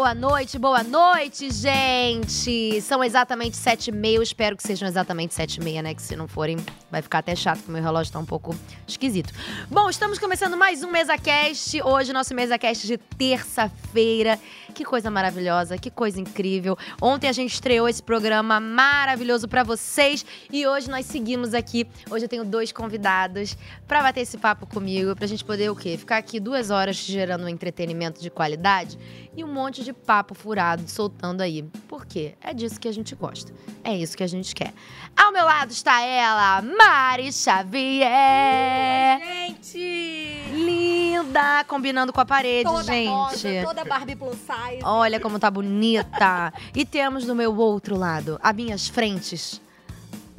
boa noite, boa noite, gente! São exatamente sete e meia, eu espero que sejam exatamente sete e meia, né? Que se não forem, vai ficar até chato, porque meu relógio tá um pouco esquisito. Bom, estamos começando mais um MesaCast, hoje nosso MesaCast de terça-feira. Que coisa maravilhosa, que coisa incrível. Ontem a gente estreou esse programa maravilhoso pra vocês e hoje nós seguimos aqui. Hoje eu tenho dois convidados pra bater esse papo comigo, pra gente poder o quê? Ficar aqui duas horas gerando um entretenimento de qualidade e um monte de papo furado soltando aí. Por quê? É disso que a gente gosta. É isso que a gente quer. Ao meu lado está ela, Mari Xavier. Gente! Linda, combinando com a parede, Toda gente. rosa, toda Barbie plus size. Olha como tá bonita. e temos no meu outro lado, a minhas frentes,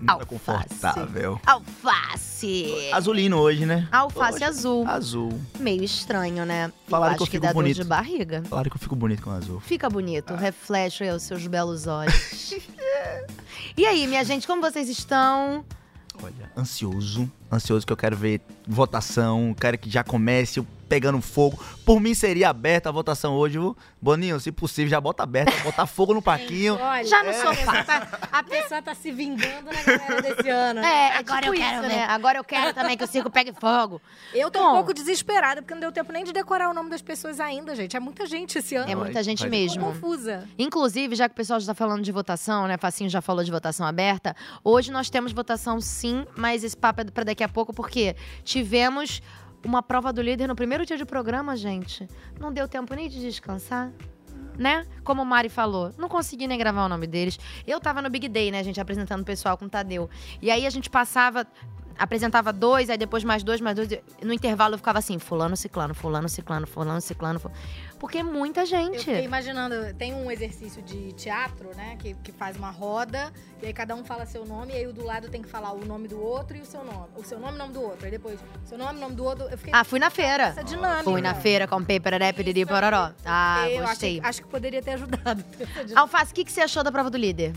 Muito Alface. confortável. alface. Azulino hoje, né? Alface Hoje, azul. Azul. Meio estranho, né? Falaram eu que eu que, fico dor bonito. de barriga. Claro que eu fico bonito com azul. Fica bonito, reflete aí os seus belos olhos. e aí, minha gente, como vocês estão? Olha, ansioso. Ansioso que eu quero ver votação. Quero que já comece o pegando fogo. Por mim seria aberta a votação hoje, viu? Boninho, se possível, já bota aberta, botar fogo no parquinho. Olha, Já no é, sofá. A pessoa tá se vingando na galera desse ano. É, Agora tipo eu quero isso, né? Agora eu quero também que o circo pegue fogo. Eu tô Bom. um pouco desesperada, porque não deu tempo nem de decorar o nome das pessoas ainda, gente. É muita gente esse ano. É muita gente vai. Tô mesmo. confusa. Inclusive, já que o pessoal já tá falando de votação, né? Facinho já falou de votação aberta. Hoje nós temos votação sim, mas esse papo é pra daqui a pouco, porque tivemos uma prova do líder no primeiro dia de programa, gente. Não deu tempo nem de descansar. Né? Como o Mari falou, não consegui nem gravar o nome deles. Eu tava no Big Day, né, gente, apresentando o pessoal com o Tadeu. E aí a gente passava, apresentava dois, aí depois mais dois, mais dois. No intervalo eu ficava assim, fulano, ciclano, fulano, ciclano, fulano, ciclano. fu- Porque é muita Eu gente. fiquei imaginando, tem um exercício de teatro, né? Que, que faz uma roda, e aí cada um fala seu nome, e aí o do lado tem que falar o nome do outro e o seu nome. O seu nome e o nome do outro. Aí depois, seu nome e o nome do outro. Eu fiquei Ah, fui na feira. essa dinâmica. Fui na feira com paperaré, piriri, pororó. Ah, Eu gostei. Acho, acho que poderia ter ajudado. Alface, o que, que você achou da prova do líder?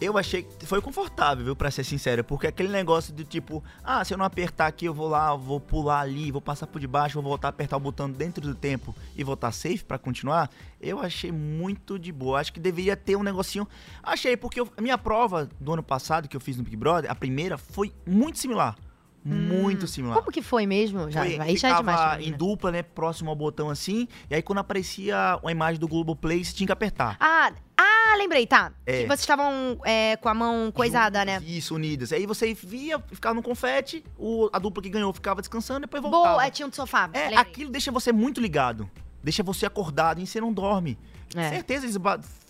Eu achei que foi confortável, viu, pra ser sincero. Porque aquele negócio do tipo, ah, se eu não apertar aqui, eu vou lá, vou pular ali, vou passar por debaixo, vou voltar a apertar o botão dentro do tempo e voltar safe pra continuar. Eu achei muito de boa. Acho que deveria ter um negocinho. Achei, porque eu- a minha prova do ano passado que eu fiz no Big Brother, a primeira, foi muito similar. Muito similar. Como que foi mesmo? Já, Foi, aí já é demais. em né? dupla, né? Próximo ao botão assim. E aí quando aparecia uma imagem do Globoplay, você tinha que apertar. Ah, ah, lembrei, tá. É. Que vocês estavam é, com a mão coisada, né? Isso, unidas. Aí você via, ficava no confete, o, a dupla que ganhou ficava descansando, depois voltava. Boa, é, tinha um sofá. É, lembrei. aquilo deixa você muito ligado. Deixa você acordado e você não dorme. É. Certeza, eles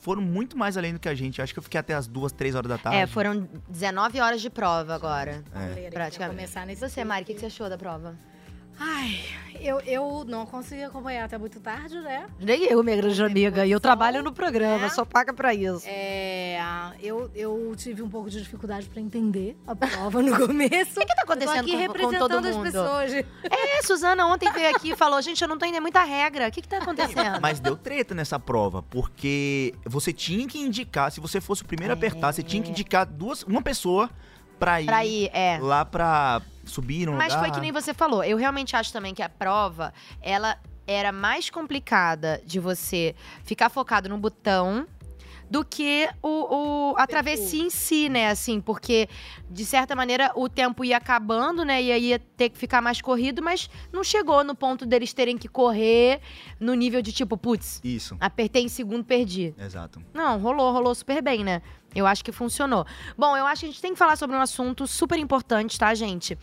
foram muito mais além do que a gente. Acho que eu fiquei até as duas, três horas da tarde. É, foram 19 horas de prova agora. Praticamente. Praticamente. Começar nesse Você, Mari, o que, que você achou da prova? Ai, eu, eu não consegui acompanhar até muito tarde, né? Nem eu, minha grande amiga, e eu trabalho no programa, só paga pra isso. É, eu, eu tive um pouco de dificuldade pra entender a prova no começo. O que tá acontecendo aqui com, com representando todo as mundo? pessoas. É, Suzana ontem veio aqui e falou: gente, eu não tô entendendo muita regra. O que, que tá acontecendo? Mas deu treta nessa prova, porque você tinha que indicar, se você fosse o primeiro a apertar, você tinha que indicar duas, uma pessoa pra ir, Pra ir, é. lá pra subir no Mas lugar. foi que nem você falou. Eu realmente acho também que a prova, ela era mais complicada de você ficar focado no botão do que o, o- a travessia em si, né? Assim, porque, de certa maneira, o tempo ia acabando, né? E aí ia ter que ficar mais corrido, mas não chegou no ponto deles terem que correr no nível de tipo, putz, Isso, apertei em segundo, perdi. exato. Não, rolou, rolou super bem, né? Eu acho que funcionou. Bom, eu acho que a gente tem que falar sobre um assunto super importante, tá, gente?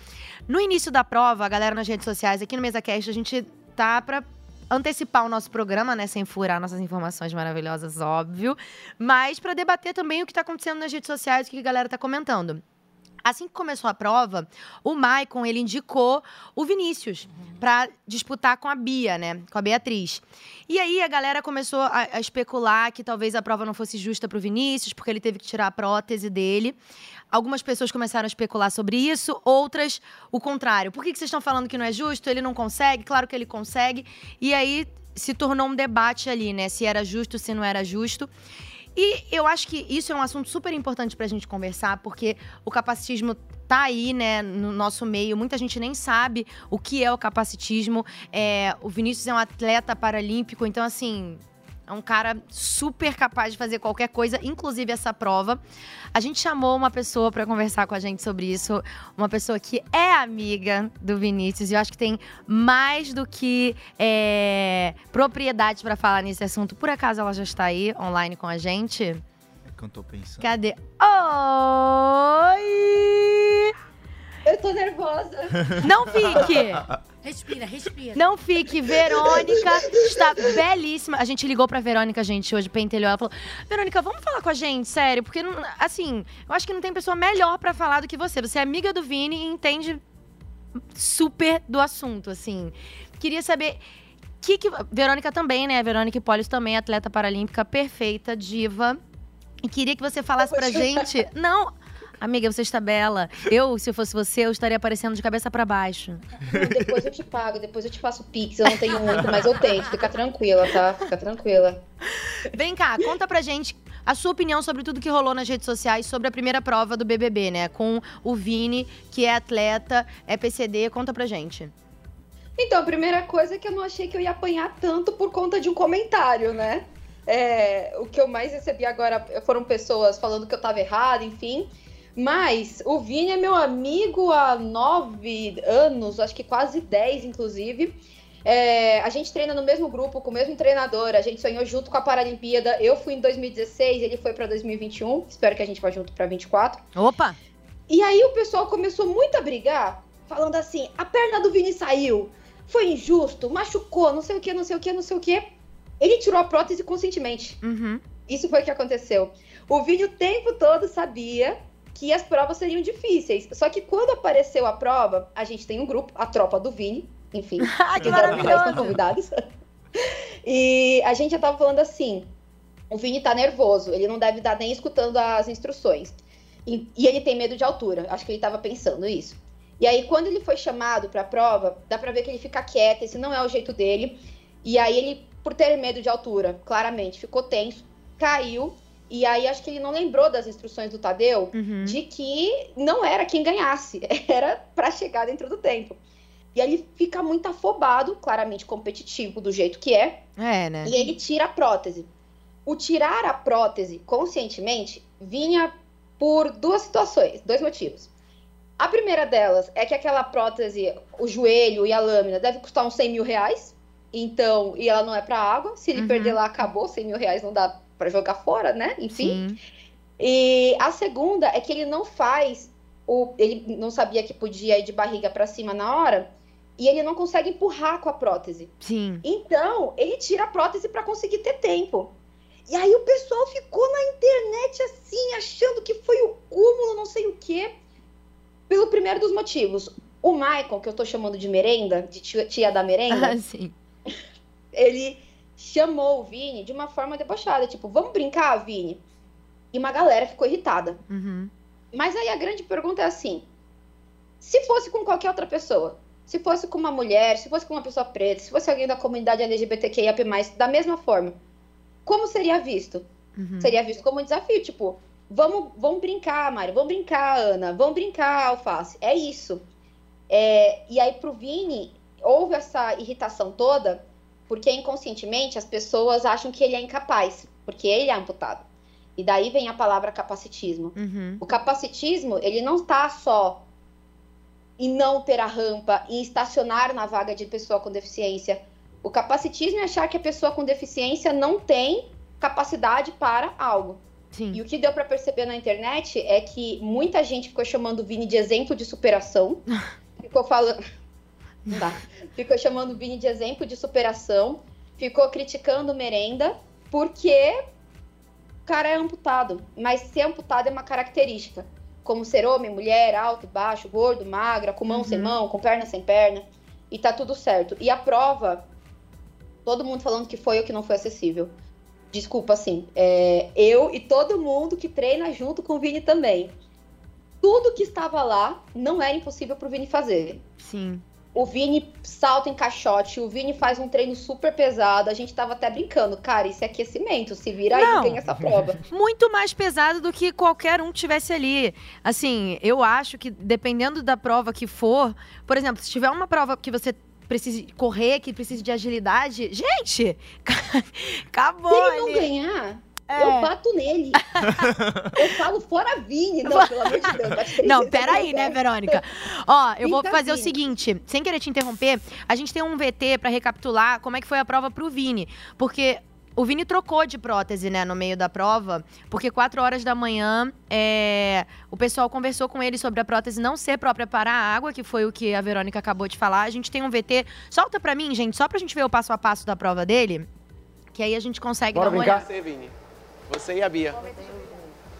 No início da prova, a galera nas redes sociais, aqui no MesaCast, a gente tá pra antecipar o nosso programa, né, sem furar nossas informações maravilhosas, óbvio, mas pra debater também o que tá acontecendo nas redes sociais, o que a galera tá comentando. Assim que começou a prova, o Maicon, ele indicou o Vinícius pra disputar com a Bia, né? Com a Beatriz. E aí a galera começou a, a especular que talvez a prova não fosse justa pro Vinícius, porque ele teve que tirar a prótese dele. Algumas pessoas começaram a especular sobre isso, outras o contrário. Por que, que vocês estão falando que não é justo? Ele não consegue? Claro que ele consegue. E aí se tornou um debate ali, né? Se era justo, se não era justo. E eu acho que isso é um assunto super importante pra gente conversar, porque o capacitismo tá aí, né, no nosso meio. Muita gente nem sabe o que é o capacitismo. É, o Vinícius é um atleta paralímpico, então, assim, É um cara super capaz de fazer qualquer coisa, inclusive essa prova. A gente chamou uma pessoa para conversar com a gente sobre isso, uma pessoa que é amiga do Vinícius e eu acho que tem mais do que é, propriedade para falar nesse assunto. Por acaso ela já está aí online com a gente? É que eu tô pensando. Cadê? Oi! Eu tô nervosa. Não fique! Respira, respira. Não fique, Verônica está belíssima. A gente ligou pra Verônica, gente, hoje, pentelhou. Ela falou: Verônica, vamos falar com a gente, sério, porque, assim, eu acho que não tem pessoa melhor pra falar do que você. Você é amiga do Vini e entende super do assunto, assim. Queria saber. Que que, Verônica também, né? Verônica Hipólito também, atleta paralímpica, perfeita, diva. E queria que você falasse pra gente. Não, amiga, você está bela. Eu, se eu fosse você, eu estaria aparecendo de cabeça pra baixo. Não, depois eu te pago, depois eu te faço pix. Eu não tenho muito, mas eu tento. Fica tranquila, tá? Fica tranquila. Vem cá, conta pra gente a sua opinião sobre tudo que rolou nas redes sociais sobre a primeira prova do BBB, né? Com o Vini, que é atleta, é PCD. Conta pra gente. Então, a primeira coisa é que eu não achei que eu ia apanhar tanto por conta de um comentário, né? É, o que eu mais recebi agora foram pessoas falando que eu tava errada, enfim. Mas o Vini é meu amigo há nove anos, acho que quase dez, inclusive. É, a gente treina no mesmo grupo, com o mesmo treinador, a gente sonhou junto com a Paralimpíada. Eu fui em 2016, ele foi pra 2021. Espero que a gente vá junto pra 24. Opa! E aí o pessoal começou muito a brigar, falando assim: a perna do Vini saiu, foi injusto, machucou, não sei o que, não sei o que, não sei o que. Ele tirou a prótese conscientemente. Uhum. Isso foi o que aconteceu. O Vini o tempo todo sabia que as provas seriam difíceis. Só que quando apareceu a prova, a gente tem um grupo, a tropa do Vini, enfim. Ah, que estão maravilhoso! convidados. E a gente já tava falando assim: o Vini tá nervoso, ele não deve estar nem escutando as instruções. E, e ele tem medo de altura. Acho que ele tava pensando isso. E aí, quando ele foi chamado pra prova, dá pra ver que ele fica quieto, esse não é o jeito dele. E aí, ele, por ter medo de altura, claramente, ficou tenso, caiu. E aí, acho que ele não lembrou das instruções do Tadeu Uhum. de que não era quem ganhasse, era pra chegar dentro do tempo. E aí ele fica muito afobado, claramente competitivo do jeito que é, É, né? e ele tira a prótese. O tirar a prótese conscientemente vinha por duas situações, dois motivos. A primeira delas é que aquela prótese, o joelho e a lâmina, deve custar uns 100 mil reais. Então, e ela não é pra água. Se ele Uhum. perder lá, acabou. 100 mil reais não dá pra jogar fora, né? Enfim. Sim. E a segunda é que ele não faz o ele não sabia que podia ir de barriga pra cima na hora e ele não consegue empurrar com a prótese. Sim. Então, ele tira a prótese pra conseguir ter tempo. E aí o pessoal ficou na internet assim, achando que foi o cúmulo, não sei o quê. Pelo primeiro dos motivos. O Michael, que eu tô chamando de merenda, de tia, tia da merenda, Ah, sim. ele chamou o Vini de uma forma debochada, tipo, vamos brincar, Vini? E uma galera ficou irritada. Uhum. Mas aí a grande pergunta é assim: se fosse com qualquer outra pessoa, se fosse com uma mulher, se fosse com uma pessoa preta, se fosse alguém da comunidade LGBTQIAP+, da mesma forma, como seria visto? Uhum. Seria visto como um desafio, tipo, vamos, vamos brincar, Mário, vamos brincar, Ana, vamos brincar, Alface. É isso. É, e aí pro Vini, houve essa irritação toda, porque inconscientemente as pessoas acham que ele é incapaz, porque ele é amputado. E daí vem a palavra capacitismo. Uhum. O capacitismo, ele não está só em não ter a rampa, em estacionar na vaga de pessoa com deficiência. O capacitismo é achar que a pessoa com deficiência não tem capacidade para algo. Sim. E o que deu para perceber na internet é que muita gente ficou chamando o Vini de exemplo de superação. ficou falando. Dá. Ficou chamando o Vini de exemplo de superação. Ficou criticando o merenda, porque o cara é amputado. Mas ser amputado é uma característica. Como ser homem, mulher, alto, baixo, gordo, magra, com mão sem Uhum. mão, com perna sem perna. E tá tudo certo. E a prova, todo mundo falando que foi ou que não foi acessível. Desculpa, assim, é, eu e todo mundo que treina junto com o Vini também. Tudo que estava lá não era impossível pro Vini fazer. Sim. O Vini salta em caixote, o Vini faz um treino super pesado. A gente tava até brincando, cara, isso é aquecimento, se vira aí, Não. tem essa prova. muito mais pesado do que qualquer um tivesse ali. Assim, eu acho que dependendo da prova que for, por exemplo, se tiver uma prova que você precise correr, que precise de agilidade. Gente, acabou Se ele não ali. ganhar, É. eu bato nele. eu falo fora Vini. Não, pelo amor de Deus. Não, peraí, né. Verônica? Ó, eu vou fazer o assim. seguinte, sem querer te interromper, a gente tem um VT pra recapitular como é que foi a prova pro Vini. Porque o Vini trocou de prótese, né, no meio da prova, porque 4 horas da manhã é, o pessoal conversou com ele sobre a prótese não ser própria para a água, que foi o que a Verônica acabou de falar. A gente tem um VT. Solta pra mim, gente, só pra gente ver o passo a passo da prova dele, que aí a gente consegue Bora dar uma brincar? olhada. Você, Vini. Você e a Bia.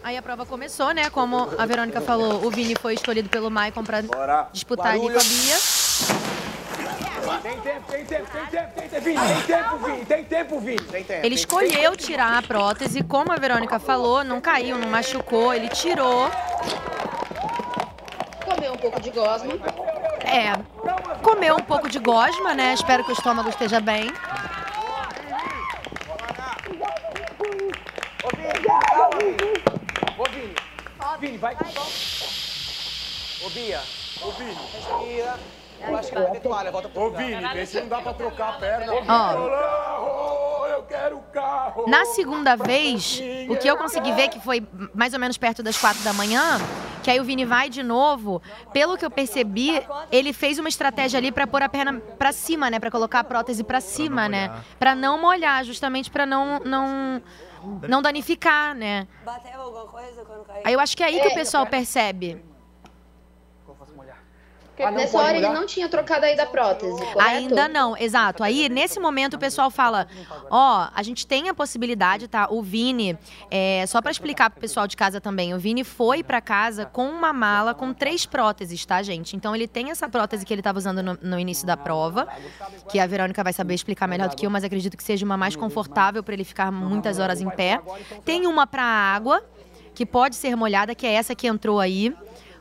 Aí a prova começou, né? Como a Verônica falou, o Vini foi escolhido pelo Maicon pra Bora. disputar ali com a. Bia. Tem tempo, tem tempo, tem tempo, tem tempo, Vini, tem tempo, Vini, tem tempo, Vini. Tem tempo. Ele escolheu tirar a prótese, como a Verônica falou, não caiu, não machucou, ele tirou. Comeu um pouco de gosma. É, comeu um pouco de gosma, né? Espero que o estômago esteja bem. Ô, Vini. Vini, vai. Ô, Bia. Ô, Vini. Respira. Eu acho que vai ter toalha. Volta pro Ô. Vini, vê se não dá pra trocar a perna. Ó. Carro, eu quero carro. Na segunda vez, o que eu consegui ver, que foi mais ou menos perto das quatro da manhã, que aí o Vini vai de novo, pelo que eu percebi, ele fez uma estratégia ali pra pôr a perna pra cima, né? Pra colocar a prótese pra cima, né? Pra não molhar, justamente pra não, não, não danificar, né? Bateu alguma coisa quando caiu? Aí eu acho que é aí que É, o pessoal percebe. Ah, não Nessa hora ele molhar? não tinha trocado aí da prótese, correto? Ainda não, exato. Aí, nesse momento, o pessoal fala: Ó, a gente tem a possibilidade, tá? O Vini, é, só pra explicar pro pessoal de casa também, o Vini foi pra casa com uma mala com três próteses, tá, gente? Então, ele tem essa prótese que ele tava usando no, no início da prova, que a Verônica vai saber explicar melhor do que eu, mas acredito que seja uma mais confortável pra ele ficar muitas horas em pé. Tem uma pra água, que pode ser molhada, que é essa que entrou aí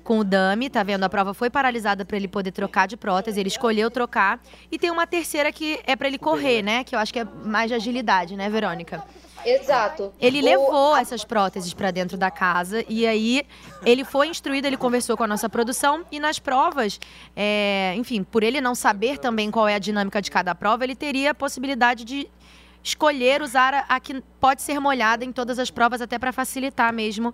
com o dummy, tá vendo? A prova foi paralisada para ele poder trocar de prótese, ele escolheu trocar. E tem uma terceira que é para ele correr, né? Que eu acho que é mais de agilidade, né, Verônica? Exato. Ele O- levou essas próteses para dentro da casa e aí ele foi instruído, ele conversou com a nossa produção e nas provas, é, enfim, por ele não saber também qual é a dinâmica de cada prova, ele teria a possibilidade de escolher usar a, a que pode ser molhada em todas as provas, até para facilitar mesmo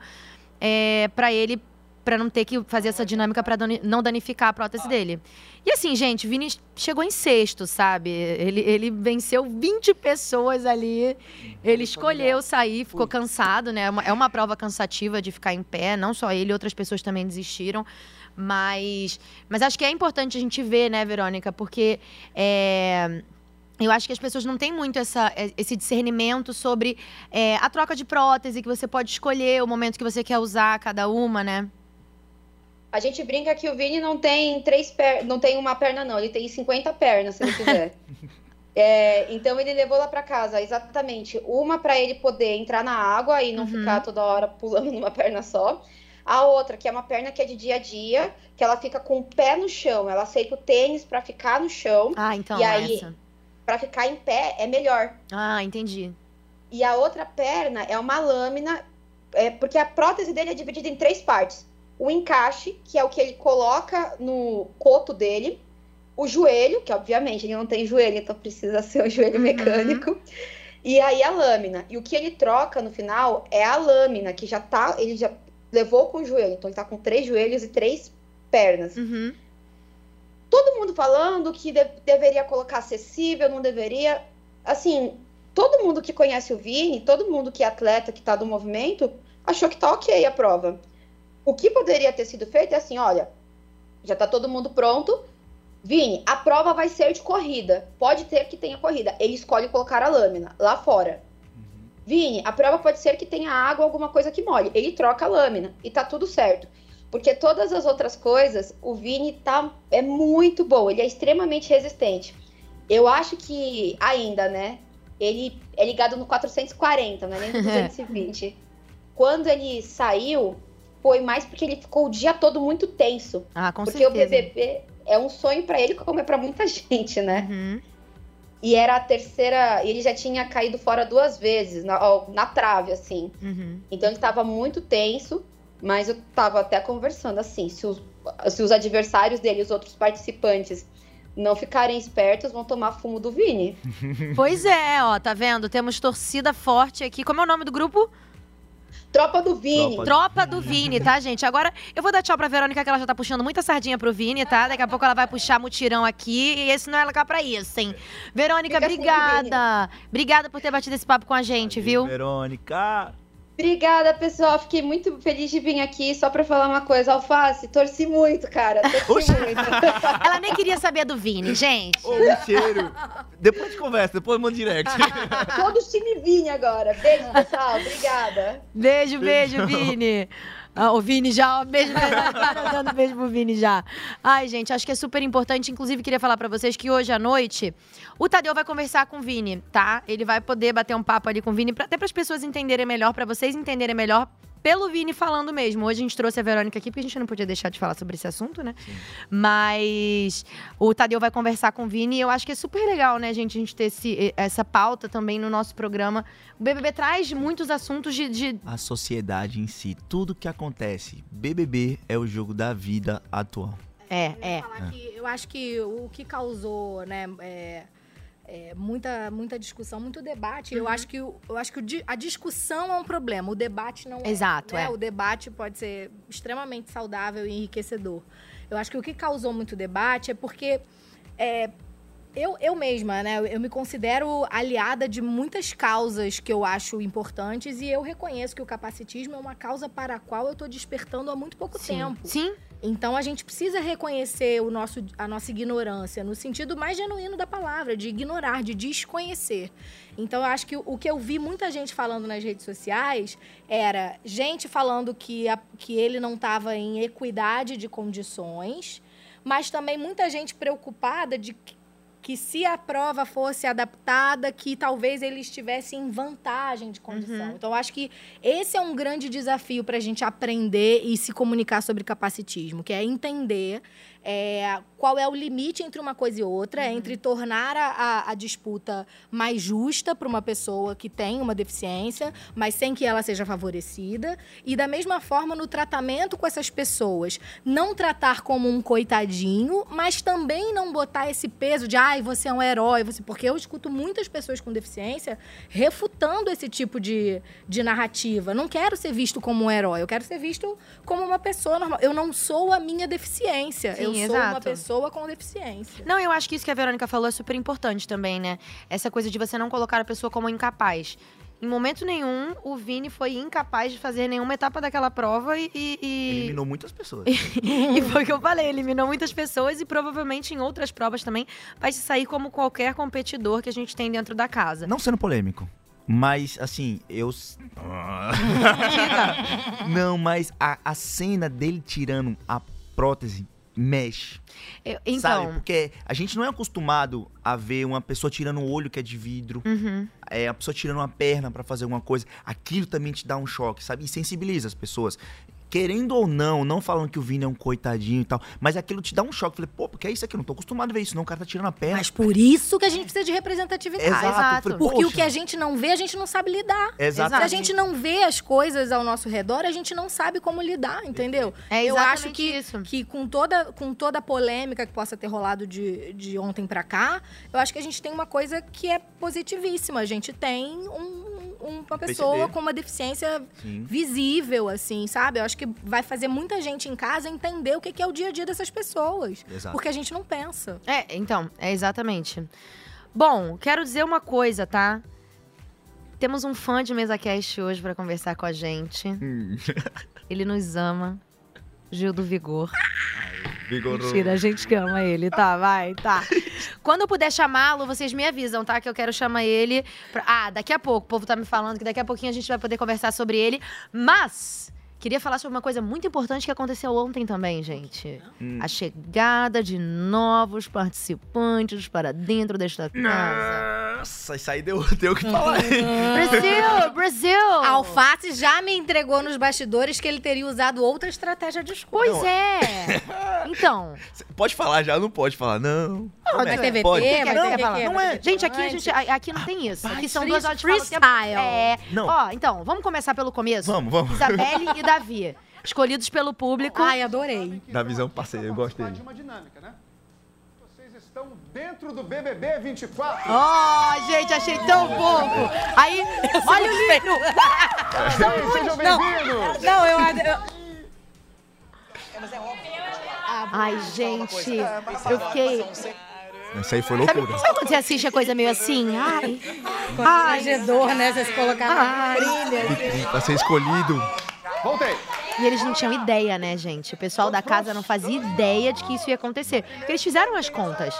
é, para ele, para não ter que fazer essa dinâmica para não danificar a prótese dele. E assim, gente, o Vini chegou em sexto, sabe? Ele, ele venceu 20 pessoas ali. Ele escolheu sair, ficou cansado, né? É uma- É uma prova cansativa de ficar em pé, não só ele, outras pessoas também desistiram. Mas, mas acho que é importante a gente ver, né, Verônica? Porque é, eu acho que as pessoas não têm muito essa, esse discernimento sobre é, a troca de prótese, que você pode escolher o momento que você quer usar cada uma, né? A gente brinca que o Vini não tem três per... não tem uma perna, não. Ele tem 50 pernas, se ele quiser. É, então ele levou lá pra casa exatamente uma pra ele poder entrar na água e não Uhum. ficar toda hora pulando numa perna só. A outra, que é uma perna que é de dia a dia, que ela fica com o pé no chão. Ela aceita o tênis pra ficar no chão. Ah, então E aí? essa. Pra ficar em pé é melhor. Ah, entendi. E a outra perna é uma lâmina, é, porque a prótese dele é dividida em três partes. O encaixe, que é o que ele coloca no coto dele. O joelho, que obviamente ele não tem joelho, então precisa ser o joelho Uhum. mecânico. E aí a lâmina. E o que ele troca no final é a lâmina, que já tá. Ele já levou com o joelho. Então ele tá com três joelhos e três pernas. Uhum. Todo mundo falando que de- deveria colocar acessível, não deveria. Assim, todo mundo que conhece o Vini, todo mundo que é atleta, que tá do movimento, achou que tá ok a prova. O que poderia ter sido feito é assim: olha, já tá todo mundo pronto. Vini, a prova vai ser de corrida. Pode ter que tenha corrida. Ele escolhe colocar a lâmina lá fora. Vini, a prova pode ser que tenha água, alguma coisa que molhe. Ele troca a lâmina e tá tudo certo. Porque todas as outras coisas, o Vini tá, é muito bom, ele é extremamente resistente. Eu acho que ainda, né? Ele é ligado no 440, não é nem no 220. Quando ele saiu, foi mais porque ele ficou o dia todo muito tenso. Ah, com porque certeza. o BBB é um sonho pra ele, como é pra muita gente, né? Uhum. E era a terceira. Ele já tinha caído fora duas vezes, na, na trave, assim. Uhum. Então ele tava muito tenso, mas eu tava até conversando assim, se os, se os adversários dele, os outros participantes, não ficarem espertos, vão tomar fumo do Vini. Pois é, ó, tá vendo? Temos torcida forte aqui. Como é o nome do grupo? Tropa do Vini. Tropa Tropa do Vini, tá, gente? Agora eu vou dar tchau pra Verônica, que ela já tá puxando muita sardinha pro Vini, tá? Daqui a pouco ela vai puxar mutirão aqui e esse não é lugar pra isso, hein? Verônica, Fica assim, obrigada. Obrigada por ter batido esse papo com a gente, viu? Verônica. Obrigada, pessoal. Fiquei muito feliz de vir aqui só pra falar uma coisa. Alface, torci muito, cara. Torci muito. Ela nem queria saber do Vini, gente. Ô, o cheiro. Depois a gente conversa, depois manda direct. Todo time Vini agora. Beijo, pessoal. Obrigada. Beijo, beijo, Vini. Ah, o Vini já, ó, beijo, dando beijo pro Vini já. Ai, gente, acho que é super importante. Inclusive, queria falar pra vocês que hoje à noite o Tadeu vai conversar com o Vini, tá? Ele vai poder bater um papo ali com o Vini, pra, até para as pessoas entenderem melhor, pra vocês entenderem melhor. Pelo Vini falando mesmo. Hoje a gente trouxe a Verônica aqui, porque a gente não podia deixar de falar sobre esse assunto, né? Mas o Tadeu vai conversar com o Vini e eu acho que é super legal, né, gente, a gente ter esse, essa pauta também no nosso programa. O BBB traz muitos assuntos de- de A sociedade em si, tudo que acontece. BBB é o jogo da vida atual. É, Eu é. falar que eu acho que o que causou, né, é, é, muita, muita discussão, muito debate. Eu acho que, o- eu acho que o a discussão é um problema, o debate não é. Exato, né? é. O debate pode ser extremamente saudável e enriquecedor. Eu acho que o que causou muito debate é porque é, eu, eu mesma, né, eu me considero aliada de muitas causas que eu acho importantes e eu reconheço que o capacitismo é uma causa para a qual eu estou despertando há muito pouco Sim. tempo. Sim, Então a gente precisa reconhecer o nosso, a nossa ignorância, no sentido mais genuíno da palavra, de ignorar, de desconhecer. Então eu acho que o, que eu vi muita gente falando nas redes sociais era gente falando que, a- que ele não estava em equidade de condições, mas também muita gente preocupada de que, se a prova fosse adaptada, que talvez ele estivesse em vantagem de condição. Então, eu acho que esse é um grande desafio para a gente aprender e se comunicar sobre capacitismo, que é entender é, qual é o limite entre uma coisa e outra, entre tornar a, a- a disputa mais justa para uma pessoa que tem uma deficiência, mas sem que ela seja favorecida, e da mesma forma no tratamento com essas pessoas, não tratar como um coitadinho, mas também não botar esse peso de ai, você é um herói, você porque eu escuto muitas pessoas com deficiência refutando esse tipo de, de narrativa. Não quero ser visto como um herói, eu quero ser visto como uma pessoa normal. Eu não sou a minha deficiência, Sim, eu sou uma exato. Pessoa com deficiência. Não, eu acho que isso que a Verônica falou é super importante também, né? Essa coisa de você não colocar a pessoa como incapaz. Em momento nenhum, o Vini foi incapaz de fazer nenhuma etapa daquela prova e. e- Eliminou muitas pessoas. E foi o que eu falei, eliminou muitas pessoas e provavelmente em outras provas também vai se sair como qualquer competidor que a gente tem dentro da casa. Não sendo polêmico. Mas, assim, eu. Não, mas a, a cena dele tirando a prótese mexe. Eu- Sabe? então. Porque a gente não é acostumado a ver uma pessoa tirando um olho que é de vidro, Uhum. é, a pessoa tirando uma perna pra fazer alguma coisa. Aquilo também te dá um choque, sabe? E sensibiliza as pessoas. Querendo ou não, não falando que o Vini é um coitadinho e tal, mas aquilo te dá um choque. Falei, pô, porque é isso aqui? Eu não tô acostumado a ver isso, não. O cara tá tirando a perna. Mas por isso que a gente precisa de representatividade. Exato. exato. Falei, Porque o que a gente não vê, a gente não sabe lidar. Exato. Se a gente não vê as coisas ao nosso redor, a gente não sabe como lidar, entendeu? É Eu acho que, isso. que com, toda, com toda a polêmica que possa ter rolado de, de ontem pra cá, eu acho que a gente tem uma coisa que é positivíssima. A gente tem um- uma pessoa PCD. com uma deficiência Sim. visível, assim, sabe? Eu acho que vai fazer muita gente em casa entender o que que é o dia a dia dessas pessoas. Exato. Porque a gente não pensa. É, então, é exatamente. Bom, quero dizer uma coisa, tá? Temos um fã de MesaCast hoje pra conversar com a gente. Hum. Ele nos ama. Gil do Vigor. Mentira, a gente que ama ele, tá? Vai, tá. Quando eu puder chamá-lo, vocês me avisam, tá? Que eu quero chamar ele. pra- Ah, daqui a pouco. O povo tá me falando que daqui a pouquinho a gente vai poder conversar sobre ele. Mas. Queria falar sobre uma coisa muito importante que aconteceu ontem também, gente. Hum. A chegada de novos participantes para dentro desta casa. Nossa, isso aí deu, deu o que falar. Brasil! Brasil! A Alface já me entregou nos bastidores que ele teria usado outra estratégia de escolha. Pois é! Então, Pode falar já, não pode falar, não. Vai Promete. ter VT, Pode. VT, falar? Não é. Gente, aqui, a gente, aqui não tem isso. Aqui são duas horas de freestyle. É. Não. Ó, então, vamos começar pelo começo? Vamos, vamos. Isabelle e Davi. Escolhidos pelo público. Ai, adorei. Da visão parceira, eu dele. de uma dinâmica, né? Vocês estão dentro do BBB 24. Oh, gente, achei tão fofo. Aí, olha o livro. Sejam bem-vindos. Não, eu. eu... Ai, gente, eu fiquei... Isso aí foi Sabe, loucura. sabe quando você assiste a coisa meio assim? Ai, ai, Constrangedor, né? Vocês colocaram Ai. trilha. Pra ser escolhido. Voltei. E eles não tinham ideia, né, gente? O pessoal da casa não fazia ideia de que isso ia acontecer. Porque eles fizeram as contas.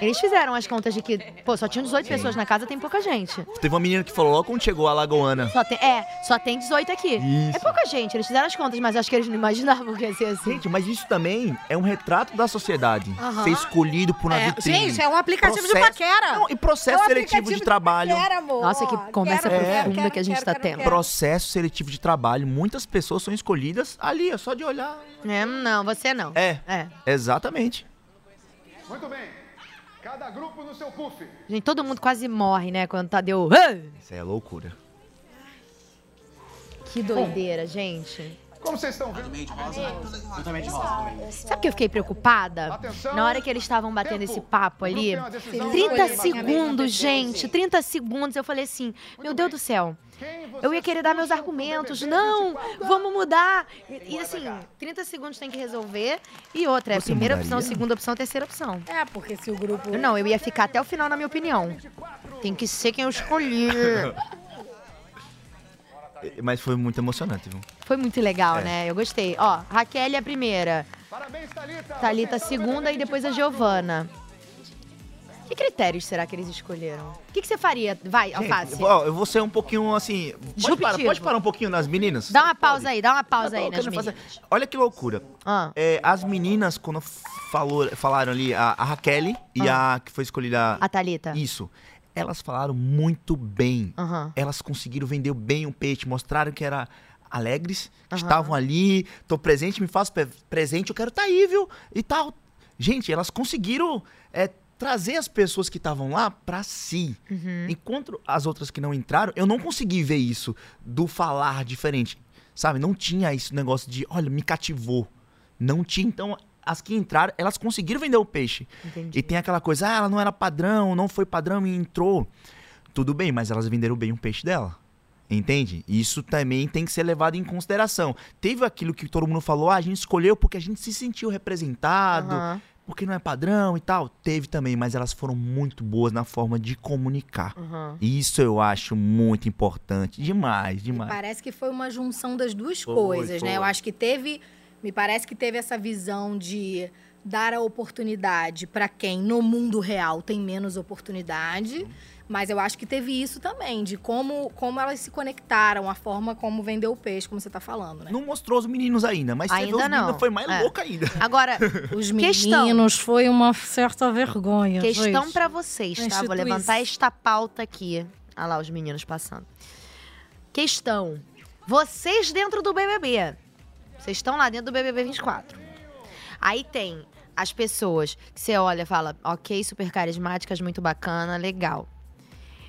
Eles fizeram as contas de que, pô, só tinham 18 pessoas na casa, tem pouca gente. Teve uma menina que falou logo quando chegou a Lagoana. Só tem, é, só tem 18 aqui. Isso. É pouca gente, eles fizeram as contas, mas acho que eles não imaginavam que ia ser assim. Gente, mas isso também é um retrato da sociedade. Aham. Ser escolhido por uma É, vitrine. gente, é um aplicativo de Processo- paquera. Não, e processo É um seletivo aplicativo de trabalho. paquera, amor. Nossa, que conversa Quero, profunda quero, que a gente quero, tá quero, tendo. quero. Processo seletivo de trabalho. Muitas pessoas são escolhidas ali, é só de olhar. É, não, você não. É, É. exatamente. Muito bem. Cada grupo no seu puff. Gente, todo mundo quase morre, né, quando Tadeu... "Ah!" Isso é loucura. Que doideira, gente. Como vocês estão vendo? Sabe que eu fiquei preocupada? Atenção. Na hora que eles estavam batendo Tempo. esse papo ali, Tem uma decisão 30 unânime. segundos, gente, 30 segundos, eu falei assim, meu Deus do céu, eu ia querer dar meus argumentos, não, 24? vamos mudar. E, assim, 30 segundos tem que resolver, e outra, é a primeira opção, segunda opção, terceira opção. É, porque se o grupo. Não, eu ia ficar até o final, na minha opinião. Tem que ser quem eu escolhi. É, Mas foi muito emocionante, viu? Foi muito legal, É. né? Eu gostei. Ó, Raquel é a primeira, Parabéns, Thalita. Thalita a segunda e depois a Giovana. Que critérios será que eles escolheram? O que, que você faria? Vai, Alface. Ó, eu vou ser um pouquinho assim. Pode parar, pode parar um pouquinho nas meninas? Dá uma pausa aí, dá uma pausa aí Eu nas quero fazer- meninas. Olha que loucura. Ah, É, as meninas, quando falou, falaram ali, a, a Raquel e a que foi escolhida. a Thalita. Isso. Elas falaram muito bem. Elas conseguiram vender bem o peixe, mostraram que era alegres, que estavam ali, tô presente, me faço presente, eu quero tá aí, viu? E tal. Gente, elas conseguiram é, trazer as pessoas que estavam lá pra si. Uhum. Enquanto as outras que não entraram, eu não consegui ver isso do falar diferente. Sabe? Não tinha esse negócio de, olha, me cativou. Não tinha. Então, as que entraram, elas conseguiram vender o peixe. Entendi. E tem aquela coisa, ah, ela não era padrão, não foi padrão e entrou. Tudo bem, mas elas venderam bem o peixe dela. Entende? Isso também tem que ser levado em consideração. Teve aquilo que todo mundo falou, ah, a gente escolheu porque a gente se sentiu representado, Aham. porque não é padrão e tal. Teve também, mas elas foram muito boas na forma de comunicar. Aham. Isso eu acho muito importante. Demais, demais. Parece que foi uma junção das duas Foi, coisas, né? foi. Eu acho que teve. Me parece que teve essa visão de dar a oportunidade para quem no mundo real tem menos oportunidade. Mas eu acho que teve isso também, de como, como elas se conectaram, a forma como vendeu o peixe, como você tá falando, né? Não mostrou os meninos ainda, mas Ainda os não. foi mais É. louca ainda. Agora, Os Questão. meninos foi uma certa vergonha. questão pra vocês, tá? Vou levantar esta pauta aqui. Olha lá os meninos passando. Questão. Vocês dentro do BBB. Vocês estão lá dentro do BBB 24. Aí tem as pessoas que você olha e fala, ok, super carismáticas, muito bacana, legal.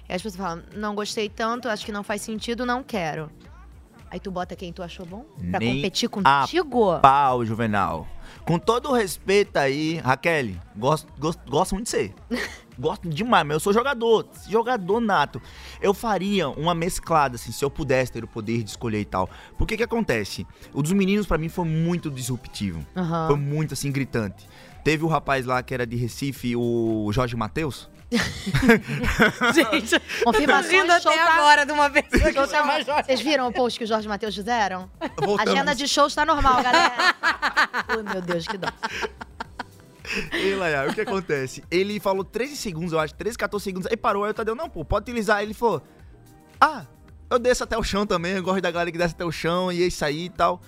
E as pessoas falam, não gostei tanto, acho que não faz sentido, não quero. Aí tu bota quem tu achou bom? Pra Nem competir a contigo? Pau, Juvenal. Com todo o respeito aí, Raquel, gosto, gosto, gosto muito de você. gosto demais, mas eu sou jogador, jogador nato. Eu faria uma mesclada, assim, se eu pudesse ter o poder de escolher e tal. Porque que acontece? O dos meninos, pra mim, foi muito disruptivo. Aham. Foi muito, assim, gritante. Teve o rapaz lá que era de Recife, o Jorge Matheus. Gente, Confirmações, show até tá- agora de uma Show tá-. Vocês viram o post que o Jorge Matheus fizeram? Voltamos. Agenda de shows tá normal, galera. Ai, meu Deus, que dó. E lá, o que acontece? Ele falou 13 segundos, eu acho, 13, 14 segundos, aí parou, aí o Tadeu, não, pô, pode utilizar. Aí ele falou, ah, eu desço até o chão também, eu gosto da galera que desce até o chão, e é isso aí e tal.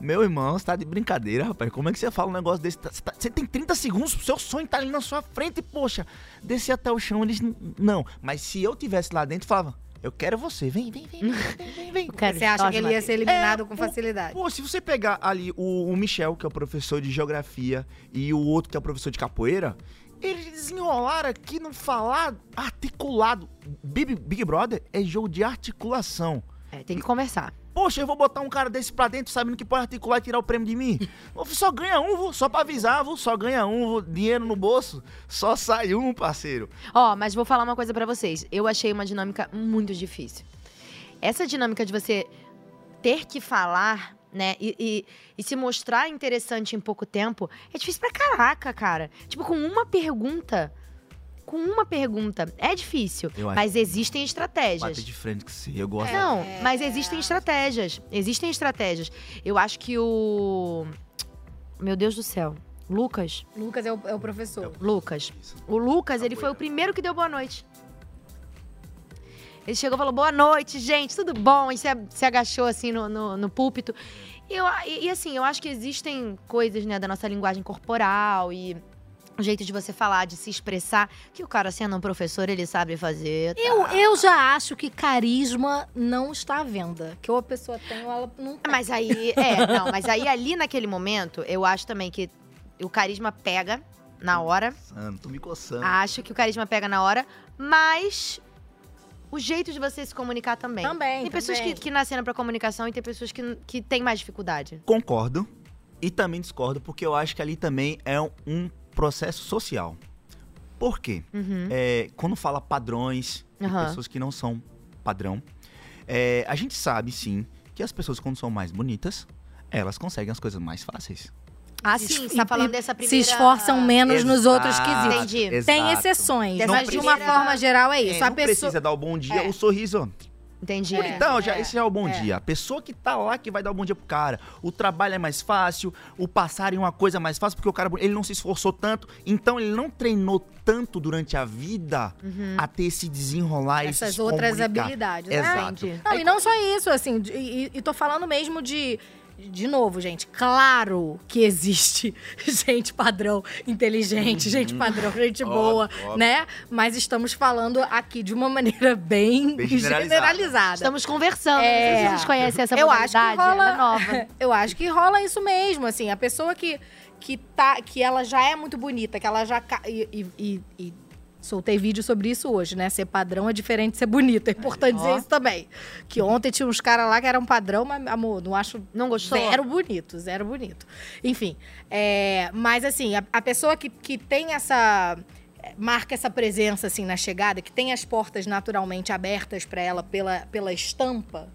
Meu irmão, você tá de brincadeira, rapaz. Como é que você fala um negócio desse? Tá- Você, tá- você tem 30 segundos, seu sonho tá ali na sua frente, poxa, descer até o chão, eles. Não, mas se eu tivesse lá dentro, falava, eu quero você, vem, vem, vem, vem, vem, vem, Você acha que ele ia ser eliminado É, com facilidade? Pô, se você pegar ali o, o Michel, que é o professor de geografia, e o outro que é o professor de capoeira, eles desenrolaram aqui no falar articulado. Big, Big Brother é jogo de articulação. É, tem que conversar. Poxa, eu vou botar um cara desse pra dentro sabendo que pode articular e tirar o prêmio de mim. Só ganha um, só pra avisar, só ganha um, dinheiro no bolso, só sai um, parceiro. Ó, mas vou falar uma coisa pra vocês. Eu achei uma dinâmica muito difícil. Essa dinâmica de você ter que falar, né, e, e- e se mostrar interessante em pouco tempo, é difícil pra caraca, cara. Tipo, com uma pergunta. Com uma pergunta. É difícil. Eu acho Mas existem estratégias. Bater de frente com você, eu gosto. Não, mas existem estratégias. Existem estratégias. Eu acho que o. Meu Deus do céu. Lucas. Lucas é o, é o professor. Lucas. O Lucas, ele foi o primeiro que deu boa noite. Ele chegou e falou: boa noite, gente, tudo bom? E se, se agachou assim no, no, no púlpito. E, eu- e- e, assim, eu acho que existem coisas, né, da nossa linguagem corporal e o jeito de você falar, de se expressar, que o cara, sendo um professor, ele sabe fazer. tá? Eu, eu já acho que carisma não está à venda. Que ou a pessoa tem ou ela não tem. Mas aí, é, não, mas aí ali naquele momento, eu acho também que o carisma pega na hora. Tô me coçando. Acho que o carisma pega na hora, mas o jeito de você se comunicar também. Também, Tem pessoas que, também. que nasceram pra comunicação e tem pessoas que, que têm mais dificuldade. Concordo e também discordo, porque eu acho que ali também é um processo social. Por quê? Uhum. É, quando fala padrões, de Aham. pessoas que não são padrão, é, a gente sabe sim que as pessoas, quando são mais bonitas, elas conseguem as coisas mais fáceis. Ah, Se sim, tá falando dessa Se primeira... esforçam menos nos outros Exato, quesitos. Entendi. exato. Tem exceções, Dessa mas de uma forma geral é É, isso. a não pessoa. precisa dar o bom dia, É. o sorriso. Entendi. É. Então, já, é, esse já é o bom é. dia. A pessoa que tá lá que vai dar o bom dia pro cara. O trabalho é mais fácil, o passar em uma coisa é mais fácil, porque o cara ele não se esforçou tanto, então ele não treinou tanto durante a vida a ter esse desenrolar e Essas outras comunicar. habilidades. né? Exato. Entendi. Não, e não só isso, assim, e, e tô falando mesmo de. De novo, gente, claro que existe gente padrão, inteligente, gente padrão, gente boa, óbvio. né? Mas estamos falando aqui de uma maneira bem, Bem generalizada. generalizada. Estamos conversando. É. Não sei se vocês conhecem essa Eu acho que modalidade, rola- ela é nova. Eu acho que rola isso mesmo, assim, a pessoa que, que, tá, que ela já é muito bonita, que ela já. e- e- e soltei vídeo sobre isso hoje, né? Ser padrão é diferente de ser bonita. É importante dizer isso também. Que ontem tinha uns caras lá que eram padrão, mas, amor, não acho Não gostou? Zero bonito, zero bonito. Enfim, é, mas assim, a, a pessoa que, que tem essa. é, marca essa presença assim na chegada, que tem as portas naturalmente abertas para ela pela, pela estampa.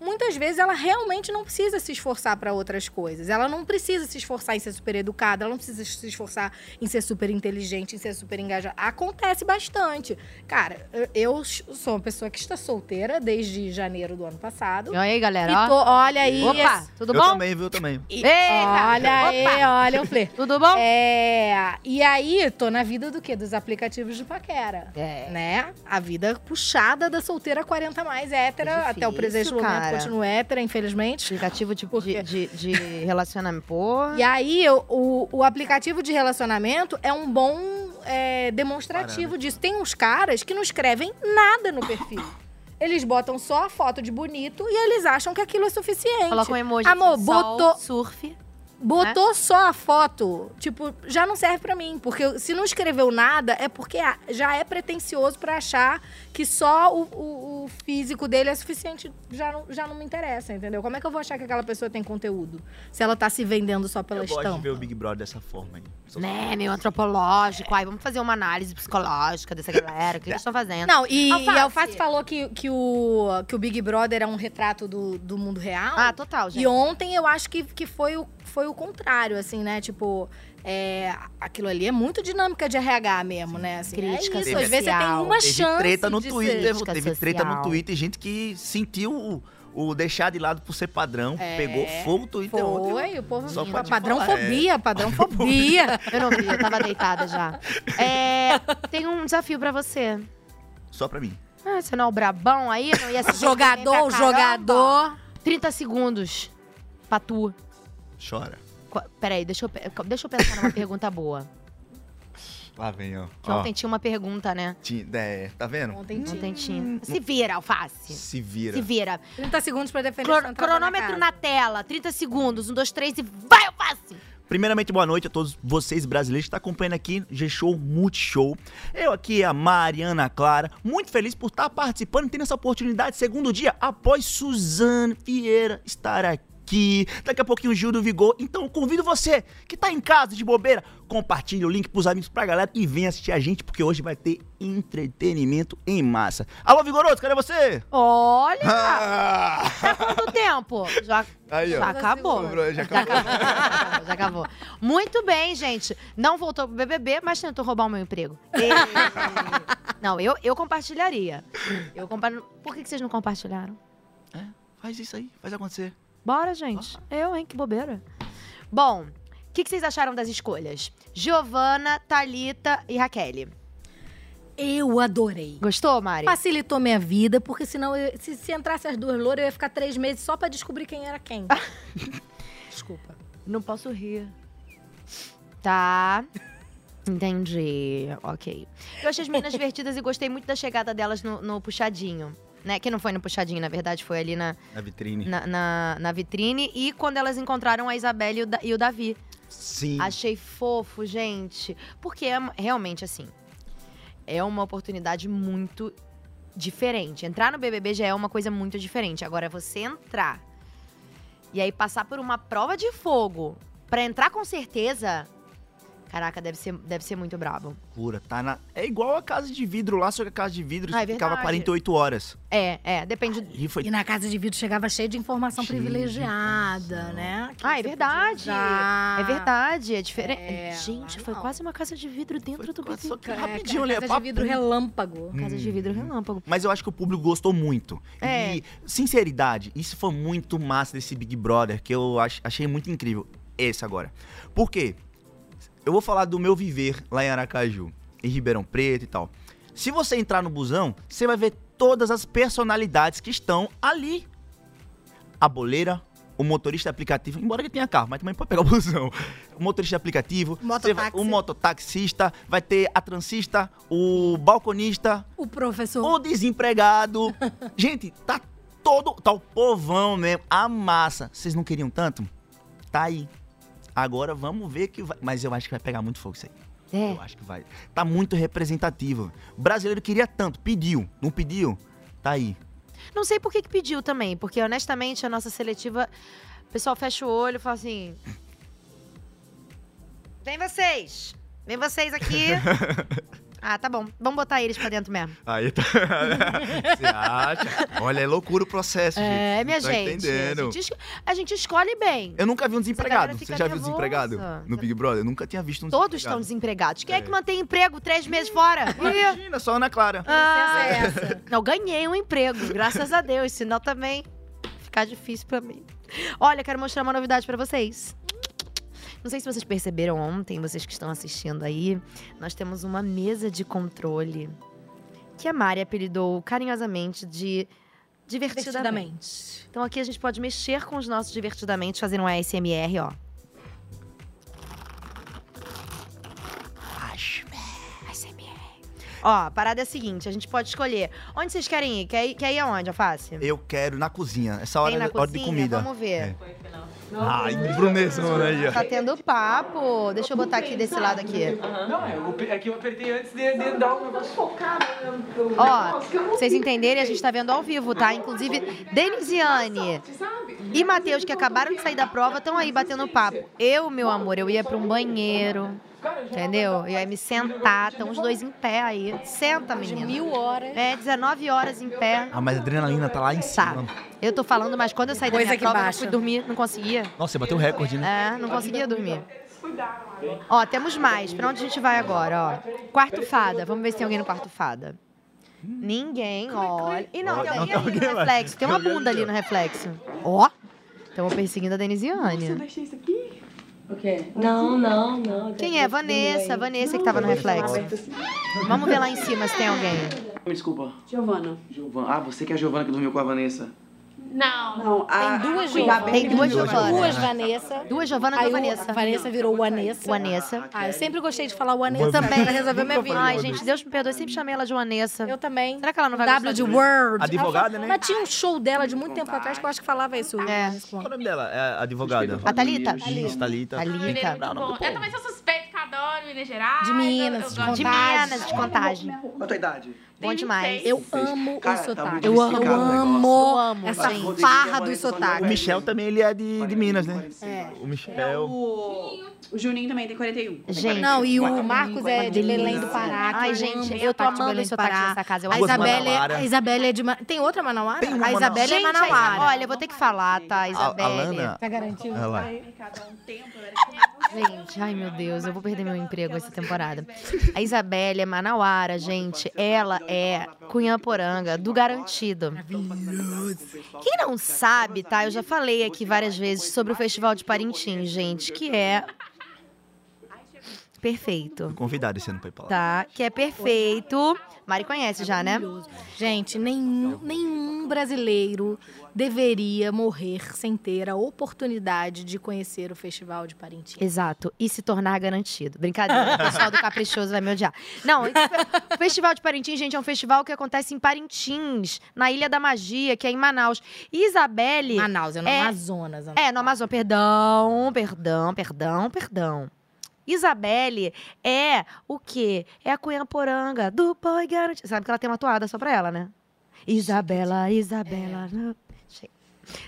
Muitas vezes ela realmente não precisa se esforçar para outras coisas. Ela não precisa se esforçar em ser super educada, ela não precisa se esforçar em ser super inteligente, em ser super engajada. Acontece bastante. Cara, eu- eu sou uma pessoa que está solteira desde janeiro do ano passado. E aí, galera, E tô- olha aí. Opa, esse- tudo eu bom? também, viu? Eu também. e- Eita! Olha aí, Opa! olha o flerte. Tudo bom? É, e aí, tô na vida do quê? Dos aplicativos de paquera. É. Né? A vida puxada da solteira 40 mais hétera, É até o difícil, presente momento cara. continua hétera, infelizmente. Aplicativo de, de, de, de relacionamento. Pô. E aí, o, o, o aplicativo de relacionamento é um bom é, demonstrativo disso. Tem uns caras que não escrevem nada no perfil. Eles botam só a foto de bonito e eles acham que aquilo é suficiente. Coloca um emoji. Amor, sol, botou- surf. Botou só a foto, tipo, já não serve pra mim. Porque se não escreveu nada, é porque já é pretencioso pra achar que só o, o- o físico dele é suficiente. Já não, já não me interessa, entendeu? Como é que eu vou achar que aquela pessoa tem conteúdo? Se ela tá se vendendo só pela eu gosto de estampa. ver o Big Brother dessa forma aí. Sou- Né, meio antropológico. Aí, vamos fazer uma análise psicológica dessa galera. O que eles estão fazendo? Não, e Alface. e a Alface falou que, que, o, que o Big Brother é um retrato do, do mundo real. Ah, total, gente. E ontem eu acho que, que foi, o, foi o contrário, assim, né? Tipo, é, aquilo ali é muito dinâmica de RH mesmo, né? Assim, Crítica é isso. Às vezes você tem social. uma Teve chance treta no de Twitter, teve treta no social. Twitter, gente que sentiu o, o deixar de lado por ser padrão, É, pegou fogo no Twitter ontem. Foi, o povo Só viu. pra Padrãofobia, padrãofobia. Eu não vi, eu tava deitada já. É, tem um desafio pra você. Só pra mim. Ah, você não é o brabão aí? Não ia se jogador, jogador. 30 segundos pra tu. Chora. Qu- Peraí, deixa eu, deixa eu pensar numa pergunta boa. Lá vem, ó. Que Ó, ontem tinha uma pergunta, né? ti- é, tá vendo? Ontem tinha. Ontem tinha. Se vira, alface. Se vira. Se vira. 30 segundos pra defender cronômetro casa. na tela. 30 segundos. Um, dois, três e vai, alface! Primeiramente, boa noite a todos vocês brasileiros que estão acompanhando aqui G-Show Multishow. Eu aqui, a Mariana Clara, muito feliz por estar participando, tendo essa oportunidade, segundo dia, após Suzane Vieira estar aqui. Daqui a pouquinho o Gil do Vigor. Então, eu convido você que tá em casa de bobeira, compartilhe o link pros amigos, pra galera e venha assistir a gente, porque hoje vai ter entretenimento em massa. Alô, Vigoroso, cadê você? Olha! Ah! Tá quanto tempo? Já, Aí, já acabou. Já Já acabou. acabou. Já acabou. Muito bem, gente. Não voltou pro BBB, mas tentou roubar o meu emprego. Não, eu, eu compartilharia. Eu compa... Por que que vocês não compartilharam? É, faz isso aí, faz acontecer. Bora, gente. Eu, hein? Que bobeira. Bom, o que, que vocês acharam das escolhas? Giovana, Thalita e Raquel. Eu adorei. Gostou, Mari? Facilitou minha vida, porque senão, eu- se, se entrasse as duas louras, eu ia ficar três meses só pra descobrir quem era quem. Desculpa. Não posso rir. Tá. Entendi. Ok. Eu achei as meninas divertidas e gostei muito da chegada delas no, no puxadinho. Né? Que não foi no puxadinho, na verdade, foi ali na, Na vitrine. na, na- na vitrine. E quando elas encontraram a Isabelle e o, Da- e o Davi. Sim. Achei fofo, gente. Porque é realmente assim. É uma oportunidade muito diferente. Entrar no BBB já é uma coisa muito diferente. Agora, você entrar e aí passar por uma prova de fogo pra entrar com certeza. Caraca, deve ser, deve ser muito brabo. Loucura, tá na... É igual a casa de vidro lá, só que a casa de vidro Ah, é ficava verdade. 48 horas. É, é, depende. E foi E na casa de vidro chegava cheio de informação Cheio de privilegiada, informação. né? Que Ah, é verdade. É verdade, é diferente. É, Gente, lá foi não. quase uma casa de vidro dentro do quase- só BBB. que rapidinho é casa papo. de vidro relâmpago. Casa de vidro relâmpago. Mas eu acho que o público gostou muito. É. E, sinceridade, isso foi muito massa desse Big Brother, que eu ach- achei muito incrível. Esse agora. Por quê? Eu vou falar do meu viver lá em Aracaju, em Ribeirão Preto e tal. Se você entrar no busão, você vai ver todas as personalidades que estão ali. A boleira, o motorista aplicativo, embora ele tenha carro, mas também pode pegar o busão. O motorista aplicativo, vai- o mototaxista, vai ter a transista, o balconista, O professor. o desempregado. Gente, tá todo. Tá o povão mesmo. A massa. Vocês não queriam tanto? Tá aí. Agora vamos ver que vai. Mas eu acho que vai pegar muito fogo isso aí. É. Eu acho que vai. Tá muito representativo. O brasileiro queria tanto. Pediu. Não pediu? Tá aí. Não sei por que, que pediu também, porque honestamente a nossa seletiva. O pessoal fecha o olho e fala assim. Vem vocês! Vem vocês aqui! ah, tá bom. Vamos botar eles pra dentro mesmo. Aí tá. Você acha? Olha, é loucura o processo, gente. É, minha tá gente. entendendo. A gente, a gente escolhe bem. Eu nunca vi um desempregado. Você já viu nervosa. desempregado no Big Brother? Eu nunca tinha visto um Todos estão desempregado. desempregados. Quem é. É. que mantém emprego três meses fora? Imagina, só Ana Clara. ah, é essa. Não, ganhei um emprego, graças a Deus. Senão também ficar difícil pra mim. Olha, quero mostrar uma novidade pra vocês. Não sei se vocês perceberam ontem, vocês que estão assistindo aí, nós temos uma mesa de controle que a Mari apelidou carinhosamente de divertidamente. Divertidamente. Então aqui a gente pode mexer com os nossos divertidamente, fazer um ASMR, ó. ASMR. Ó, a parada é a seguinte, a gente pode escolher. Onde vocês querem ir? Quer ir, quer ir aonde, Alface? Eu quero na cozinha. Essa hora Tem na é hora de cozinha? comida. Vamos ver. Ai, Brunesão aí, ó. Tá tendo papo. Deixa eu botar aqui desse lado aqui. Não, é, eu, é que eu apertei antes de, de dar um negócio. Ó, pra vocês entenderem, a gente tá vendo ao vivo, tá? Inclusive, Denisiane e Matheus, que acabaram de sair da prova, estão aí batendo papo. Eu, meu amor, eu ia pra um banheiro, entendeu? Eu ia me sentar, estão os dois em pé aí. Senta, menina. mil horas. É, 19 horas em pé. Ah, mas a adrenalina tá lá em Tá. cima. Eu tô falando, mas quando eu saí da Coisa minha que prova, eu baixa. fui dormir, não conseguia. Nossa, você bateu o recorde, né? É, não conseguia dormir. Ó, temos mais. Pra onde a gente vai agora, ó? Quarto fada. Vamos ver se tem alguém no quarto fada. Ninguém, olha. E não, tem alguém tem ali no reflexo. Tem uma bunda ali no reflexo. Ó. Estamos perseguindo a Denisiane. O quê? Não, não, não. Quem é? Vanessa. Vanessa que tava no reflexo. Vamos ver lá em cima se tem alguém. Me desculpa. Giovana. Giovana. Ah, você que é a Giovana que dormiu com a Vanessa. Não. Não, a, Tem duas Giovanas. Tem duas Giovanas. Duas Vanessa. Duas Giovana Aí e Vanessa. A Vanessa virou o Vanessa. Vanessa. Ah, eu sempre gostei de falar o Vanessa. Eu também. Pra resolver minha vida. Ai, gente, Deus me perdoe. Sempre chamei ela de Vanessa. Eu também. Será que ela não vai W de? Word. Advogada, né? Mas tinha um show dela de muito tempo atrás que eu acho que falava isso. É. Qual o nome dela? É a advogada. A Thalita? Isso, Thalita. É Thalita. Eu também sou suspeita que adoro Minas Gerais. De Minas, de. Minas, de contagem. Qual a tua idade? Bom demais. Eu amo Cara, o tá sotaque. muito eu amo, o Eu amo, essa gente. farra do O sotaque. Michel também, ele é de, de Minas, né? É. O Michel. O, o Juninho também tem 41. Gente, Não, e o Marcos é de Belém do Pará. Ai, gente, eu tô sotaque amando do sotaques Pará. dessa casa. Eu A Isabelle, Manauara. a Isabelle é de... Ma- Tem outra Manauara? Tem uma a Isabelle é Manauara. Olha, eu vou ter que falar, tá, A, Isabelle? a. Tá garantido? Ela. Um Gente, ai meu Deus, eu vou perder meu emprego essa temporada. A Isabelle é manauara, gente. Ela é cunhaporanga, do garantido. Quem não sabe, tá? Eu já falei aqui várias vezes sobre o Festival de Parintins, gente, que é perfeito. Convidado esse ano pra ir pra lá. Tá? Que é perfeito. Mari conhece já, né? Gente, nenhum, nenhum brasileiro deveria morrer sem ter a oportunidade de conhecer o Festival de Parintins. Exato. E se tornar garantido. Brincadeira. O pessoal do Caprichoso vai me odiar. Não, o Festival de Parintins, gente, é um festival que acontece em Parintins, na Ilha da Magia, que é em Manaus. E Isabelle. Manaus, é no É- Amazonas. É, no Amazonas. Perdão, perdão, perdão, perdão. Isabelle é o quê? É a cunhaporanga do Boi Garantido. Sabe que ela tem uma toada só pra ela, né? Isabela, Isabela. Chega.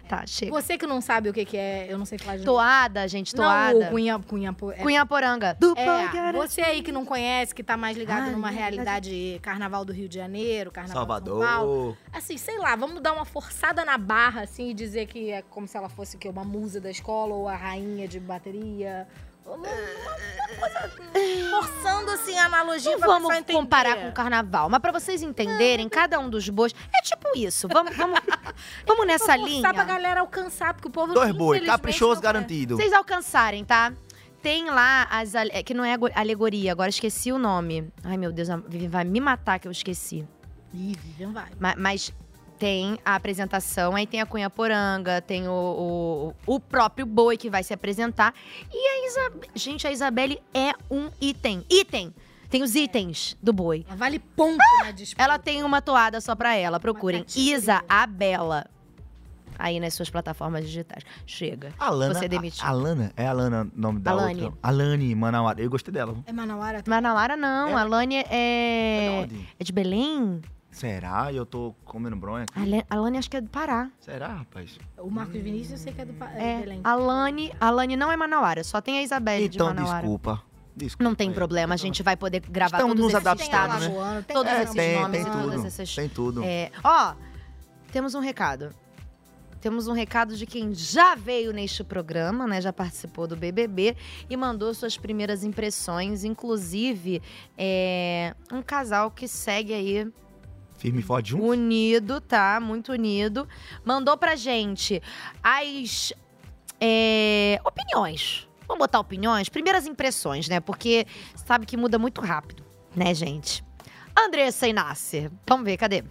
Tá, chega. Você que não sabe o que, que é, eu não sei falar de Toada, gente, Não, toada. o cunha, cunha, é, Cunhaporanga do Boi É, você aí que não conhece, que tá mais ligado Ai, numa é realidade carnaval do Rio de Janeiro, carnaval de São Paulo. Salvador. Assim, sei lá, vamos dar uma forçada na barra, assim, e dizer que é como se ela fosse o quê? Uma musa da escola ou a rainha de bateria. Forçando, assim, a analogia Não pra vamos entender. comparar com o carnaval, mas pra vocês entenderem, cada um dos bois é tipo isso. Vamos, vamos, vamos nessa Pra linha. pra galera alcançar, porque o povo Dois boi, infelizmente, caprichoso não garantido. Vocês alcançarem, tá? Tem lá as é que não é alegoria, agora esqueci o nome. Ai meu Deus, a Vivian vai me matar que eu esqueci. Ih, Vivian vai. Ma- Mas, tem a apresentação, aí tem a cunha poranga, tem o, o, o próprio boi que vai se apresentar. E a Isabelle. Gente, a Isabelle é um item. Item! Tem os itens do boi. Ela vale ponto na disputa. Ela tem uma toada só pra ela. Procurem. Isa a Bela. Aí nas suas plataformas digitais. Chega. Alana. Você demitiu. A- Alana? É Alana o nome da Alane. outra? Alane Manauara. Eu gostei dela. É Manauara? Manauara não. É. A Lani É de é. É de Belém? Será? Eu tô comendo bronha aqui. A Le- a Lani acho que é do Pará. Será, rapaz? O Marcos Vinícius eu sei que é do Pa- é É. A Lani, a Lani não é Manauara, só tem a Isabelle de Então, Manauara. desculpa. Desculpa. Não tem é. problema, a gente vai poder gravar Estamos todos nos esses adaptando, estados, né? Todos é, esses tem, nomes tem e tudo. todas essas. Tem tudo. É, ó, temos um recado. Temos um recado de quem já veio neste programa, né? Já participou do BBB e mandou suas primeiras impressões. Inclusive, é, um casal que segue aí Firme e forte junto. unido, tá? Muito unido. Mandou pra gente as é, opiniões. Vamos botar opiniões? Primeiras impressões, né? Porque sabe que muda muito rápido, né, gente? Andressa e Nasser. Vamos ver, cadê?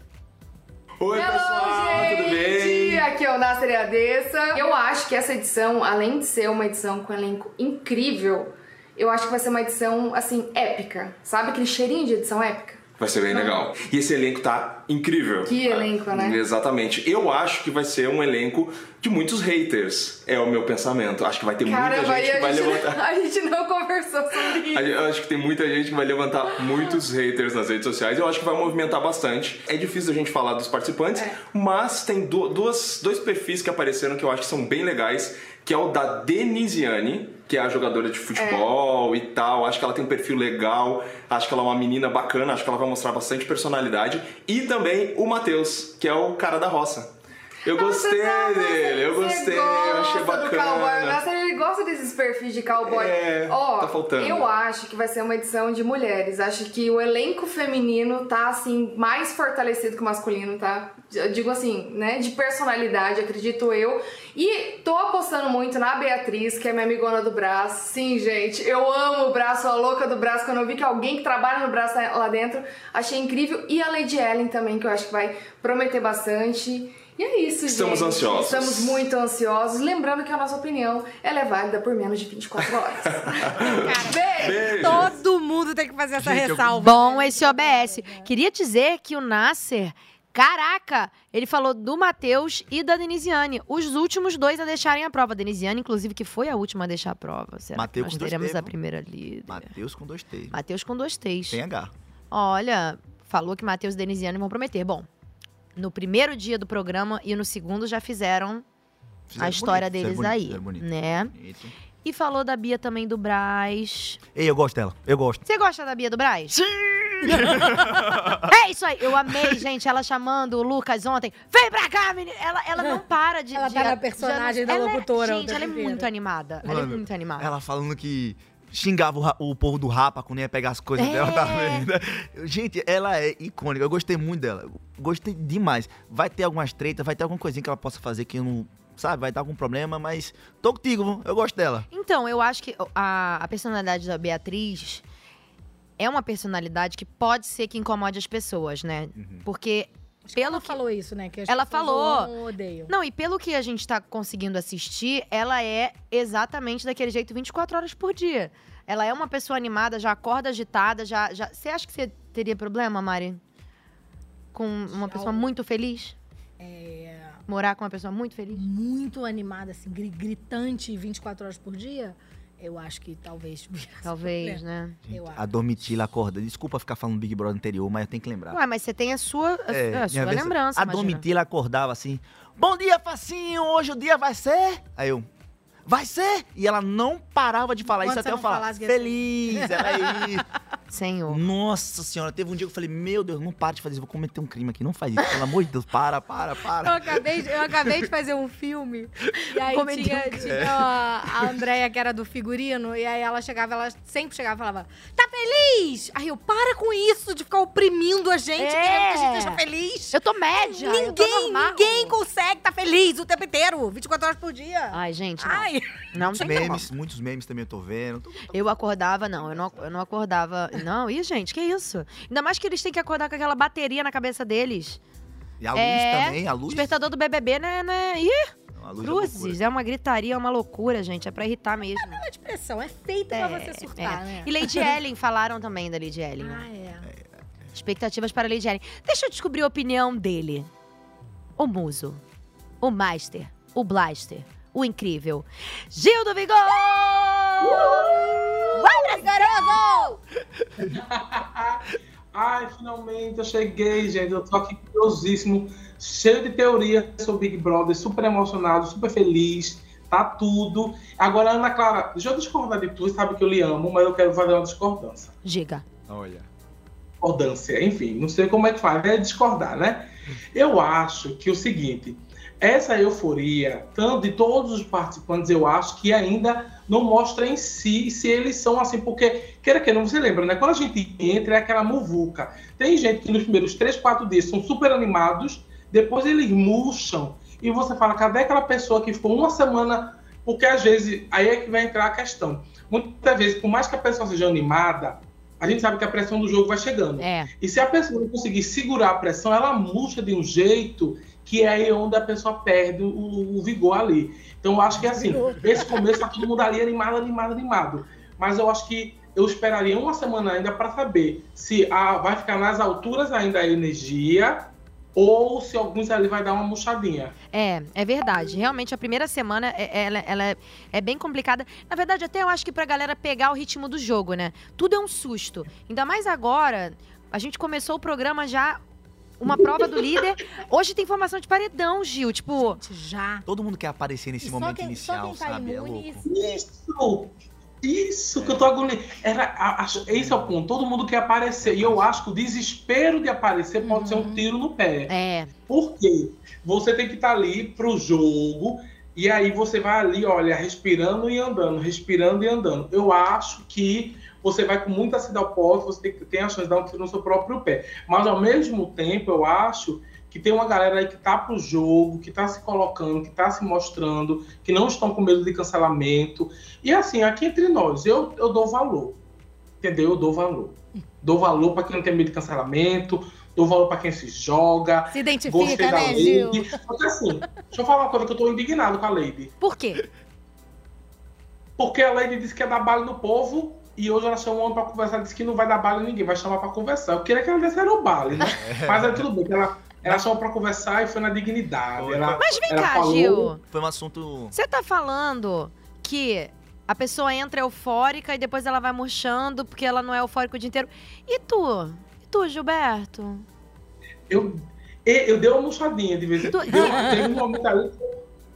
Oi, pessoal, tudo bem? Aqui é o Nasser e a Dessa. Eu acho que essa edição, além de ser uma edição com um elenco incrível, eu acho que vai ser uma edição, assim, épica. Sabe aquele cheirinho de edição épica? Vai ser bem legal. E esse elenco tá incrível. Que elenco, né? Exatamente. Eu acho que vai ser um elenco de muitos haters. É o meu pensamento. Acho que vai ter muita gente que vai gente, levantar. a gente não conversou sobre isso. Eu acho que tem muita gente que vai levantar muitos haters nas redes sociais. Eu acho que vai movimentar bastante. É difícil a gente falar dos participantes, É. mas tem du- duas, dois perfis que apareceram que eu acho que são bem legais. Que é o da Denisiane, que é a jogadora de futebol e tal. Acho que ela tem um perfil legal. Acho que ela é uma menina bacana. Acho que ela vai mostrar bastante personalidade. E também o Matheus, que é o cara da roça. Eu gostei Nossa, dele, eu gostei, eu achei cowboy. Bacana. Nasser, ele gosta desses perfis de cowboy. É, Ó, tá faltando. Eu acho que vai ser uma edição de mulheres. Acho que o elenco feminino tá, assim, mais fortalecido que o masculino, tá? Eu digo assim, né? De personalidade, acredito eu. E tô apostando muito na Beatriz, que é minha amigona do braço. Sim, gente, eu amo o braço, a louca do braço. Quando eu vi que alguém que trabalha no braço tá lá dentro, achei incrível. E a Lady Ellen também, que eu acho que vai prometer bastante. E é isso, Estamos gente. ansiosos. Estamos muito ansiosos. Lembrando que a nossa opinião ela é válida por menos de 24 horas. Beijo. Todo mundo tem que fazer essa Gente, eu- ressalva. Bom esse OBS. Queria dizer que o Nasser, caraca, ele falou do Matheus e da Denisiane. Os últimos dois a deixarem a prova. A Denisiane, inclusive, que foi a última a deixar a prova. Será Mateus que com nós dois teremos a primeira líder? Matheus com dois T. Matheus com dois T's. Tem H. Olha, falou que Matheus e Denisiane vão prometer. Bom, no primeiro dia do programa e no segundo já fizeram, Fizeram a história bonito, deles bonito, aí, bonito. né? Bonito. E falou da Bia também do Braz. Ei, eu gosto dela. Eu gosto. Você gosta da Bia do Braz? Sim! é isso aí, eu amei, gente, ela chamando o Lucas ontem. Vem pra cá, menina! Ela, ela não para de. Ela de- tá na personagem de- da ela é- locutora Gente, ela é muito animada. ela é Mano, muito animada. Ela falando que xingava o, o povo do Rapa quando ia pegar as coisas É. dela? Gente, ela é icônica. Eu gostei muito dela. Gostei demais. Vai ter algumas tretas, vai ter alguma coisinha que ela possa fazer que eu não. Sabe, vai ter algum problema, mas tô contigo, eu gosto dela. Então, eu acho que a, a personalidade da Beatriz é uma personalidade que pode ser que incomode as pessoas, né? Porque pelo ela falou isso, né? Que Ela falou. odeiam. Não, e pelo que a gente tá conseguindo assistir, ela é exatamente daquele jeito 24 horas por dia. Ela é uma pessoa animada, já acorda agitada, já. já... Você acha que você teria problema, Mari? Com uma pessoa muito feliz? É, Morar com uma pessoa muito feliz? muito animada, assim, gri- gritante 24 horas por dia, eu acho que talvez. Talvez, né? Eu acho. A Domitila acorda. Desculpa ficar falando Big Brother anterior, mas eu tenho que lembrar. Ué, mas você tem a sua, a, É, a sua lembrança. A imagina. Domitila acordava assim: Bom dia, Facinho, hoje o dia vai ser. Aí eu. Vai ser? E ela não parava de falar Enquanto isso até eu falar. falasse. Feliz, ela aí. Senhor. Nossa senhora, teve um dia que eu falei: Meu Deus, não para de fazer isso, vou cometer um crime aqui. Não faz isso, pelo amor de Deus, para, para, Eu para. acabei, de, eu acabei de fazer um filme. E aí tinha, um- tinha a, a Andréia, que era do figurino, e aí ela chegava, ela sempre chegava e falava: Tá feliz? Aí eu, para com isso de ficar oprimindo a gente, É. querendo que a gente esteja feliz. Eu tô média. eu tô Ninguém, ninguém consegue estar feliz o tempo inteiro, 24 horas por dia. Ai, gente, não. Ai. Não Muitos tem como. memes, muitos memes também eu tô vendo. Tô- Eu acordava, não, eu não, eu não acordava. Não, ih, gente, que isso? Ainda mais que eles têm que acordar com aquela bateria na cabeça deles. E a luz É, também, a luz. Despertador do BBB, né? né? Ih, é cruzes, é uma gritaria, é uma loucura, gente. É pra irritar mesmo. A expressão é feita pra você surtar, É. né? E Lady Ellen, falaram também da Lady Ellen. né? Ah, é. Expectativas para Lady Ellen. Deixa eu descobrir a opinião dele. O muso, o master, o blaster, o incrível. Gil do Vigor! Vai, garoto! Ai, finalmente eu cheguei, gente. Eu tô aqui curiosíssimo, cheio de teoria sobre Big Brother, super emocionado, super feliz. Tá tudo. Agora, Ana Clara, deixa eu discordar de tu, sabe que eu lhe amo, mas eu quero fazer uma discordância. Diga. Olha. Discordância, enfim, não sei como é que faz, é discordar, né? Eu acho que o seguinte, essa euforia, tanto de todos os participantes, eu acho que ainda não mostra em si se eles são assim, porque, queira que não, você lembra, né? Quando a gente entra, é aquela muvuca. Tem gente que nos primeiros três, quatro dias são super animados, depois eles murcham, e você fala, cadê aquela pessoa que ficou uma semana? Porque às vezes, aí é que vai entrar a questão. Muitas vezes, por mais que a pessoa seja animada, a gente sabe que a pressão do jogo vai chegando. É. E se a pessoa não conseguir segurar a pressão, ela murcha de um jeito que é aí onde a pessoa perde o, o vigor ali. Então eu acho que assim, esse começo tá todo mundo ali animado, animado, animado. Mas eu acho que eu esperaria uma semana ainda para saber se a, vai ficar nas alturas ainda a energia ou se alguns ali vai dar uma murchadinha. É, é verdade. Realmente, a primeira semana, é- ela, ela é, é bem complicada. Na verdade, até eu acho que pra galera pegar o ritmo do jogo, né? Tudo é um susto. Ainda mais agora, a gente começou o programa já, uma prova do líder. Hoje tem formação de paredão, Gil. Tipo, já. Todo mundo quer aparecer nesse E momento quem- inicial, tá sabe? É louco. Isso! Isso que eu tô agoniado. Era, a- acho- esse é o ponto. Todo mundo quer aparecer. E eu acho que o desespero de aparecer pode ser um tiro no pé. É. Por quê? Você tem que estar ali pro jogo. E aí você vai ali, olha, respirando e andando, respirando e andando. Eu acho que você vai com muita sede ao pote, você tem, tem a chance de dar um tiro no seu próprio pé. Mas ao mesmo tempo, eu acho que tem uma galera aí que tá pro jogo, que tá se colocando, que tá se mostrando, que não estão com medo de cancelamento. E assim, aqui entre nós, eu, eu dou valor. Entendeu? Eu dou valor. Dou valor pra quem não tem medo de cancelamento, dou valor pra quem se joga. Se identifica, Gostei né. Gil? Porque assim, deixa eu falar uma coisa que eu tô indignado com a Lady. Por quê? Porque a Lady disse que ia dar bala no povo e hoje ela chamou um homem pra conversar, disse que não vai dar bala em ninguém, vai chamar pra conversar. Eu queria que ela desse era o bala, né? Mas é tudo bem, que ela, ela chamou pra conversar e foi na dignidade. Ela, Mas vem ela cá, falou- Gil. Foi um assunto. Você tá falando que a pessoa entra eufórica e depois ela vai murchando porque ela não é eufórica o dia inteiro. E tu? E tu, Gilberto? Eu, eu dei uma murchadinha de vez em Tu- quando. Deu- Teve um momento ali.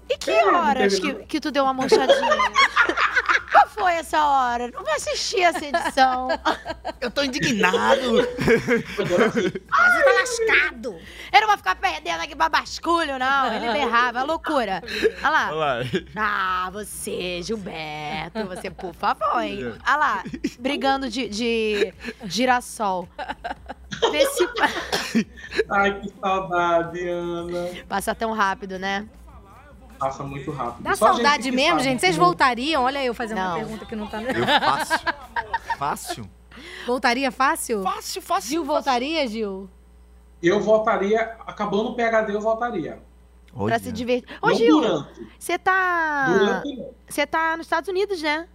E que É, horas que, que tu deu uma murchadinha? Qual foi essa hora? Não vou assistir essa edição. Eu tô indignado. Você tá lascado. Eu não vou ficar perdendo aqui pra basculho, não. Ele berrava, loucura. Olha lá. Olha lá. Ah, você, Gilberto, você, por favor, hein? Olha lá, brigando de, de girassol. Vê se Ai, que saudade, Ana. passa tão rápido, né? Passa muito rápido. Dá Só saudade mesmo, gente? Vocês voltariam? Olha eu fazendo uma Não. pergunta que não tá... Eu fácil. Fácil? Voltaria fácil? Fácil, fácil. Gil voltaria, Gil? Eu voltaria, acabando o PHD, eu voltaria. Pra se divertir. Ô, Não Gil, durante. você tá. Você tá nos Estados Unidos, né?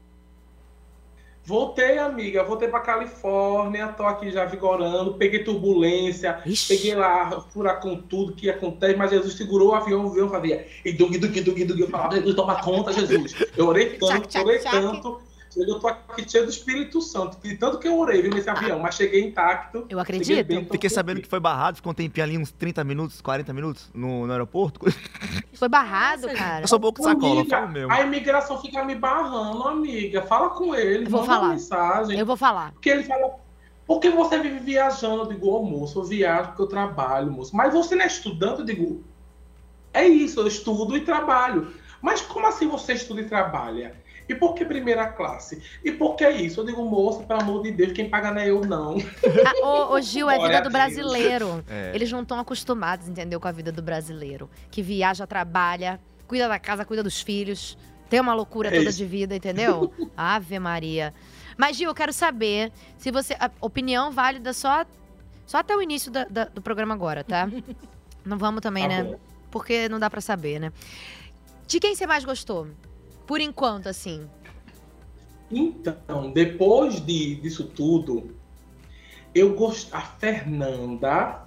Voltei, amiga. Voltei pra Califórnia, tô aqui já vigorando, peguei turbulência, peguei lá furacão tudo que acontece, mas Jesus segurou o avião, o avião fazia e dug, dug, dug, dug. Eu falava, Jesus, toma conta, Jesus. Eu orei tanto, Tchac, orei tchac, tanto. Eu tô aqui cheio do Espírito Santo, de tanto que eu orei, viu, nesse avião, mas cheguei intacto. Eu cheguei bem, Fiquei sabendo que foi barrado, ficou um tempinho ali, uns 30 minutos, 40 minutos no, no aeroporto. Foi barrado, cara. Eu sou pouco de sacola, Amiga, falo mesmo. A imigração fica me barrando, amiga. Fala com ele, Eu vou manda falar. mensagem. Eu vou falar. Porque ele fala, por que você vive viajando? Eu digo, ô moço, eu viajo porque eu trabalho, moço. Mas você não é estudante? Eu digo, é isso, eu estudo e trabalho. Mas como assim você estuda e trabalha? E por que primeira classe? E por que isso? Eu digo, moço, pelo amor de Deus, quem paga não é eu, não. Ah, ô, ô, Gil, é a vida do brasileiro. É. Eles não estão acostumados, entendeu, com a vida do brasileiro. Que viaja, trabalha, cuida da casa, cuida dos filhos. Tem uma loucura É toda isso. de vida, entendeu? Ave Maria. Mas, Gil, eu quero saber se você. A opinião válida só, só até o início da- da- do programa agora, tá? Não vamos também, Tá né? bom. Porque não dá pra saber, né? De quem você mais gostou? Por enquanto, assim. Então, depois de, disso tudo, eu gosto. A Fernanda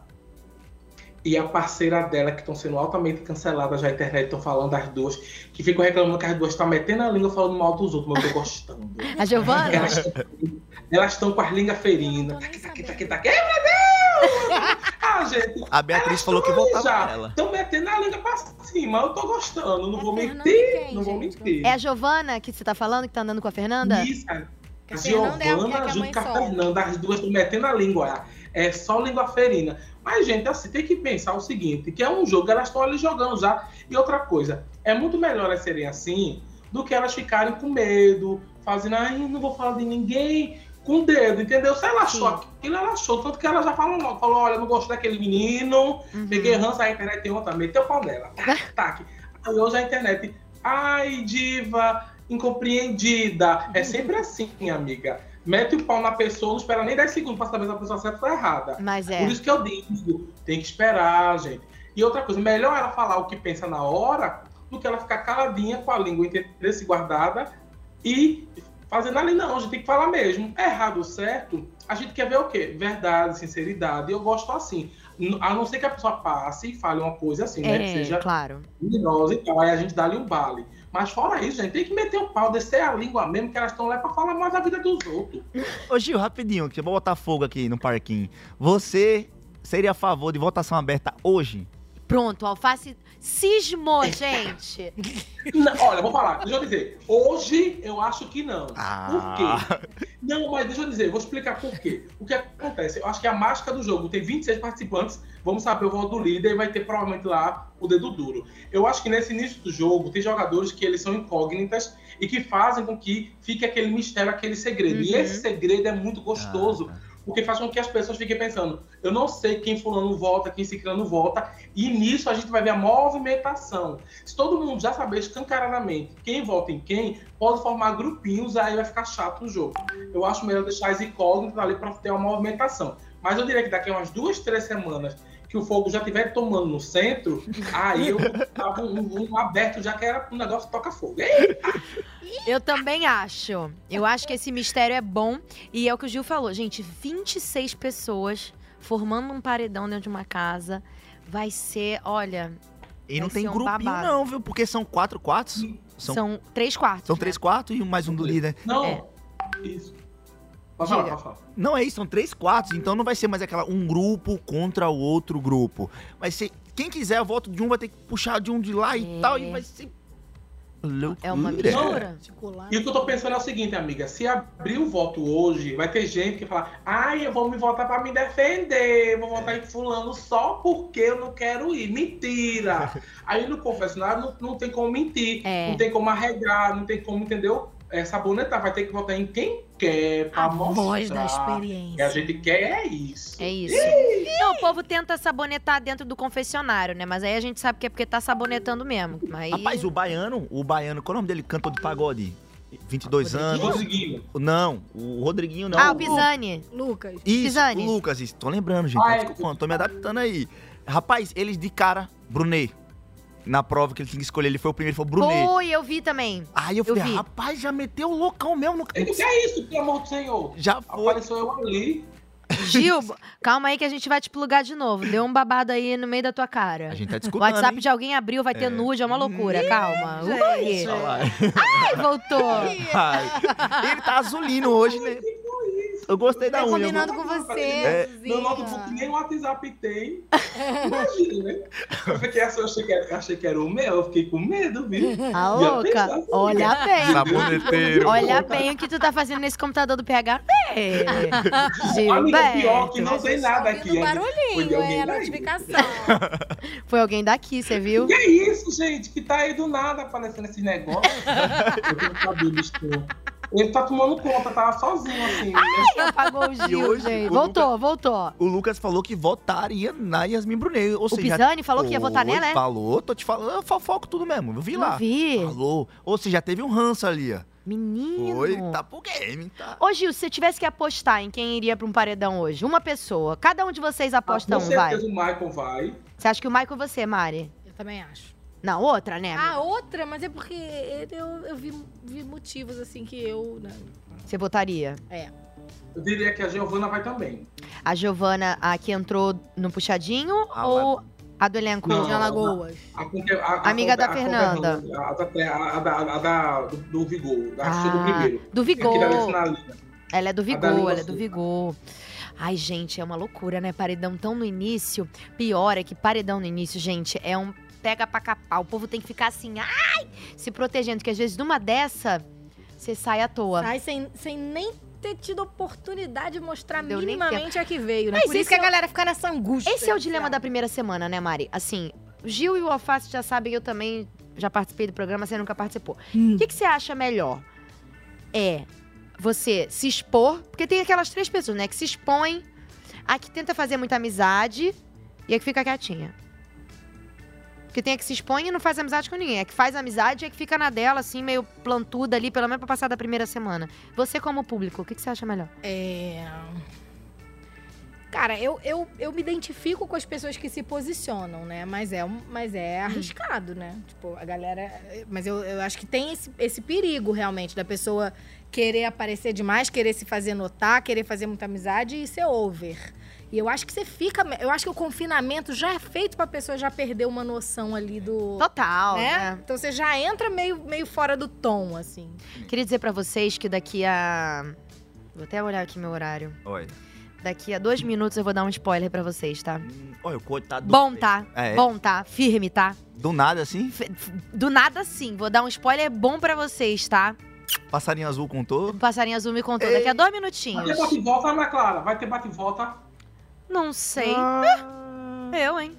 e a parceira dela, que estão sendo altamente canceladas já na internet, estão falando das duas, que ficam reclamando que as duas estão metendo a língua falando mal dos outros, mas eu tô gostando. A Giovana? Elas estão- com as línguas ferinas. Taqui, taqui, taqui, taqui. Ai, meu Deus! Ah, gente. A Beatriz falou que voltava já pra ela. Estão metendo a língua pra cima, eu tô gostando, não vou mentir, não vou mentir. É a Giovana que você tá falando, que tá andando com a Fernanda? Isso, a Fernanda é é Giovana a que a junto com a. Fernanda, as duas estão metendo a língua. É só língua ferina. Mas, gente, assim, tem que pensar o seguinte, que é um jogo, elas estão ali jogando já. E outra coisa, é muito melhor elas serem assim do que elas ficarem com medo, fazendo, ai, não vou falar de ninguém, com o dedo, entendeu? Se ela achou aquilo, ela achou. Tanto que ela já falou logo, falou, olha, não gosto daquele menino, Uhum. peguei ranço, a internet tem outra, meteu o pau nela. Tac, tac. Aí hoje a internet, ai, diva, incompreendida. É sempre assim, amiga. Mete o pau na pessoa, não espera nem 10 segundos pra saber se a pessoa certa ou errada. Mas é. Por isso que eu digo, tem que esperar, gente. E outra coisa, melhor ela falar o que pensa na hora do que ela ficar caladinha com a língua interesse guardada e fazendo ali, não, a gente tem que falar mesmo. É errado ou certo, a gente quer ver o quê? Verdade, sinceridade. Eu gosto assim. A não ser que a pessoa passe e fale uma coisa assim, né? Que É, seja claro. luminosa e tal. Aí a gente dá ali um bale. Mas fora isso, gente, tem que meter o pau, descer a língua mesmo, que elas estão lá pra falar mais da vida dos outros. Ô Gil, rapidinho, que eu vou botar fogo aqui no parquinho. Você seria a favor de votação aberta hoje? Pronto, alface cismou, gente. Não, olha, vou falar, deixa eu dizer. Hoje eu acho que não. Ah. Por quê? Não, mas deixa eu dizer, vou explicar por quê. O que acontece? Eu acho que a mágica do jogo tem 26 participantes, vamos saber o voto do líder e vai ter provavelmente lá o dedo duro. Eu acho que nesse início do jogo tem jogadores que eles são incógnitas e que fazem com que fique aquele mistério, aquele segredo. E Uhum. esse segredo é muito gostoso. Porque faz com que as pessoas fiquem pensando, eu não sei quem fulano volta, quem ciclano volta, e nisso a gente vai ver a movimentação. Se todo mundo já saber escancaradamente quem vota em quem, pode formar grupinhos, aí vai ficar chato o jogo. Eu acho melhor deixar as incógnitas ali para ter uma movimentação. Mas eu diria que daqui a umas duas, três semanas que o fogo já estiver tomando no centro, aí eu tava um, um aberto já que era um negócio toca fogo. Eita! Eu também acho. Eu acho que esse mistério é bom. E é o que o Gil falou, gente: 26 pessoas formando um paredão dentro de uma casa. Vai ser, olha. E não tem um grupinho, babado. não, viu? Porque são quatro quartos. São, três quartos. São né? três quartos e mais um do líder. Não, É. isso. Pode falar, falar. Não é isso, são três quartos. Então não vai ser mais aquela um grupo contra o outro grupo. Vai ser. Quem quiser o voto de um vai ter que puxar de um de lá e É. tal. E vai ser. Loucura. É uma mistura. E o que eu tô pensando é o seguinte, amiga. Se abrir o voto hoje, vai ter gente que fala, ai, eu vou me votar pra me defender, vou votar em fulano só porque eu não quero ir. Mentira! Aí no confessionário não, não tem como mentir, É. não tem como arregar, não tem como, entendeu? É, sabonetar, vai ter que votar em quem quer pra A mostrar. voz da que a experiência. gente quer é isso. É isso. Não, o povo tenta sabonetar dentro do confessionário, né? Mas aí a gente sabe que é porque tá sabonetando mesmo. Aí... Rapaz, o baiano, o baiano, qual é o nome dele? Cantor de pagode. 22 anos. Rodriguinho. Não, o Rodriguinho não. Ah, o Pisani. Lucas. Isso, Pisani. o Lucas, isso. Tô lembrando, gente. Ah, tá é. desculpando, tô me adaptando aí. Rapaz, eles de cara, Brunet. Na prova que ele tinha que escolher, ele foi o primeiro, foi o Brunet. Foi, eu vi também. Aí eu falei, vi. rapaz, já meteu o loucão mesmo no O que é isso, pelo amor do Senhor? Já foi. Apareceu eu ali. Gil, calma aí que a gente vai te plugar de novo. Deu um babado aí no meio da tua cara. A gente tá O discutindo. WhatsApp de alguém abriu, vai ter É. nude, é uma loucura. Calma. Ui. Ai, voltou. Ai, ele tá azulino hoje, né? Eu gostei da unha. combinando com você, É. Meu notebook nem o WhatsApp tem. Imagina, né? Eu fiquei assim, eu achei que era, eu achei que era o meu, eu fiquei com medo, viu? A louca. assim? Olha bem. Saboneteiro. Olha bem o que tu tá fazendo nesse computador do PH. É. Amiga, pior que não tem nada aqui. De barulhinho, alguém é a notificação. Foi alguém daqui, você viu? Que isso, gente? Que tá aí do nada aparecendo esse negócio. eu quero saber, bicho. Ele tá tomando conta, tava sozinho assim. né? Apagou o Gil, hoje, gente. o Voltou, voltou. O Lucas falou que votaria na Yasmin Brunet. Ou O seja, Pisani falou que ia votar nela, é? Falou, tô te falando, eu fofoco tudo mesmo. Eu vi Não lá. vi. Falou. Ou seja, já teve um ranço ali, ó. Menino. Foi, tá pro game, tá? Ô, Gil, se você tivesse que apostar em quem iria pra um paredão hoje, uma pessoa, cada um de vocês aposta Com um, vai. certeza o Michael vai. Você acha que o Michael e você, Mari? Eu também acho. Não, outra, né? A amiga? outra, mas é porque eu, eu vi, vi motivos assim que eu. né, Você votaria? É. Eu diria que a Giovana vai também. A Giovana, a que entrou no puxadinho Ah, ou a do elenco? Não, De Alagoas. A, a- a- Amiga a- da a- Fernanda. A, a, da- a da, a da- do, do Vigor, da Ah, do primeiro. do da Vigor. Ela é do Vigor, ela é do. Vigor. Ai, gente, é uma loucura, né? Paredão tão no início. Pior é que paredão no início, gente, é um pega pra capar. O povo tem que ficar assim, ai, se protegendo, que às vezes numa dessa, você sai à toa. Sai sem, sem nem ter tido oportunidade de mostrar Deu minimamente a que veio, né? Mas Por isso que a é galera fica nessa angústia. Esse é o dilema da primeira semana, né, Mari? Assim, o Gil e o Alface já sabem, eu também já participei do programa, você nunca participou. O Hum. que, que você acha melhor? É você se expor, porque tem aquelas três pessoas, né, que se expõem, a que tenta fazer muita amizade e a que fica quietinha. Porque tem a que se expõe e não faz amizade com ninguém. A que faz amizade é a que fica na dela, assim, meio plantuda ali, pelo menos pra passar da primeira semana. Você, como público, o que, que você acha melhor? É. Cara, eu, eu, eu me identifico com as pessoas que se posicionam, né? Mas é, mas é arriscado, né? Tipo, a galera. Mas eu, eu acho que tem esse, esse perigo, realmente, da pessoa querer aparecer demais, querer se fazer notar, querer fazer muita amizade e ser over. E eu acho que você fica. Eu acho que o confinamento já é feito pra pessoa já perder uma noção ali do. Total, né? né? Então você já entra meio, meio fora do tom, assim. Queria dizer pra vocês que daqui a. Vou até olhar aqui meu horário. Olha. Daqui a dois minutos eu vou dar um spoiler pra vocês, tá? Olha, o coitado do Bom, tá? É. Bom, tá? Firme, tá? Do nada, assim, Do nada, sim. Vou dar um spoiler bom pra vocês, tá? passarinho azul contou. O passarinho azul me contou. Daqui a dois Vai minutinhos. ter bate e volta, Ana Clara? Vai ter bate e volta? Não sei. Ah. Eu, hein?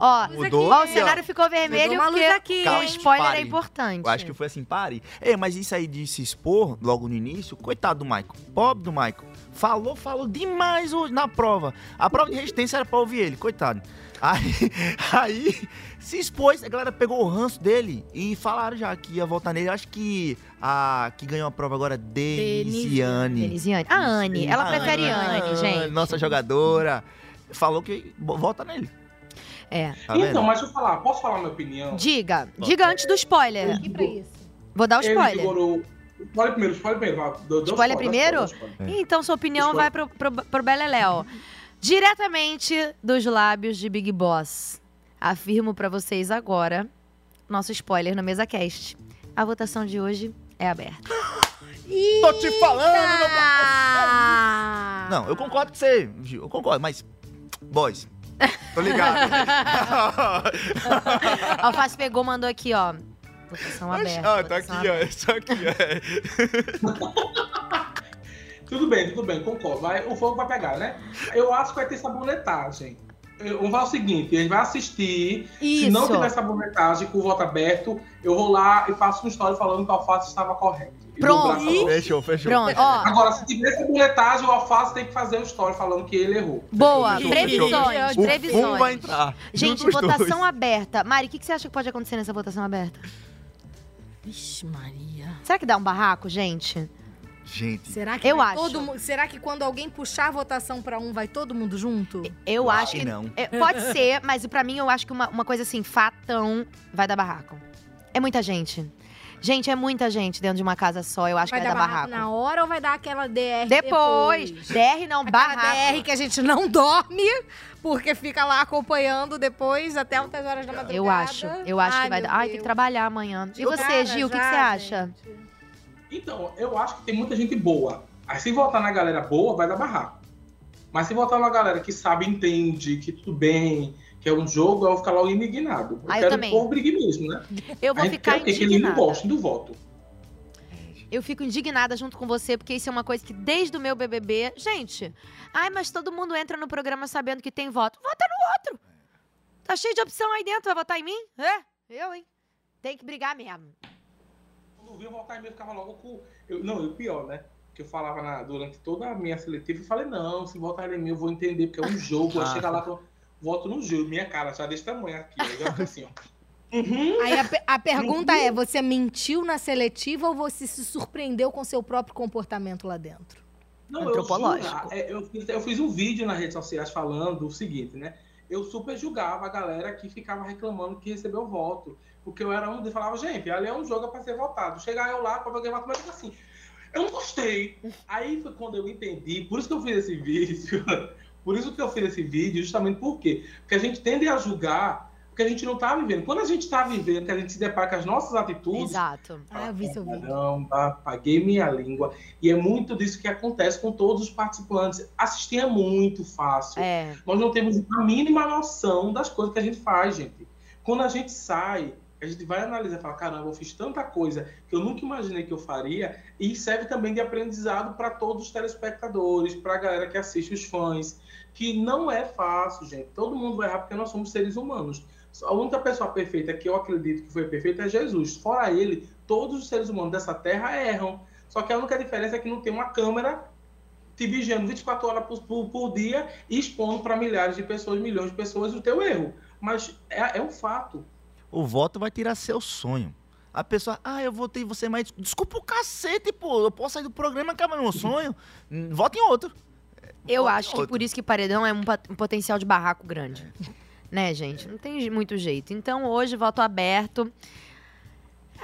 Ó, Mudou ó, o aqui, ó. cenário ficou vermelho Mudou uma luz aqui, o hein? spoiler é Pare. importante. Eu acho que foi assim, pare. É, mas isso aí de se expor logo no início, coitado do Michael. Pobre do Michael. Falou, falou demais hoje na prova. A prova de resistência era pra ouvir ele, coitado. Aí, aí se expôs, a galera pegou o ranço dele e falaram já que ia votar nele. Eu acho que a que ganhou a prova agora é Denisiane. Denisiane. A Anne, ela A prefere Anne, gente. Nossa jogadora. Falou que vota nele. É. Tá? Então, mas deixa eu falar, posso falar minha opinião? Diga, diga antes do spoiler. Aqui pra isso. Vou dar o spoiler. Spoiler primeiro, spoiler primeiro. vai, Spoiler primeiro? spoiler, spoiler. Então sua opinião Spoiler. vai pro, pro, pro Beleléu. Diretamente dos lábios de Big Boss. Afirmo pra vocês agora, nosso spoiler no MesaCast. A votação de hoje é aberta. Tô te falando, meu Ah! Não, eu concordo com você, Gil. Eu concordo, mas. Boys. Tô ligado. Alface pegou, mandou aqui, ó. Votação aberta. ah, tá aqui, ó. Isso aqui, ó. Tudo bem, tudo bem, concordo. Vai, o fogo vai pegar, né? Eu acho que vai ter sabonetagem. Eu vou falar o seguinte, a gente vai assistir. Se não Isso. tiver sabonetagem com o voto aberto, eu vou lá e faço uma história falando que o alface estava correto. Pronto. Fechou, fechou. Pronto, ó. Agora, se tiver sabonetagem, o alface tem que fazer uma história falando que ele errou. Boa, Fechou, previsões, fechou. O previsões. vai entrar. Gente, Juntos os votação dois. aberta. Mari, o que, que você acha que pode acontecer nessa votação aberta? Vixe, Maria. Será que dá um barraco, gente? Gente, Será que Eu acho. todo será que quando alguém puxar a votação pra um, vai todo mundo junto? Eu Eu acho que. não. é, pode ser, mas pra mim eu acho que uma, uma coisa assim, fatão, vai dar barraco. É muita gente. Gente, é muita gente dentro de uma casa só. Eu acho vai que dar vai dar barraco barraco. na hora ou vai dar aquela DR Depois. depois? DR não, Aquela barraco. DR que a gente não dorme, porque fica lá acompanhando depois até altas horas da madrugada. Eu acho. Eu acho Ai, que vai dar. Ai, tem que trabalhar amanhã. E Cara, você, Gil, o que, que você acha? Então, eu acho que tem muita gente boa. Aí se votar na galera boa, vai dar barraco. Mas se votar na galera que sabe, entende, que tudo bem, que é um jogo, eu vou ficar logo indignado. Ah, eu quero também. que o brigue mesmo, né? Eu vou ficar quer o quê? Que eles não gostem do voto. Eu fico indignada junto com você, porque isso é uma coisa que desde o meu BBB. Gente, ai, mas todo mundo entra no programa sabendo que tem voto. Vota no outro. Tá cheio de opção aí dentro, vai votar em mim? É, eu, hein? Tem que brigar mesmo. Eu eu em mim, eu ficava logo com. Eu, não, e o pior, né? Que eu falava na- durante toda a minha seletiva, eu falei, não, se votar em mim, eu vou entender, porque é um jogo. Aí Ah. chega lá, eu voto no jogo. Minha cara já desse tamanho aqui. Eu já assim, ó. Uhum. Aí a, a pergunta é: você mentiu na seletiva ou você se surpreendeu com seu próprio comportamento lá dentro? Não, eu, Antropológico. é, eu, fiz, eu fiz um vídeo nas redes sociais falando o seguinte, né? Eu super julgava a galera que ficava reclamando que recebeu voto. Porque eu era um que falava, gente, ali é um jogo pra ser votado. Chegar eu lá, pra alguém eu fico assim, eu não gostei. Aí foi quando eu entendi, por isso que eu fiz esse vídeo. Por isso que eu fiz esse vídeo, justamente por quê? Porque a gente tende a julgar porque a gente não tá vivendo. Quando a gente tá vivendo, que a gente se depara com as nossas atitudes, Exato. Ah, eu vi seu vídeo. Caramba, paguei minha língua. E é muito disso que acontece com todos os participantes. Assistir é muito fácil. É. Nós não temos a mínima noção das coisas que a gente faz, gente. Quando a gente sai, a gente vai analisar e fala: caramba, eu fiz tanta coisa que eu nunca imaginei que eu faria. E serve também de aprendizado para todos os telespectadores, para a galera que assiste, os fãs. Que não é fácil, gente. Todo mundo vai errar porque nós somos seres humanos. A única pessoa perfeita que eu acredito que foi perfeita é Jesus. Fora ele, todos os seres humanos dessa terra erram. Só que a única diferença é que não tem uma câmera te vigiando 24 horas por, por- por dia e expondo para milhares de pessoas, milhões de pessoas o teu erro. Mas é, é um fato. O voto vai tirar seu sonho. A pessoa, ah, eu votei em você, mas desculpa o cacete, pô. Eu posso sair do programa e acabar meu sonho. Hum, Vota em outro. Eu acho que outro. por isso que paredão é um, um potencial de barraco grande. Né, gente? Não tem muito jeito. Então, hoje, voto aberto.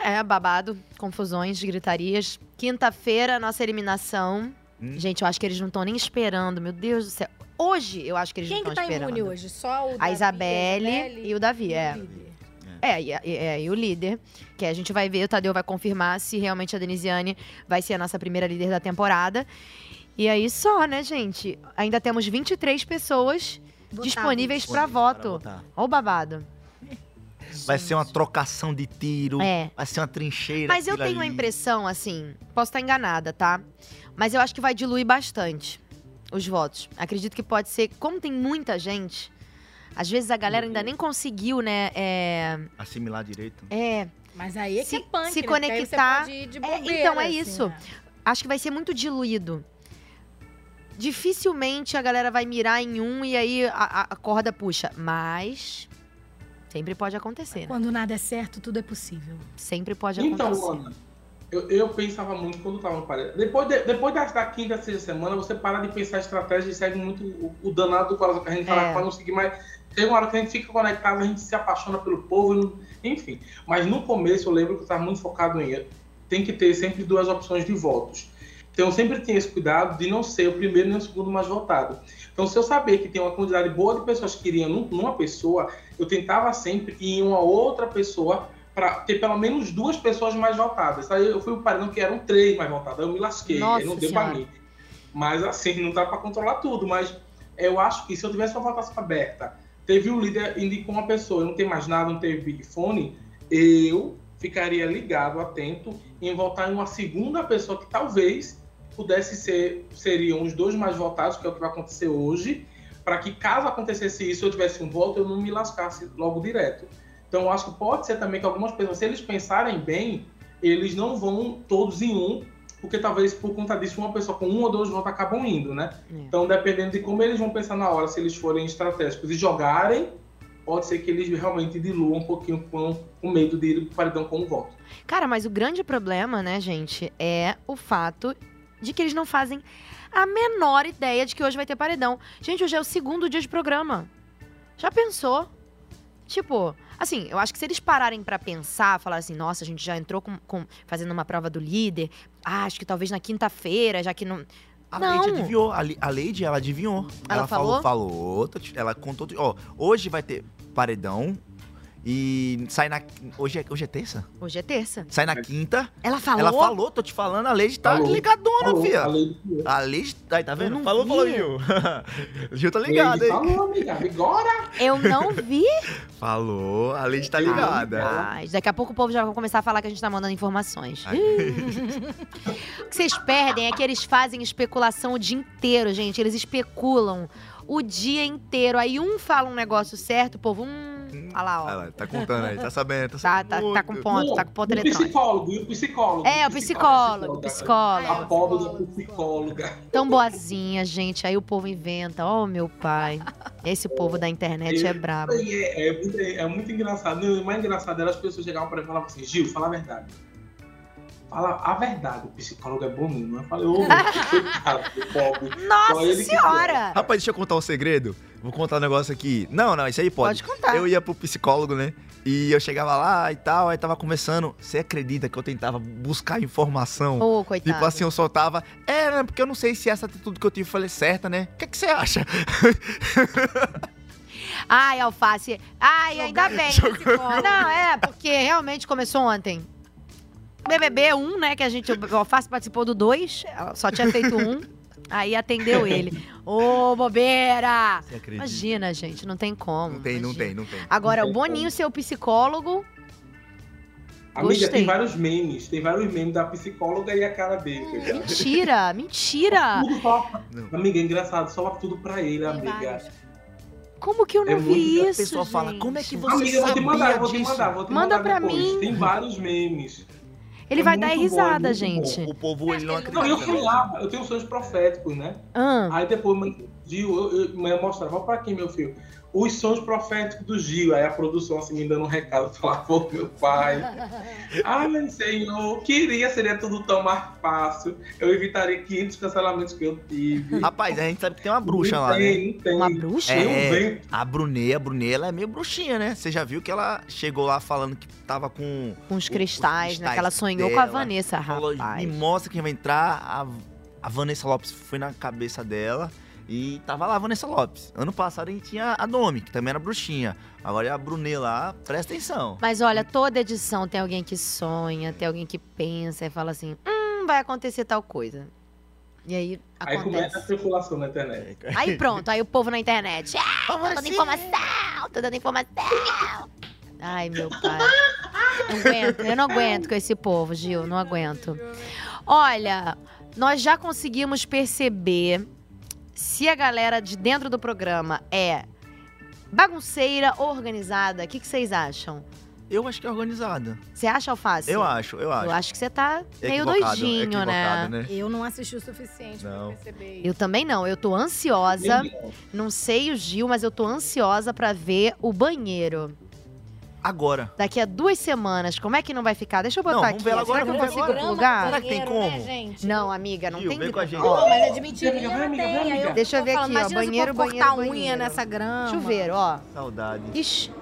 É, babado, confusões, gritarias. Quinta-feira, nossa eliminação. Hum. Gente, eu acho que eles não estão nem esperando, meu Deus do céu. Hoje, eu acho que eles Quem não que estão tá esperando. imune hoje? Só o Davi, A Isabelle, Isabelle e o Davi, é. o líder. É, e, e- é, e o líder, que a gente vai ver, o Tadeu vai confirmar se realmente a Denisiane vai ser a nossa primeira líder da temporada. E aí só, né, gente? Ainda temos 23 pessoas Votáveis. disponíveis para voto. votar. Ó o babado. Vai ser uma trocação de tiro. É. Vai ser uma trincheira. Mas eu tenho a ali. impressão, assim, posso estar enganada, tá? Mas eu acho que vai diluir bastante os votos. Acredito que pode ser, como tem muita gente, Às vezes a galera ainda nem conseguiu, né? É. Assimilar direito. é Mas aí é que Se- é punk, se né? Conectar- pode ir de É, então, é assim, isso. né? acho que vai ser muito diluído. Dificilmente a galera vai mirar em um e aí a, a- corda puxa. Mas sempre pode acontecer, né? Quando nada é certo, tudo é possível. Sempre pode Então, acontecer. Ana, eu, eu pensava muito quando tava no paredão. Depois, de- depois da, da quinta, sexta semana, você para de pensar estratégia e segue muito o, o danado do coração que a gente fala É. pra não seguir mais. Tem uma hora que a gente fica conectado, a gente se apaixona pelo povo, enfim. Mas no começo eu lembro que eu estava muito focado em. Tem que ter sempre duas opções de votos. Então eu sempre tinha esse cuidado de não ser o primeiro nem o segundo mais votado. Então, se eu saber que tem uma quantidade boa de pessoas que iriam num- numa pessoa, eu tentava sempre ir em uma outra pessoa para ter pelo menos duas pessoas mais votadas. Aí eu fui o paredão que eram três mais votadas, eu me lasquei, Nossa não deu para mim. Mas assim, não dá para controlar tudo, mas eu acho que se eu tivesse uma votação aberta, teve um líder indicou uma pessoa, eu não tem mais nada, não teve big fone, eu ficaria ligado, atento em votar em uma segunda pessoa que talvez pudesse ser seriam os dois mais votados, que é o que vai acontecer hoje, para que caso acontecesse isso, eu tivesse um voto, eu não me lascasse logo direto. Então, acho que pode ser também que algumas pessoas, se eles pensarem bem, eles não vão todos em um, porque talvez por conta disso uma pessoa com um ou dois votos acabam indo, né? Então, dependendo de como eles vão pensar na hora, se eles forem estratégicos e jogarem, pode ser que eles realmente diluam um pouquinho com, com medo de ir pro paredão com um voto. Cara, mas o grande problema, né, gente, é o fato de que eles não fazem a menor ideia de que hoje vai ter paredão. Gente, hoje é o segundo dia de programa. Já pensou? Tipo, assim, eu acho que se eles pararem pra pensar, falar assim, nossa, a gente já entrou com, com- fazendo uma prova do líder, ah, acho que talvez na quinta-feira, já que não. A não. Lady adivinhou. A, a Lady, ela adivinhou. Ela falou? Falou, tô te- ela contou. Ó, hoje vai ter paredão e sai na. Hoje é, hoje é terça? Hoje é terça. Sai na quinta. Ela falou? Ela falou, tô te falando, a Lady tá Falou. ligadona, Falou, fia. a Lady- A Lady. Aí, tá vendo? não Falou, vi. falou, Gil. Gil tá ligado, hein? Falou, amiga, agora! Eu não vi. Falou, a Lady tá ligada. Mas daqui a pouco o povo já vai começar a falar que a gente tá mandando informações. O que vocês perdem é que eles fazem especulação o dia inteiro, gente. Eles especulam o dia inteiro. Aí um fala um negócio certo, o povo, hum. Olha lá, ó. Olha lá, tá contando aí, tá sabendo, tá Tá, sabendo. tá, tá com ponto, tá com ponto o eletrônico. psicólogo, e o psicólogo. É, o psicólogo, o psicólogo. A pobre da psicóloga. Tão boazinha, gente. Aí o povo inventa. Oh, meu pai. Esse povo da internet é brabo. É, é muito, é muito engraçado. Não, O mais engraçado era as pessoas chegavam para mim e falavam assim: Gil, fala a verdade. Fala a verdade. O psicólogo é bom mesmo. Eu falei: Ô, coitado do pobre. Nossa que senhora! Rapaz, deixa eu contar um segredo. Vou contar um negócio aqui. Não, não, isso aí pode. Pode contar. Eu ia pro psicólogo, né? E eu chegava lá e tal, aí tava conversando. Você acredita que eu tentava buscar informação? Ô, coitado. Tipo assim, eu soltava. É, né? Porque eu não sei se essa atitude que eu tive foi certa, né? O que, que você acha? Ai, alface. Ai, ainda bem. Não, é, porque realmente começou ontem. BBB 1, né, que a gente, o Alface participou do 2, só tinha feito um, aí atendeu ele. Ô, bobeira! Você acredita? Imagina, gente, não tem como. Não tem, não imagina. tem, não tem. Agora, Não o tem Boninho ser o psicólogo, Amiga, Gostei. tem vários memes. Tem vários memes da psicóloga e a cara dele. ligado? mentira, mentira! Tudo. Não. Amiga, é engraçado. Só tudo pra ele, amiga. Como que eu não É vi isso, A pessoa fala, gente? como é que você Amiga, eu vou te sabia mandar, vou te disso? mandar, vou te Manda mandar pra depois. mim. Tem vários memes. Ele É vai dar bom, é risada, muito gente. O povo, ele não acredita. Não, eu né? falava, eu tenho sonhos proféticos, né? Ah, Aí depois, Gil, eu, eu, eu mostrava pra quem, meu filho? Os sonhos proféticos do Gil. Aí a produção assim me dando um recado, falava, ô meu pai. Ai, Senhor, queria, seria tudo tão mais fácil. Eu evitaria 500 cancelamentos que eu tive. Rapaz, a gente sabe que tem uma bruxa não lá, né? tem, Não tem, uma bruxa? Eu É, venho. a Brunê, a Brunê, ela é meio bruxinha, né? Você já viu que ela chegou lá falando que tava com... Com os cristais, né? Que ela sonhou com a dela. Vanessa, Falou, rapaz. me mostra quem vai entrar. A, a Vanessa Lopes foi na cabeça dela e tava lá a Vanessa Lopes. Ano passado a gente tinha a Domi, que também era bruxinha. Agora é a Brunê lá, presta atenção. Mas olha, toda edição tem alguém que sonha, tem alguém que pensa e fala assim: hum, vai acontecer tal coisa. E aí Aí começa a acontece. especulação na internet. Aí pronto, aí o povo na internet. Ah, tô dando informação, tô dando informação. Ai, meu pai. Não aguento, eu não aguento com esse povo, Gil, não aguento. Olha, nós já conseguimos perceber se a galera de dentro do programa é bagunceira ou organizada? O que, que vocês acham? Eu acho que é organizada. Você acha, Alface? Eu acho, eu acho. Eu acho que você tá meio Equivocado, doidinho, né? né? Eu não assisti o suficiente Não. pra perceber isso. Eu também não. Eu tô ansiosa. Não sei o Gil, mas eu tô ansiosa pra ver o banheiro. Agora. Daqui a duas semanas, como é que não vai ficar? Deixa eu botar Não, aqui. vamos ver ela agora, Será que eu vamos ver consigo agora. plugar? Será que tem Banheiro, né, como? gente? Não, amiga, não Gil, tem vem com a gente. Pô, mas é de Vem, mentirinha amiga, vem, amiga, eu vem, Deixa eu ver falando, aqui, ó, banheiro, cortar banheiro, unha banheiro. nessa grama. Chuveiro, ó. Saudade. Ixi.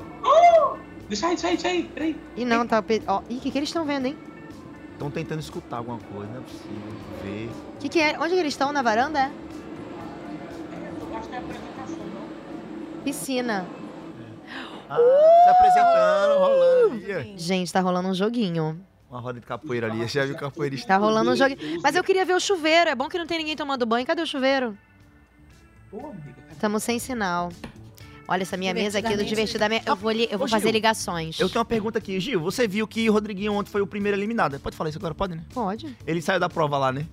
Deixa aí, deixa aí, deixa aí. Peraí. E não, tá. Ó, ih, o que, que eles estão vendo, hein? Estão tentando escutar alguma coisa, não é possível. Ver. O que, que é? Onde que eles estão? Na varanda? é? Eu acho que é apresentação, não? Piscina. Ah, se apresentando, rolando ali. Gente, tá rolando um joguinho. Uma roda de capoeira ali. Você já viu capoeirista? Tá rolando um joguinho. Mas eu queria ver o chuveiro. É bom que não tem ninguém tomando banho. Cadê o chuveiro? Tamo sem sinal. Olha essa minha mesa aqui do Divertidamente. Eu vou, li- eu vou Ô, fazer Gil, ligações. Eu tenho uma pergunta aqui. Gil, você viu que o Rodriguinho ontem foi o primeiro eliminado. Pode falar isso agora, pode, né? Pode. Ele saiu da prova lá, né?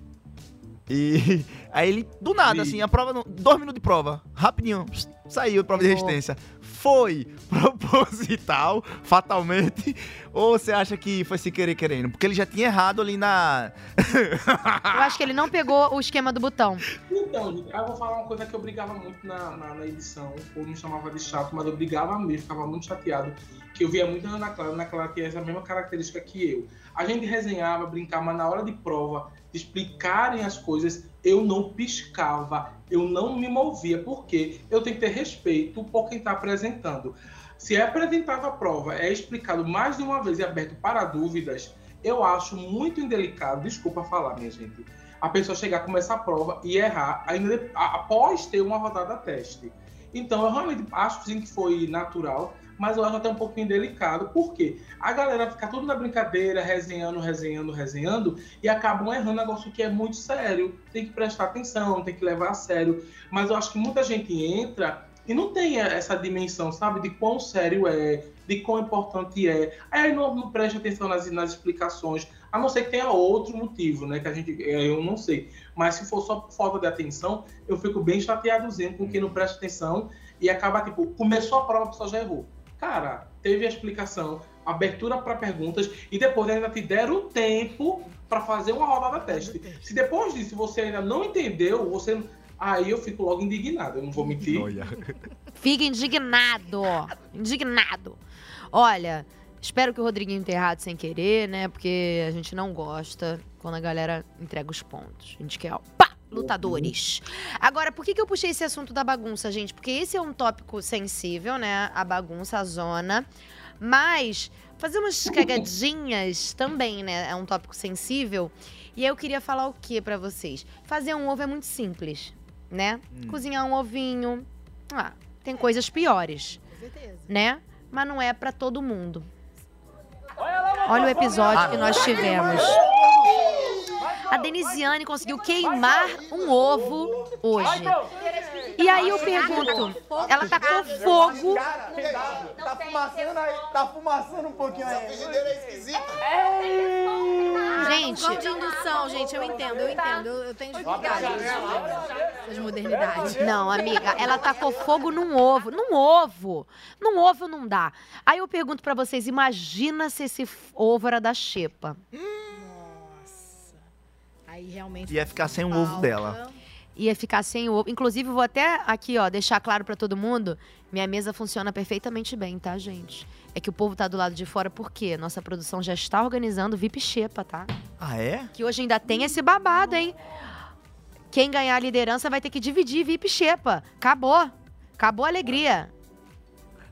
E aí ele, do nada, assim, a prova, não- dois minutos de prova, rapidinho, pss, saiu, prova de resistência. Foi proposital, fatalmente, ou você acha que foi se querer querendo? Porque ele já tinha errado ali na... Eu acho que ele não pegou o esquema do botão. Então, gente, eu vou falar uma coisa que eu brigava muito na, na, na edição. O povo me chamava de chato, mas eu brigava mesmo, ficava muito chateado. Que eu via muito na Ana Clara, Ana Clara tinha essa mesma característica que eu. A gente resenhava, brincava, mas na hora de prova, explicarem as coisas, eu não piscava, eu não me movia, porque eu tenho que ter respeito por quem está apresentando. Se é apresentada a prova, é explicado mais de uma vez e aberto para dúvidas, eu acho muito indelicado, desculpa falar, minha gente, a pessoa chegar, começar a prova e errar ainda a- após ter uma rodada teste. Então, eu realmente acho sim que foi natural, mas eu acho até um pouquinho delicado, porque a galera fica tudo na brincadeira, resenhando, resenhando, resenhando, e acabam errando um negócio que é muito sério. Tem que prestar atenção, tem que levar a sério. Mas eu acho que muita gente entra e não tem essa dimensão, sabe, de quão sério é, de quão importante é. Aí não, não presta atenção nas, nas explicações, a não ser que tenha outro motivo, né, que a gente, é, eu não sei. Mas se for só por falta de atenção, eu fico bem chateadozinho com quem não presta atenção e acaba, tipo, começou a prova, a pessoa já errou. Cara, teve a explicação, abertura para perguntas e depois ainda te deram tempo para fazer uma rodada teste. Se depois disso você ainda não entendeu, você aí eu fico logo indignado, eu não vou mentir. Olha. Fica indignado. Indignado. Olha, espero que o Rodriguinho tenha errado sem querer, né? Porque a gente não gosta quando a galera entrega os pontos. A gente quer, lutadores. Agora, por que, que eu puxei esse assunto da bagunça, gente? Porque esse é um tópico sensível, né? A bagunça, a zona. Mas fazer umas cagadinhas também, né? É um tópico sensível. E aí eu queria falar o que pra vocês? Fazer um ovo é muito simples, né? Cozinhar um ovinho. Ah, tem coisas piores, Com certeza. né? Mas não é pra todo mundo. Olha o episódio que nós tivemos. A Denisiane conseguiu queimar um ovo hoje. E aí eu pergunto, ela tacou fogo. Tá fumaçando aí, tá fumaçando um pouquinho aí. frigideira é esquisita. Gente, de indução, gente, eu entendo, eu entendo. Eu, eu tenho dificuldade essas modernidades. Não, amiga, ela tacou fogo num ovo. Num ovo. Num ovo não dá. Aí eu pergunto pra vocês, imagina se esse ovo era da xepa. Nossa. Aí realmente. Ia ficar sem o ovo dela. Ia ficar sem o ovo. Inclusive, vou até aqui, ó, deixar claro pra todo mundo. Minha mesa funciona perfeitamente bem, tá, gente? É que o povo tá do lado de fora porque nossa produção já está organizando VIP Xepa, tá? Ah, é? Que hoje ainda tem esse babado, hein? Quem ganhar a liderança vai ter que dividir VIP Xepa. Acabou. Acabou a alegria.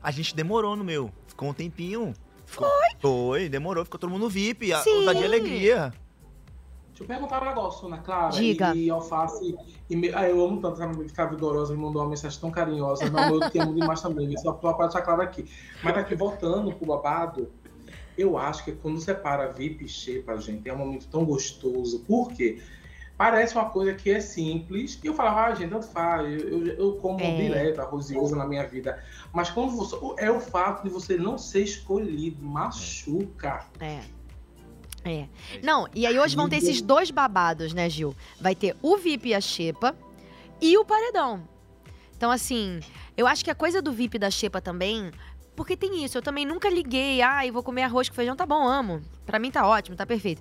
A gente demorou no meu. Ficou um tempinho. Foi? Foi, demorou. Ficou todo mundo VIP. a- Sim. Usar de alegria. Deixa eu perguntar um negócio, Ana Clara. Diga. E, alface. E me- ah, eu amo tanto ela ficar vigorosa, me mandou uma mensagem tão carinhosa. Não, eu te amo demais também. Só só pra deixar claro aqui. Mas aqui, voltando pro babado, eu acho que quando separa VIP e Xepa, gente, é um momento tão gostoso. Por quê? Parece uma coisa que é simples. E eu falava, ah, gente, tanto faz. Eu, eu, eu como É. direto arroz e ovo na minha vida. Mas quando você. É o fato de você não ser escolhido. Machuca. É. É. Não, e aí hoje vão ter esses dois babados, né, Gil? Vai ter o VIP e a Xepa e o Paredão. Então, assim, Eu acho que a coisa do VIP da Xepa também. Porque tem isso, eu também nunca liguei, ah, eu vou comer arroz com feijão, tá bom, amo. Pra mim tá ótimo, tá perfeito.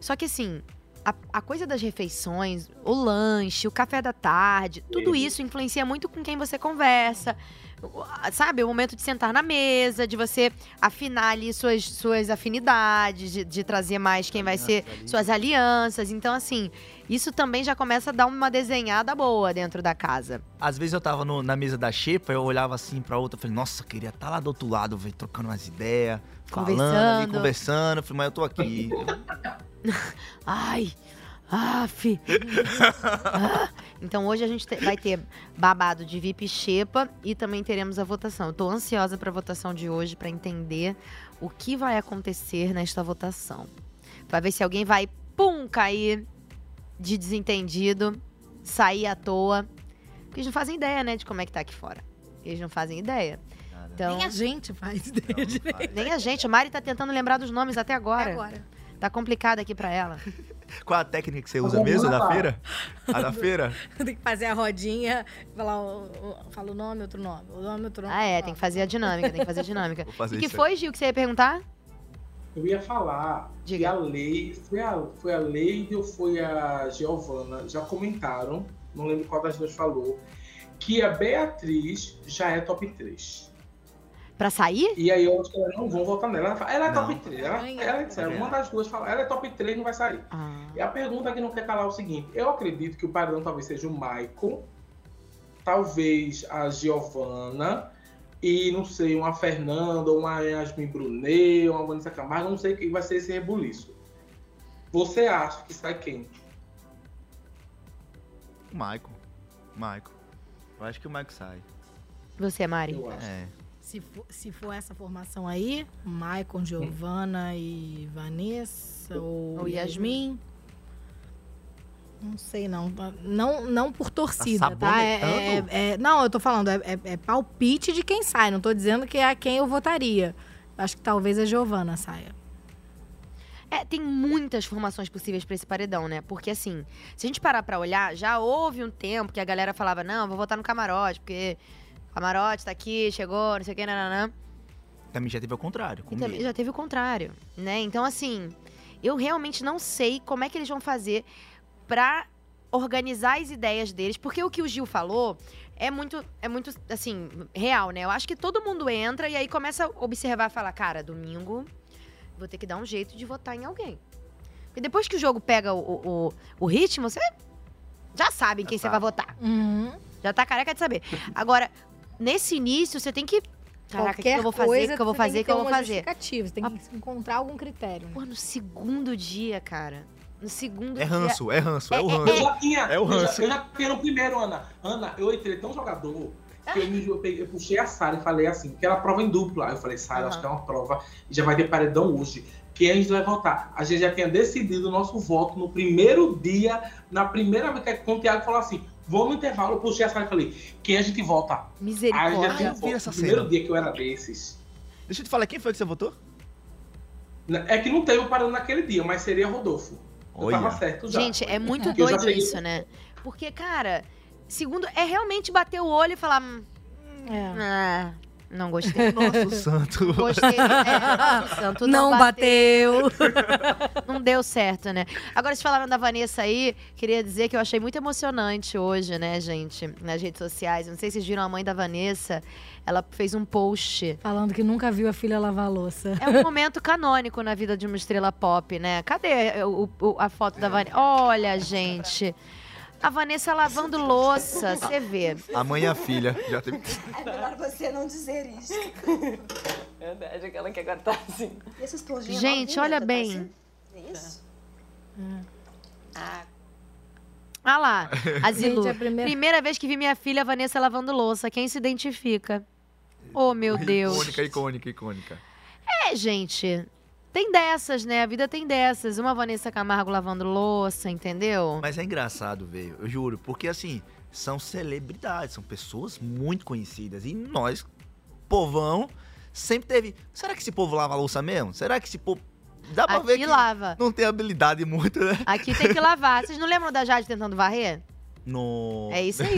Só que assim, a, a coisa das refeições, o lanche, o café da tarde, tudo isso influencia muito com quem você conversa. O- a- Sabe, o momento de sentar na mesa, de você afinar ali suas, suas afinidades, de, de trazer mais quem vai ser suas alianças. Então, assim, isso também já começa a dar uma desenhada boa dentro da casa. Às vezes eu tava no- na mesa da Xepa, eu olhava assim pra outra, falei, nossa, queria estar lá do outro lado, velho, trocando umas ideias, falando ali, conversando. Falei, mas eu tô aqui. Ai, af. Ah. Então hoje a gente te- vai ter babado de VIP Xepa e também teremos a votação. Eu tô ansiosa pra votação de hoje pra entender o que vai acontecer nesta votação. Pra ver se alguém vai, pum, cair de desentendido, sair à toa. Porque eles não fazem ideia, né, de como é que tá aqui fora. Eles não fazem ideia. Então, Nem a gente faz ideia direito. nem a gente. A Mari tá tentando lembrar dos nomes até agora. Até agora. Tá complicado aqui pra ela. Qual a técnica que você usa mesmo da feira? A da feira? Tem que fazer a rodinha, falar o, o- fala o nome, outro nome. O nome, outro nome. Ah, é, tem que fazer a dinâmica, tem que fazer a dinâmica. Vou fazer e que aí. foi, Gil, que você ia perguntar? Eu ia falar que a lei. Foi a, foi a Leide ou foi a Giovana? Já comentaram, não lembro qual das duas falou, que a Beatriz já é top 3. Pra sair? E aí eu acho que elas não vão votar nela. Ela, fala, ela é Não. top 3. Ela, ela disseram, uma das duas fala, ela é top 3, não vai sair. Ah. E a pergunta que não quer calar é o seguinte: eu acredito que o paredão talvez seja o Michael, talvez a Giovana, e não sei, uma Fernanda, uma Yasmin Brunet, uma Vanessa Camargo, não sei quem vai ser esse rebuliço. Você acha que sai quem? O Michael. Michael. Eu acho que o Michael sai. Você, Mari? Eu acho. É. Se for, se for essa formação aí, Maicon, Giovana e Vanessa ou, Ou Yasmin. Não sei, não. Não, não por torcida, tá? É, sabonetando? é- é- não, eu tô falando, é, é- é palpite de quem sai. Não tô dizendo que é a quem eu votaria. Acho que talvez a Giovana saia. É, tem muitas formações possíveis pra esse paredão, né? Porque assim, se a gente parar pra olhar, já houve um tempo que a galera falava: não, vou votar no camarote, porque camarote tá aqui, chegou, não sei o que, nananã. Também já teve ao contrário. E Comigo. também já teve o contrário, né? Então, assim, eu realmente não sei como é que eles vão fazer pra organizar as ideias deles, porque o que o Gil falou é muito, é muito, assim, real, né? Eu acho que todo mundo entra e aí começa a observar e falar, cara, domingo vou ter que dar um jeito de votar em alguém. Porque depois que o jogo pega o, o, o ritmo, você já sabe em quem você vai votar. Já tá careca de saber. Agora, nesse início, você tem que. Caraca, o que que eu vou fazer? O que eu vou fazer? O que eu vou fazer? Você tem que encontrar algum critério. Né? Pô, no segundo dia, cara. No segundo É dia. ranço, é ranço, é o Eu ranço. já tinha. É o eu já- ranço. Eu já tinha no primeiro, Ana. Ana, eu entrei tão jogador que eu, me, eu, peguei- eu puxei a Sara e falei assim, que era prova em dupla. Aí eu falei, Sara, Aham. acho que é uma prova e já vai ter paredão hoje. Quem a gente vai votar? A gente já tinha decidido o nosso voto no primeiro dia, na primeira vez que o Thiago falou assim, vamos no intervalo, eu puxei a Sara e falei, quem a gente? Aí já Misericórdia. tinha eu vi voto. essa primeiro cena. dia que eu era desses. Deixa eu te falar, quem foi que você votou? É que não teve o paredão naquele dia, mas seria Rodolfo. Eu Olha. tava certo já. Gente, é muito Que eu doido peguei- isso, né? Porque, cara, segundo, é realmente bater o olho e falar. "Hum, É. Ah, não gostei. Nosso santo. Gostei. É, nosso santo não, Não bateu. Não deu certo, né? Agora, vocês falaram da Vanessa aí, queria dizer que eu achei muito emocionante hoje, né, gente, nas redes sociais. Não sei se vocês viram a mãe da Vanessa, ela fez um post. Falando que nunca viu a filha lavar a louça. É um momento canônico na vida de uma estrela pop, né? Cadê o- o- a foto da Vanessa? Olha, gente. A Vanessa lavando louça, você vê. A mãe e a filha. Já teve... É melhor você não dizer isso. Verdade, aquela que agora tá assim. E essa esponjinha Gente, novinha, olha tá bem. assim? É isso? Ah, Ah lá, a Zilu. Gente, a primeira- Primeira vez que vi minha filha Vanessa lavando louça. Quem se identifica? Oh, meu Deus. Icônica, icônica, icônica. É, gente. Tem dessas, né? A vida tem dessas. Uma Vanessa Camargo lavando louça, entendeu? Mas é engraçado, velho, eu juro, porque assim, são celebridades, são pessoas muito conhecidas. E nós, povão, sempre teve. Será que esse povo lava louça mesmo? Será que esse povo. Dá pra ver Aqui que lava. não tem habilidade muito, né? Aqui tem que lavar. Vocês não lembram da Jade tentando varrer? No... É isso aí.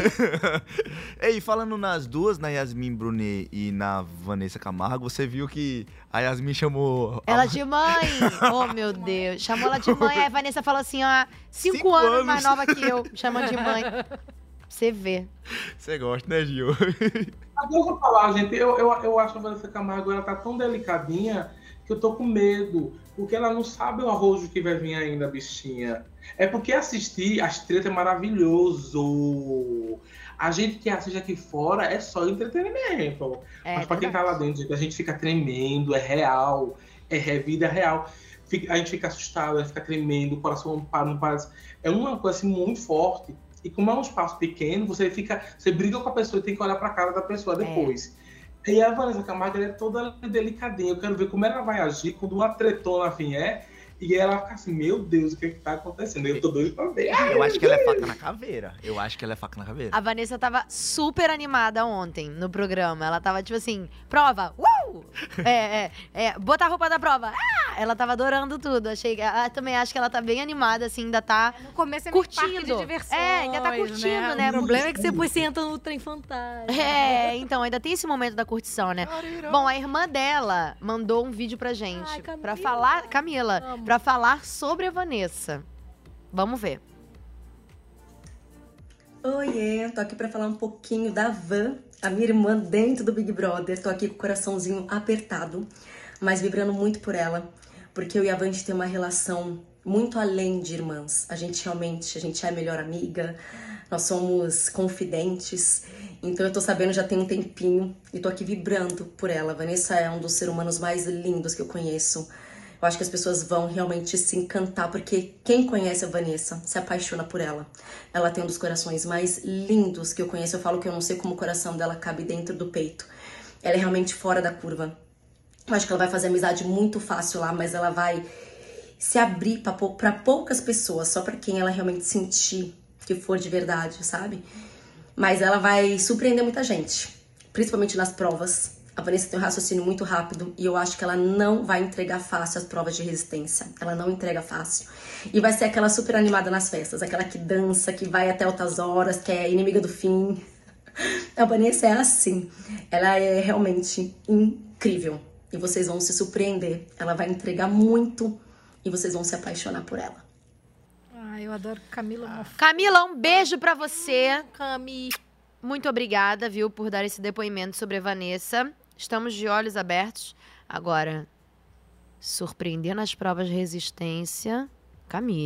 Ei, falando nas duas, na Yasmin Brunet e na Vanessa Camargo, você viu que a Yasmin chamou. Ela de mãe! Oh, meu Deus. Chamou ela de mãe. Aí a Vanessa falou assim, ó, cinco, Cinco anos, anos. mais nova que eu. Chama de mãe. Você vê. Você gosta, né, Gil? Agora eu vou falar, gente, eu, eu, eu acho a Vanessa Camargo, ela tá tão delicadinha que eu tô com medo. Porque ela não sabe o arrojo que vai vir ainda, bichinha. É porque assistir as tretas é maravilhoso. A gente que assiste aqui fora é só entretenimento. É, Mas pra quem tá lá dentro, a gente fica tremendo, é real, é, é vida real. Fica- a gente fica assustado, a gente fica tremendo, o coração não para, não para. É uma coisa assim, muito forte. E como é um espaço pequeno, você fica. Você briga com a pessoa e tem que olhar pra cara da pessoa depois. E a Vanessa Camargo ela é toda delicadinha. Eu quero ver como ela vai agir quando uma tretona vier e ela ficar assim, meu Deus, o que é que tá acontecendo? Eu tô doido pra ver. Eu acho que ela é faca na caveira. Eu acho que ela é faca na caveira. A Vanessa tava super animada ontem no programa. Ela tava tipo assim, prova, uh! É, é, é, botar a roupa da prova. Ah! Ela tava adorando tudo. Achei, que- ah, também acho que ela tá bem animada, assim, ainda tá No começo é meio curtindo. parque de diversões, é, ainda tá curtindo, né? O problema é que depois você entra no trem fantasma. É, então, ainda tem esse momento da curtição, né? Bom, a irmã dela mandou um vídeo pra gente. pra falar. Camila, pra falar sobre a Vanessa. Vamos ver. Oiê, tô aqui pra falar um pouquinho da Van, a minha irmã dentro do Big Brother. Tô aqui com o coraçãozinho apertado, mas vibrando muito por ela, porque eu e a Van tem uma relação muito além de irmãs. A gente realmente, a gente é a melhor amiga, nós somos confidentes. Então eu tô sabendo já tem um tempinho e tô aqui vibrando por ela. Vanessa é um dos seres humanos mais lindos que eu conheço. Eu acho que as pessoas vão realmente se encantar, porque quem conhece a Vanessa se apaixona por ela. Ela tem um dos corações mais lindos que eu conheço. Eu falo que eu não sei como o coração dela cabe dentro do peito. Ela é realmente fora da curva. Eu acho que ela vai fazer amizade muito fácil lá, mas ela vai se abrir pra pou- poucas pessoas, só pra quem ela realmente sentir que for de verdade, sabe? Mas ela vai surpreender muita gente, principalmente nas provas. A Vanessa tem um raciocínio muito rápido e eu acho que ela não vai entregar fácil as provas de resistência. Ela não entrega fácil. E vai ser aquela super animada nas festas, aquela que dança, que vai até altas horas, que é inimiga do fim. A Vanessa é assim. Ela é realmente incrível. E vocês vão se surpreender. Ela vai entregar muito e vocês vão se apaixonar por ela. Ah, eu adoro Camila. Camila, um beijo pra você. Cami. Muito obrigada, viu, por dar esse depoimento sobre a Vanessa. Estamos de olhos abertos. Agora, surpreender nas provas de resistência. Camila.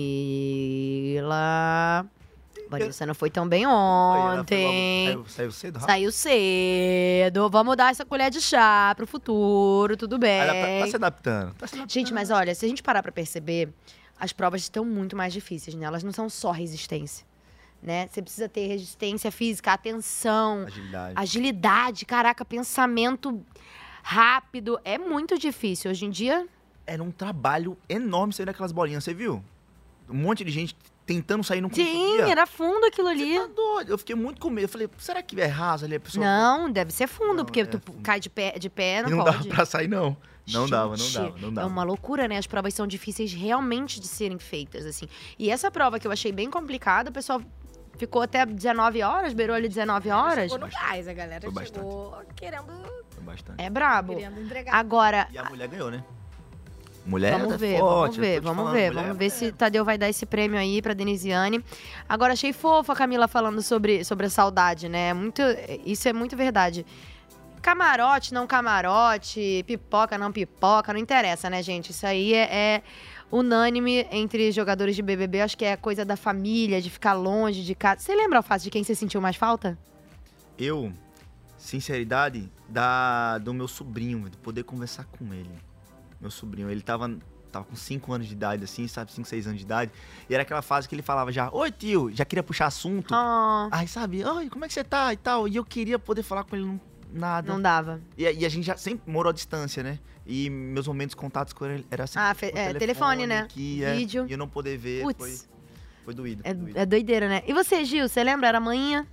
Vanessa não foi tão bem ontem. Saiu, saiu cedo, rápido. Saiu cedo. Vamos dar essa colher de chá pro futuro, tudo bem. Ela tá, tá se adaptando. Tá se adaptando. Gente, mas olha, se a gente parar pra perceber, as provas estão muito mais difíceis, né? Elas não são só resistência, né? Você precisa ter resistência física, atenção, Agilidade. agilidade, caraca, pensamento rápido. É muito difícil. Hoje em dia, Era um trabalho enorme sair daquelas bolinhas, você viu? Um monte de gente tentando sair não sim, era fundo aquilo ali. Tá doido. Eu fiquei muito com medo. Eu falei, será que é raso ali a pessoa? Não, deve ser fundo, Não, porque é tu fundo. cai de pé, de pé não, E não pode. dava pra sair, não. Não dava, não Gente, dava, não dava. É uma loucura, né? As provas são difíceis realmente de serem feitas, assim. E essa prova que eu achei bem complicada, o pessoal ficou até 19 horas, beirou ali 19 horas. Chegou no gás, a galera Foi bastante. chegou querendo, Foi bastante. É brabo. querendo entregar. Agora, E a mulher ganhou, né? Mulher vamos tá ver, forte, vamos ver, vamos falando, ver. mulher Vamos é ver se Tadeu vai dar esse prêmio aí pra Denisiane. Agora, achei fofa a Camila falando sobre, sobre a saudade, né? Muito, isso é muito verdade. Camarote, não camarote, pipoca, não pipoca, não interessa, né, gente? Isso aí é, é unânime entre jogadores de BBB. Acho que é coisa da família, de ficar longe de casa. Você lembra, Alface, de quem você sentiu mais falta? Eu, sinceridade, da, do meu sobrinho, de poder conversar com ele. Meu sobrinho, ele tava, tava com 5 anos de idade, assim, sabe? 5, 6 anos de idade. E era aquela fase que ele falava já, oi tio, já queria puxar assunto. Ah, Aí, sabe, oi, como é que você tá e tal. E eu queria poder falar com ele, não, nada. não dava. E, a- e a gente já sempre morou à distância, né? E meus momentos contatos com ele era sempre Ah, fe- é, telefone, né? Que, é, Vídeo. E eu não poder ver, Putz. foi, foi doído. É, doído. é doideira, né? E você, Gil, você lembra? Era manhã?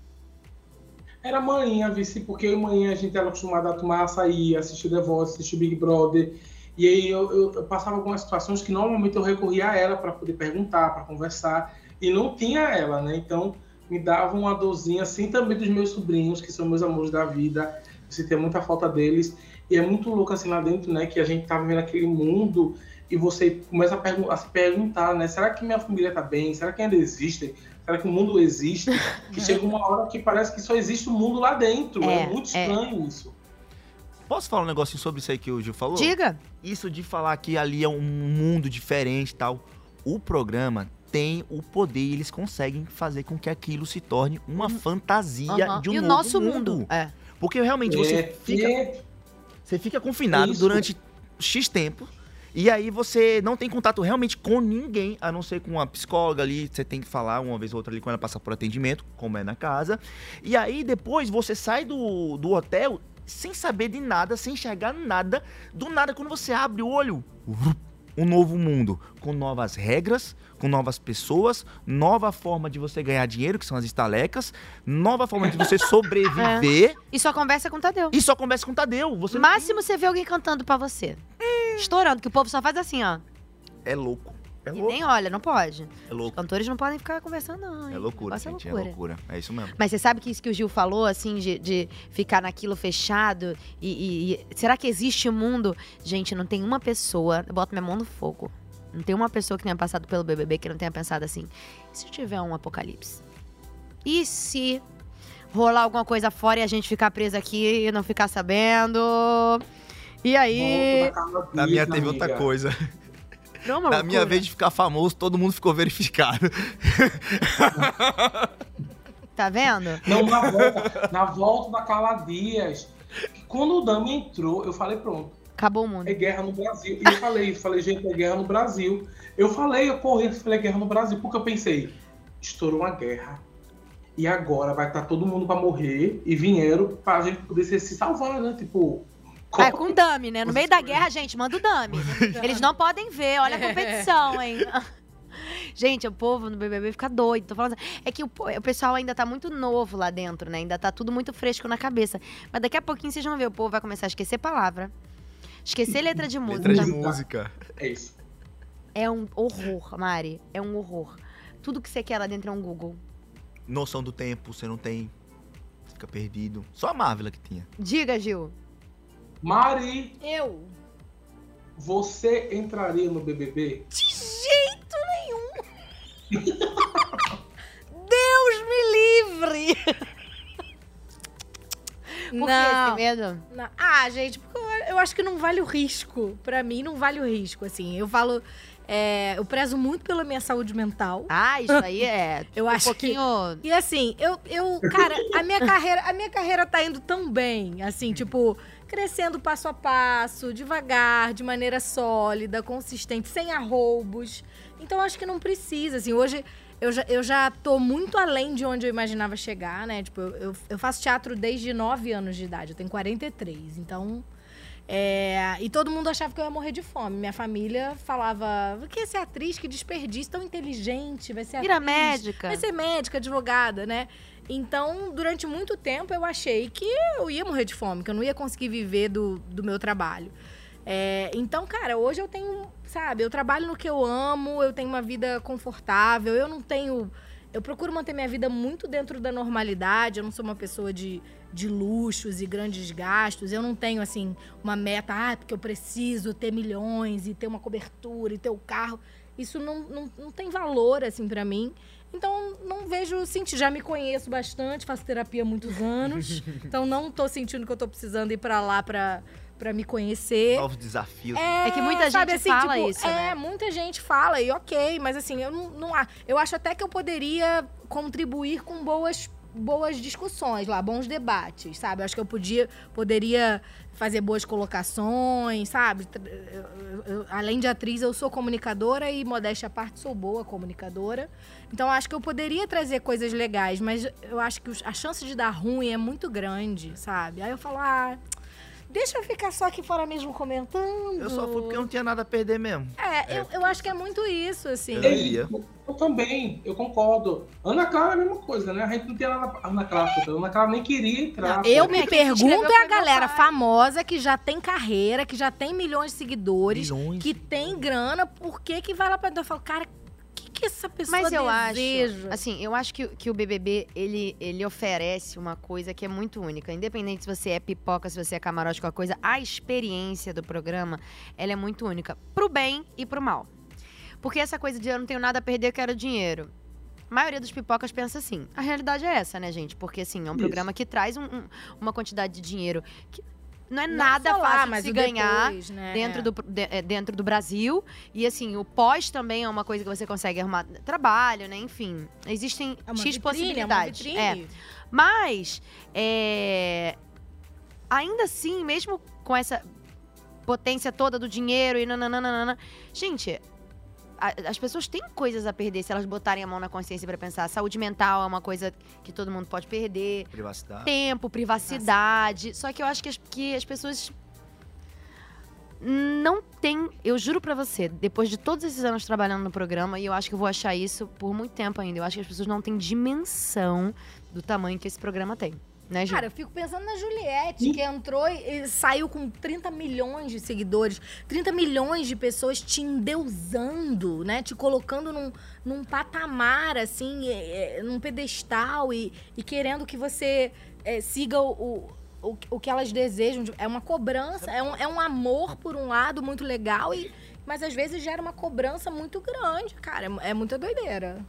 Era manhã, vice, porque eu e manhã a gente era acostumado a tomar açaí, assistir The Voice, assistir Big Brother. E aí eu, eu- eu passava algumas situações que normalmente eu recorria a ela para poder perguntar, para conversar. E não tinha ela, né? Então me dava uma dorzinha, assim também dos meus sobrinhos, que são meus amores da vida. Eu sentia muita falta deles. E é muito louco assim lá dentro, né? Que a gente tá vivendo aquele mundo e você começa a, a se perguntar, né? Será que minha família tá bem? Será que ainda existe? Será que o mundo existe? Que chega uma hora que parece que só existe o mundo lá dentro. É, É, muito é. estranho isso. Posso falar um negocinho sobre isso aí que o Gil falou? Diga. Isso de falar que ali é um mundo diferente e tal. O programa tem o poder e eles conseguem fazer com que aquilo se torne uma fantasia Uhum. De um E o novo nosso mundo, é. Porque realmente você É, fica, é. você fica confinado Isso. durante X tempo. E aí você não tem contato realmente com ninguém, a não ser com uma psicóloga ali, você tem que falar uma vez ou outra ali quando ela passar por atendimento, como é na casa. E aí depois você sai do, do hotel sem saber de nada, sem enxergar nada. Do nada, quando você abre o olho, um novo mundo, com novas regras, com novas pessoas, nova forma de você ganhar dinheiro, que são as estalecas, nova forma de você sobreviver. E só conversa com o Tadeu. E só conversa com o Tadeu. Você Máximo você vê alguém cantando pra você. Estourando, que o povo só faz assim, ó. É louco. É E nem olha, não pode. É louco. Os cantores não podem ficar conversando, não. hein? É loucura, negócio gente. É loucura. É isso mesmo. Mas você sabe que isso que o Gil falou, assim, de, de ficar naquilo fechado e, e- e- Será que existe mundo? Gente, não tem uma pessoa. Eu boto minha mão no fogo. Não tem uma pessoa que tenha passado pelo BBB que não tenha pensado assim. E se tiver um apocalipse? E se rolar alguma coisa fora e a gente ficar preso aqui e não ficar sabendo? E aí? Na minha teve outra coisa. Não, uma Na minha vez de ficar famoso, todo mundo ficou verificado. Tá vendo? Não, na volta, na volta da Carla Dias. Quando o Dami entrou, eu falei, pronto. Acabou o mundo. É guerra no Brasil. E eu falei, falei, gente, é guerra no Brasil. Eu falei, eu corri, falei, é guerra no Brasil, porque eu pensei, estourou uma guerra. E agora vai estar todo mundo pra morrer. E vieram pra gente poder se, se salvar, né? Tipo. Ah, é com Dami, né? No meio da guerra, gente, manda o Dami. Eles não podem ver, olha a competição, hein? Gente, o povo no BBB fica doido. Tô falando, assim, é que o, o pessoal ainda tá muito novo lá dentro, né? Ainda tá tudo muito fresco na cabeça. Mas daqui a pouquinho vocês vão ver, o povo vai começar a esquecer palavra. Esquecer letra de música. Letra de música. É isso. É um horror, Mari. É um horror. Tudo que você quer lá dentro é um Google. Noção do tempo, você não tem. Fica perdido. Só a Marvel que tinha. Diga, Gil. Mari, Eu? você entraria no BBB? De jeito nenhum! Deus me livre! Por que esse medo? Não. Ah, gente, porque eu, eu acho que não vale o risco. Pra mim, não vale o risco, assim. Eu falo... é, eu prezo muito pela minha saúde mental. Ah, isso aí é eu um acho pouquinho- que... E assim, eu, eu... Cara, a minha carreira... A minha carreira tá indo tão bem, assim, tipo... Crescendo passo a passo, devagar, de maneira sólida, consistente, sem arroubos. Então, acho que não precisa, assim. Hoje, eu já, eu já tô muito além de onde eu imaginava chegar, né? Tipo, eu, eu, eu faço teatro desde 9 anos de idade. Eu tenho 43, então... É, e todo mundo achava que eu ia morrer de fome. Minha família falava: o que é ser atriz? Que desperdício, tão inteligente, vai ser Vira atriz, médica." Vai ser médica, advogada, né? Então, durante muito tempo, eu achei que eu ia morrer de fome, que eu não ia conseguir viver do, do meu trabalho. É, então, cara, hoje eu tenho, sabe, eu trabalho no que eu amo, eu tenho uma vida confortável, eu não tenho. Eu procuro manter minha vida muito dentro da normalidade, eu não sou uma pessoa de, de luxos e grandes gastos, eu não tenho, assim, uma meta, ah, porque eu preciso ter milhões e ter uma cobertura e ter o carro. Isso não, não, não tem valor, assim, pra mim. Então, não vejo sentido. Já me conheço bastante, faço terapia há muitos anos. então, não tô sentindo que eu tô precisando ir pra lá pra, pra me conhecer. Novos desafios. É que muita sabe, gente fala isso, É, né? muita gente fala, e ok, mas assim, eu não, não Eu acho até que eu poderia contribuir com boas, boas discussões lá, bons debates, sabe? Eu acho que eu podia, poderia fazer boas colocações, sabe? Eu- eu- além de atriz, eu sou comunicadora e, modéstia à parte, sou boa comunicadora. Então, acho que eu poderia trazer coisas legais, mas eu acho que a chance de dar ruim é muito grande, sabe? Aí eu falo, ah. Deixa eu ficar só aqui fora mesmo comentando. Eu só fui porque eu não tinha nada a perder mesmo. É, eu, eu acho que é muito isso, assim. Eu iria. Eu também, eu concordo. Ana Clara é a mesma coisa, né? A gente não tem nada. Ana Clara, puta, Ana Clara nem queria entrar. Eu me pergunto é a galera famosa que já tem carreira, que já tem milhões de seguidores, que tem grana, por que que vai lá pra? Eu falo, cara, que, que essa pessoa Mas eu deseja? acho, assim, eu acho que, que o BBB, ele, ele oferece uma coisa que é muito única. Independente se você é pipoca, se você é camarote, qualquer coisa, a experiência do programa, ela é muito única. Pro bem e pro mal. Porque essa coisa de eu não tenho nada a perder, eu quero dinheiro. A maioria dos pipocas pensa assim. A realidade é essa, né, gente? Porque, assim, é um Isso. programa que traz um- um- uma quantidade de dinheiro que não é Não nada fácil de se ganhar depois, né? dentro, É. do, de- é, dentro do Brasil. E, assim, o pós também é uma coisa que você consegue arrumar trabalho, né? Enfim, existem É X vitrine, é possibilidades. vitrine. É. Mas, é, ainda assim, mesmo com essa potência toda do dinheiro e nananana, gente, a- as pessoas têm coisas a perder se elas botarem a mão na consciência pra pensar. Saúde mental é uma coisa que todo mundo pode perder. Privacidade. Tempo, privacidade. Só que eu acho que as, que as pessoas não têm. Eu juro pra você, depois de todos esses anos trabalhando no programa, e eu acho que eu vou achar isso por muito tempo ainda, eu acho que as pessoas não têm dimensão do tamanho que esse programa tem. Né? Cara, eu fico pensando na Juliette, que entrou e, e saiu com 30 milhões de seguidores, 30 milhões de pessoas te endeusando, né? Te colocando num, num patamar, assim, é, é, num pedestal e, e querendo que você é, siga o, o, o, o que elas desejam. É uma cobrança, é um, é um amor, por um lado, muito legal, e, mas às vezes gera uma cobrança muito grande, cara. É, é muita doideira.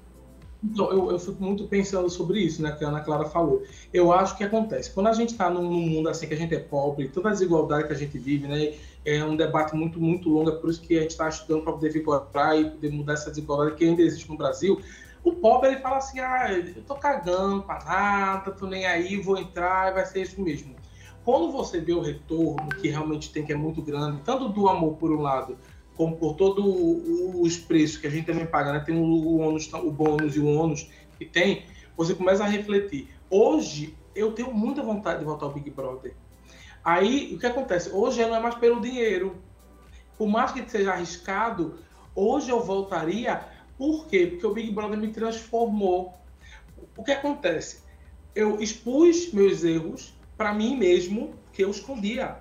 Então, eu, eu fico muito pensando sobre isso, né, que a Ana Clara falou. Eu acho que acontece. Quando a gente está num, num mundo assim que a gente é pobre, toda a desigualdade que a gente vive, né, é um debate muito, muito longo, é por isso que a gente está estudando para poder vigorar e poder mudar essa desigualdade que ainda existe no Brasil. O pobre, ele fala assim, ah, eu tô cagando pra nada, tô nem aí, vou entrar e vai ser isso mesmo. Quando você vê o retorno, que realmente tem, que é muito grande, tanto do amor por um lado, como por todos os preços que a gente também paga, né? Tem o, ônus, o bônus e o ônus que tem, você começa a refletir. Hoje, eu tenho muita vontade de voltar ao Big Brother. Aí, o que acontece? Hoje não é mais pelo dinheiro. Por mais que seja arriscado, hoje eu voltaria. Por quê? Porque o Big Brother me transformou. O que acontece? Eu expus meus erros para mim mesmo, que eu escondia.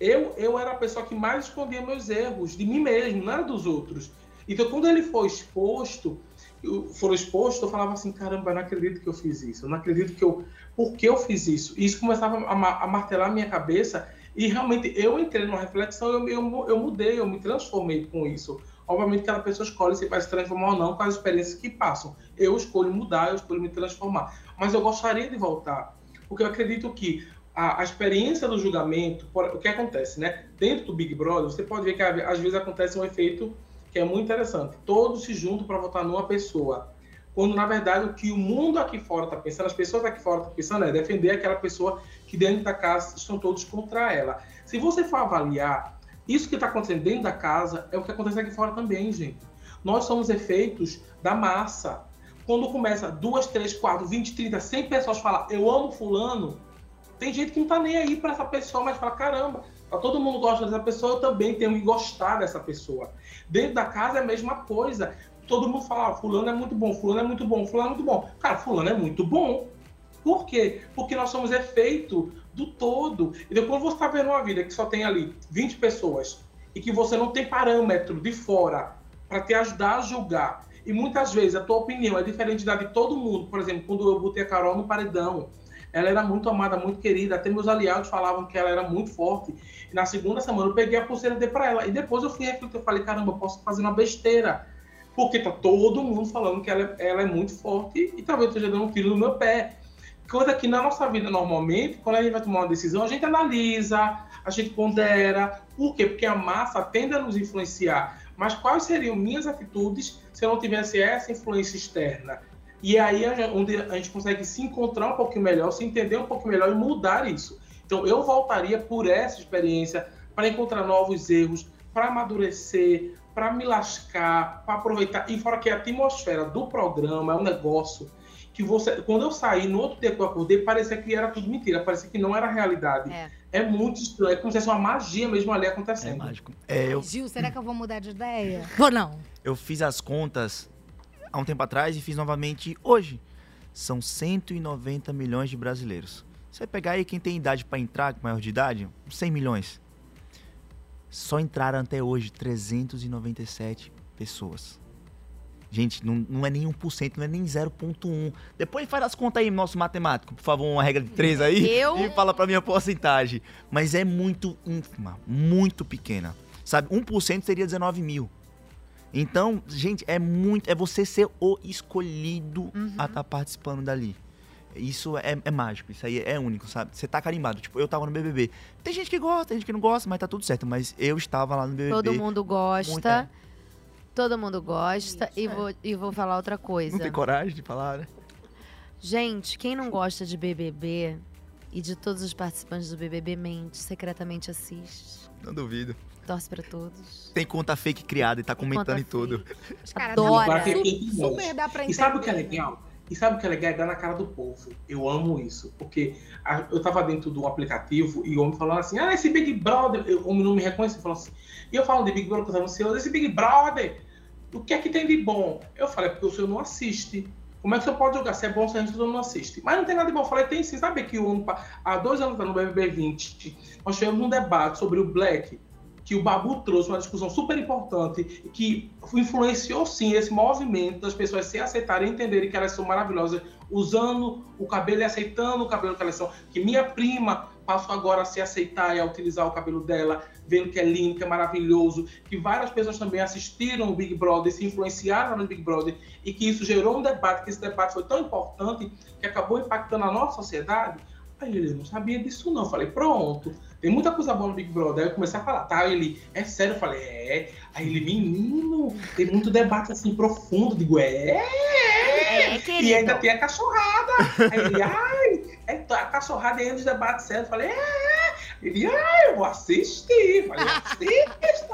Eu, eu era a pessoa que mais escondia meus erros, de mim mesmo, não era dos outros. Então, quando ele foi exposto, eu- foram eu falava assim, caramba, não acredito que eu fiz isso, eu não acredito que eu... Por que eu fiz isso? E isso começava a, a martelar a minha cabeça e realmente eu entrei numa reflexão, eu, eu, eu mudei, eu me transformei com isso. Obviamente cada pessoa escolhe se vai se transformar ou não com as experiências que passam. Eu escolho mudar, eu escolho me transformar. Mas eu gostaria de voltar, porque eu acredito que a, a experiência do julgamento, o que acontece, né? Dentro do Big Brother, você pode ver que às vezes acontece um efeito que é muito interessante. Todos se juntam para votar numa pessoa. Quando, na verdade, o que o mundo aqui fora está pensando, as pessoas aqui fora estão pensando é defender aquela pessoa que dentro da casa estão todos contra ela. Se você for avaliar, isso que está acontecendo dentro da casa é o que acontece aqui fora também, gente. Nós somos efeitos da massa. Quando começa duas, três, quatro, vinte, trinta, cem pessoas falar eu amo fulano, tem gente que não tá nem aí para essa pessoa, mas fala, caramba, tá todo mundo gosta dessa pessoa, eu também tenho que gostar dessa pessoa. Dentro da casa é a mesma coisa. Todo mundo fala, ah, fulano é muito bom, fulano é muito bom, fulano é muito bom. Cara, fulano é muito bom. Por quê? Porque nós somos efeito do todo. E depois você está vendo uma vida que só tem ali 20 pessoas e que você não tem parâmetro de fora para te ajudar a julgar. E muitas vezes a tua opinião é diferente da de todo mundo. Por exemplo, quando eu botei a Carol no paredão, ela era muito amada, muito querida. Até meus aliados falavam que ela era muito forte. E na segunda semana eu peguei a pulseira dei para ela. E depois eu fui refletir, eu falei, caramba, eu posso fazer uma besteira. Porque tá todo mundo falando que ela, ela é muito forte e talvez eu esteja dando um tiro no meu pé. Coisa que na nossa vida, normalmente, quando a gente vai tomar uma decisão, a gente analisa, a gente pondera. Por quê? Porque a massa tende a nos influenciar. Mas quais seriam minhas atitudes se eu não tivesse essa influência externa? E aí é onde a gente consegue se encontrar um pouquinho melhor, se entender um pouco melhor e mudar isso. Então eu voltaria por essa experiência para encontrar novos erros, para amadurecer, para me lascar, para aproveitar. E fora que a atmosfera do programa é um negócio que você, quando eu saí no outro dia que eu acordei, parecia que era tudo mentira, parecia que não era realidade. É, muito estranho, é como se fosse uma magia mesmo ali acontecendo. É mágico. É, eu, Gil, será que eu vou mudar de ideia? Vou não. eu fiz as contas há um tempo atrás e fiz novamente hoje. São 190 milhões de brasileiros. Você pegar aí quem tem idade para entrar, maior de idade, 100 milhões. Só entraram até hoje 397 pessoas. Gente, não, não é nem 1%, não é nem 0,1%. Depois faz as contas aí, nosso matemático, por favor, uma regra de 3 aí. Eu- E fala pra mim a porcentagem. Mas é muito ínfima, muito pequena. Sabe, 1% seria 19 mil. Então, gente, é muito. É você ser o escolhido a estar participando dali. Isso é, é mágico, isso aí é único, sabe? Você tá carimbado. Tipo, eu tava no BBB. Tem gente que gosta, tem gente que não gosta, mas tá tudo certo. Mas eu estava lá no BBB. Todo mundo gosta. Muita- Todo mundo gosta. E vou, e vou falar outra coisa. Não tem coragem de falar, né? Gente, quem não gosta de BBB e de todos os participantes do BBB mente, secretamente assiste, Não duvido. Torce pra todos. Tem conta fake criada e tá comentando em conta tudo. Adora. Super dá pra E sabe o entender. que é legal? E sabe o que é legal? É dar na cara do povo. Eu amo isso. Porque a- eu tava dentro do aplicativo e o homem falando assim: ah, esse Big Brother. eu- O homem não me reconhece. Falou assim. E eu falo de Big Brother, eu ansioso, esse Big Brother, o que é que tem de bom? Eu falei, porque o senhor não assiste. Como é que o senhor pode jogar? Se é bom, se a gente não assiste. Mas não tem nada de bom. Eu falei, tem sim. Sabe que o há dois anos no BBB 20, nós tivemos um debate sobre o Black, que o Babu trouxe uma discussão super importante, que influenciou sim esse movimento das pessoas se aceitarem e entenderem que elas são maravilhosas, usando o cabelo e aceitando o cabelo que elas são. Que minha prima passou agora a se aceitar e a utilizar o cabelo dela, vendo que é lindo, que é maravilhoso, que várias pessoas também assistiram o Big Brother, se influenciaram no Big Brother, e que isso gerou um debate, que esse debate foi tão importante que acabou impactando a nossa sociedade. Aí ele não sabia disso não. Falei, pronto, tem muita coisa boa no Big Brother. Aí eu comecei a falar, tá? Ele, é sério? Eu falei, é. Aí ele, menino, tem muito debate assim profundo. Eu Digo, é. É, E querido. ainda tem a cachorrada. Aí ele, ai, é, a cachorrada ainda os debates certos. Eu falei, é. Ele, ai, eu vou assistir. Eu falei, assista.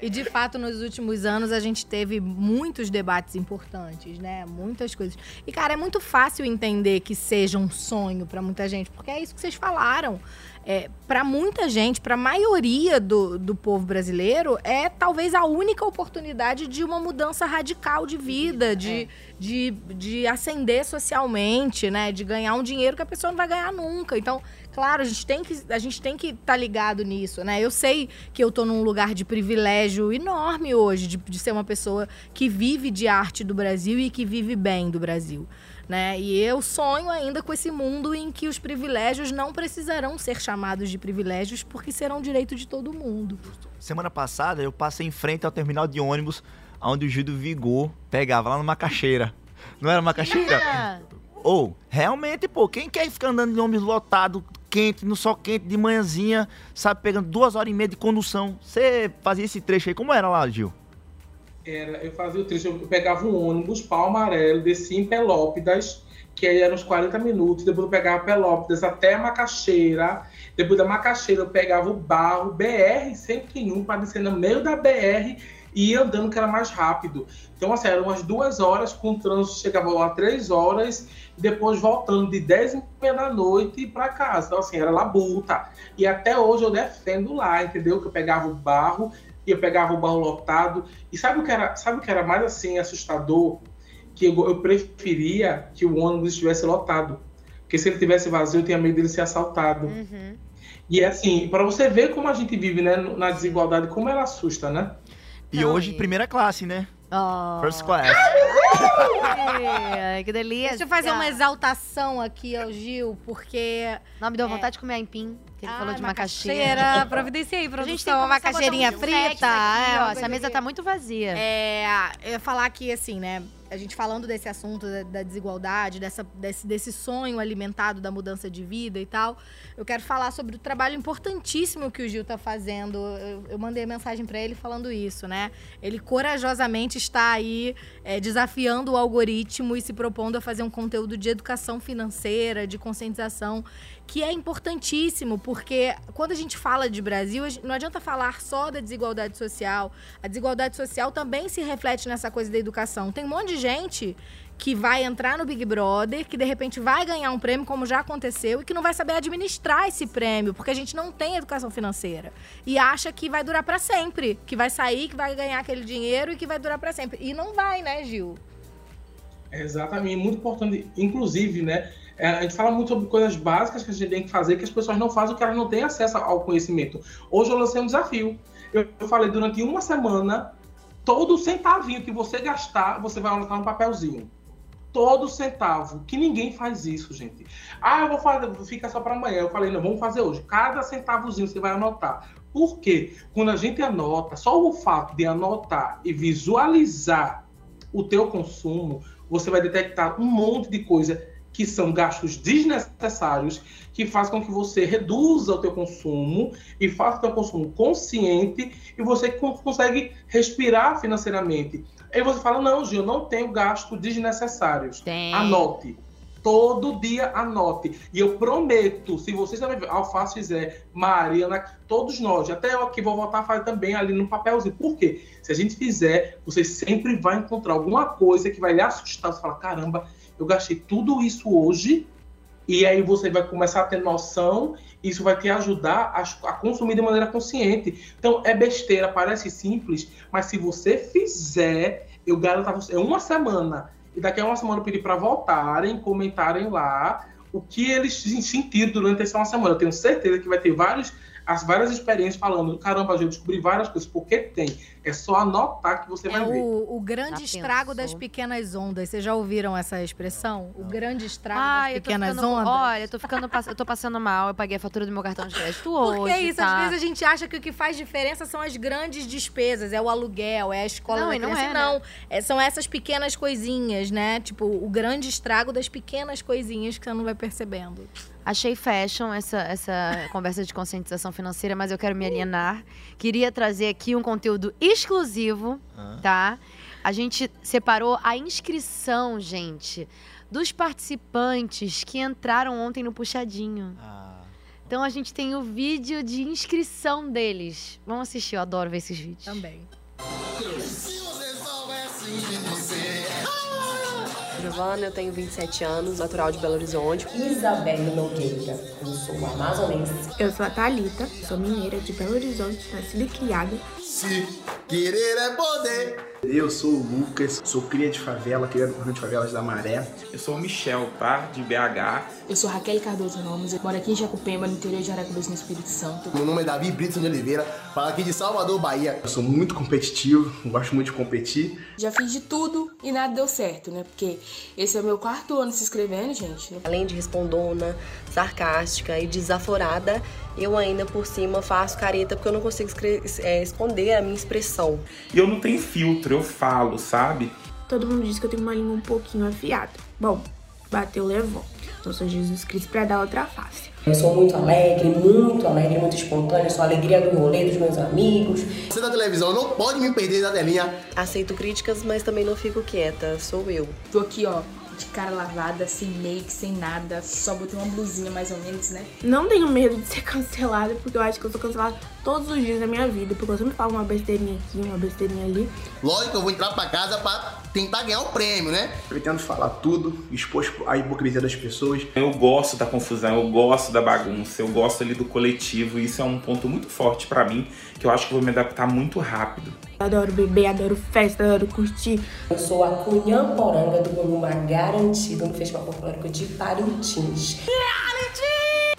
E de fato, nos últimos anos, a gente teve muitos debates importantes, né? Muitas coisas. E, cara, é muito fácil entender que seja um sonho pra muita gente, porque é isso que vocês falaram. É, para muita gente, pra maioria do, do povo brasileiro, é talvez a única oportunidade de uma mudança radical de vida, de, de, de ascender socialmente, né? De ganhar um dinheiro que a pessoa não vai ganhar nunca. Então, claro, a gente tem que a gente tem que estar ligado nisso, né? Eu sei que eu tô num lugar de privilégio enorme hoje de, de ser uma pessoa que vive de arte do Brasil e que vive bem do Brasil. Né? E eu sonho ainda com esse mundo em que os privilégios não precisarão ser chamados de privilégios porque serão direito de todo mundo. Semana passada eu passei em frente ao terminal de ônibus onde o Gil do Vigor pegava lá numa caixeira. Não era uma caixeira? Ou, realmente, pô, quem quer ficar andando de ônibus lotado, quente, no sol quente, de manhãzinha, sabe, pegando duas horas e meia de condução? Você fazia esse trecho aí, como era lá, Gil? Era, eu fazia o trecho, eu pegava um ônibus, pau amarelo, descia em Pelópidas, que aí eram uns 40 minutos, depois eu pegava Pelópidas até a Macaxeira, depois da Macaxeira eu pegava o barro BR-101 para descer no meio da BR e ia andando que era mais rápido. Então, assim, eram umas duas horas, com o trânsito chegava lá três horas, e depois voltando de 10 e meia da noite para casa. Então, assim, era labuta. E até hoje eu defendo lá, entendeu? Que eu pegava o barro, e eu pegava o barro lotado. E sabe o que era, sabe o que era mais assim assustador? Que eu, eu preferia que o ônibus estivesse lotado. Porque se ele tivesse vazio, eu tinha medo dele ser assaltado. E é assim, para você ver como a gente vive, né, na desigualdade, como ela assusta, né? E hoje, primeira classe, né? First class. Ai, que delícia. Deixa eu fazer uma exaltação aqui ao Gil, porque. Não, me deu vontade de comer aipim. Que ele Ai, falou de macaxeira. macaxeira. Providencia aí, A produção, gente tem uma a macaxeirinha frita. aqui, é, ó. Essa mesa tá muito vazia. É, eu ia falar aqui assim, né? A gente falando desse assunto da, da desigualdade, dessa, desse, desse sonho alimentado da mudança de vida e tal, eu quero falar sobre o trabalho importantíssimo que o Gil tá fazendo. Eu, eu mandei mensagem para ele falando isso, né? Ele corajosamente está aí é, desafiando o algoritmo e se propondo a fazer um conteúdo de educação financeira, de conscientização, que é importantíssimo, porque quando a gente fala de Brasil, não adianta falar só da desigualdade social. A desigualdade social também se reflete nessa coisa da educação. Tem um monte de gente que vai entrar no Big Brother, que de repente vai ganhar um prêmio, como já aconteceu, e que não vai saber administrar esse prêmio, porque a gente não tem educação financeira. E acha que vai durar para sempre, que vai sair, que vai ganhar aquele dinheiro e que vai durar para sempre. E não vai, né, Gil? Exatamente, muito importante. Inclusive, né? É, A gente fala muito sobre coisas básicas que a gente tem que fazer, que as pessoas não fazem, porque elas não têm acesso ao conhecimento. Hoje eu lancei um desafio. Eu, falei durante uma semana todo centavinho que você gastar, você vai anotar no papelzinho. Todo centavo. Que ninguém faz isso, gente. Ah, eu vou fazer, fica só para amanhã. Eu falei, não, vamos fazer hoje. Cada centavozinho você vai anotar. Por quê? Quando a gente anota, só o fato de anotar e visualizar o teu consumo, você vai detectar um monte de coisa que são gastos desnecessários, que faz com que você reduza o teu consumo e faça o teu consumo consciente e você consegue respirar financeiramente. Aí você fala, não, Gil, eu não tenho gastos desnecessários. Tem. Anote. Todo dia anote. E eu prometo, se vocês também, Alface fizer, Mariana, todos nós, até eu aqui vou voltar a fazer também ali no papelzinho. Por quê? Se a gente fizer, você sempre vai encontrar alguma coisa que vai lhe assustar. Você fala, caramba, eu gastei tudo isso hoje, e aí você vai começar a ter noção, isso vai te ajudar a, a, consumir de maneira consciente. Então, é besteira, parece simples, mas se você fizer, eu garanto a você, é uma semana, e daqui a uma semana eu pedi para voltarem, comentarem lá o que eles sentiram durante essa uma semana. Eu tenho certeza que vai ter vários as várias experiências falando, caramba, eu descobri várias coisas, porque tem. É só anotar que você é vai ver. O, o grande Já estrago pensou? das pequenas ondas. Vocês já ouviram essa expressão? O grande estrago Ai, das pequenas ficando, ondas? olha, eu tô ficando, eu tô passando mal, eu paguei a fatura do meu cartão de crédito hoje, Porque é isso, tá? às vezes a gente acha que o que faz diferença são as grandes despesas, é o aluguel, é a escola Não, da não é, não. né? É, são essas pequenas coisinhas, né? Tipo, o grande estrago das pequenas coisinhas que você não vai percebendo. Achei fashion essa, essa conversa de conscientização financeira, mas eu quero me alienar. Queria trazer aqui um conteúdo exclusivo, tá? A gente separou a inscrição, gente, dos participantes que entraram ontem no Puxadinho. Então a gente tem o vídeo de inscrição deles. Vamos assistir, eu adoro ver esses vídeos. Também. Giovana, eu tenho 27 anos, natural de Belo Horizonte. Isabelle Nogueira, eu sou amazonense. Eu sou a Thalita, sou mineira de Belo Horizonte, nascida e criada. Se querer é poder. Eu sou o Lucas, sou cria de favela, criado por de favelas da Maré. Eu sou o Michel, tá? De BH. Eu sou Raquel Cardoso Gomes, eu moro aqui em Jacupemba, no interior de Aracruz, no Espírito Santo. Meu nome é Davi Brito de Oliveira, falo aqui de Salvador, Bahia. Eu sou muito competitivo, gosto muito de competir. Já fiz de tudo e nada deu certo, né? Porque esse é o meu quarto ano se inscrevendo, gente. Além de respondona, sarcástica e desaforada, eu ainda por cima faço careta porque eu não consigo é, esconder a minha expressão. E eu não tenho filtro, eu falo, sabe? Todo mundo diz que eu tenho uma língua um pouquinho afiada. Bom, bateu, levou. Então sou Jesus Cristo pra dar outra face. Eu sou muito alegre, muito alegre, muito espontânea, sou a alegria do rolê dos meus amigos. Você da televisão não pode me perder da telinha. Aceito críticas, mas também não fico quieta, sou eu. Tô aqui, ó, de cara lavada, sem make, sem nada, só botei uma blusinha mais ou menos, né? Não tenho medo de ser cancelada, porque eu acho que eu sou cancelada todos os dias da minha vida. Porque eu sempre falo uma besteirinha aqui, uma besteirinha ali. Lógico que eu vou entrar pra casa pra tentar ganhar um prêmio, né? Pretendo falar tudo, expor a hipocrisia das pessoas. Eu gosto da confusão, eu gosto da bagunça, eu gosto ali do coletivo, e isso é um ponto muito forte pra mim, que eu acho que vou me adaptar muito rápido. Adoro beber, adoro festa, adoro curtir. Eu sou a cunhamporanga do Gomuma garantido no Festival Folclórico de Parintins.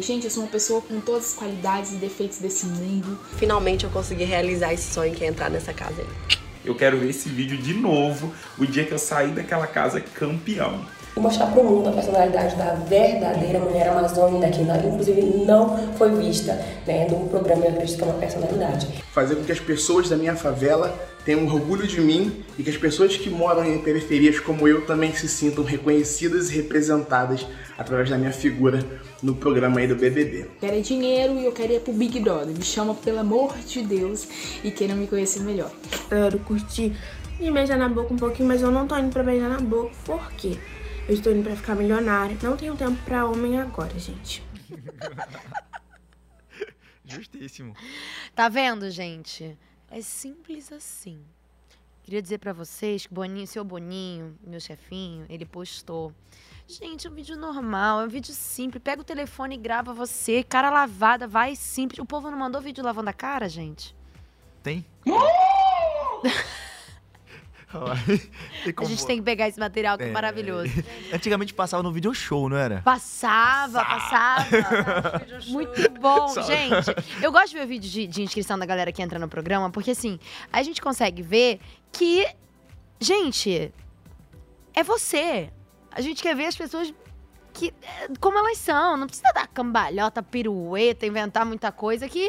Gente, eu sou uma pessoa com todas as qualidades e defeitos desse mundo. Finalmente eu consegui realizar esse sonho que é entrar nessa casa aí. Eu quero ver esse vídeo de novo, o dia que eu sair daquela casa campeão. Vou mostrar pro mundo a personalidade da verdadeira mulher amazônica, que inclusive não foi vista né, no programa Eu Acredito que é uma personalidade. Fazer com que as pessoas da minha favela tenham orgulho de mim e que as pessoas que moram em periferias como eu também se sintam reconhecidas e representadas através da minha figura no programa aí do BBB. Quero é dinheiro e eu quero ir pro Big Brother. Me chama pelo amor de Deus e queiram me conhecer melhor. Adoro curtir e beijar na boca um pouquinho, mas eu não tô indo pra beijar na boca. Por quê? Eu estou indo pra ficar milionária. Não tenho tempo pra homem agora, gente. Justíssimo. Tá vendo, gente? É simples assim. Queria dizer pra vocês que Boninho, seu Boninho, meu chefinho, ele postou. Gente, é um vídeo normal, é um vídeo simples. Pega o telefone e grava você, cara lavada, vai simples. O povo não mandou vídeo lavando a cara, gente? Tem? A gente tem que pegar esse material que é, É. maravilhoso. Antigamente passava no video show, não era? Passava, passava. Muito bom, gente. Eu gosto de ver o vídeo de, de inscrição da galera que entra no programa, porque assim, a gente consegue ver que, gente, é você. A gente quer ver as pessoas que, é, como elas são. Não precisa dar cambalhota, pirueta, inventar muita coisa que,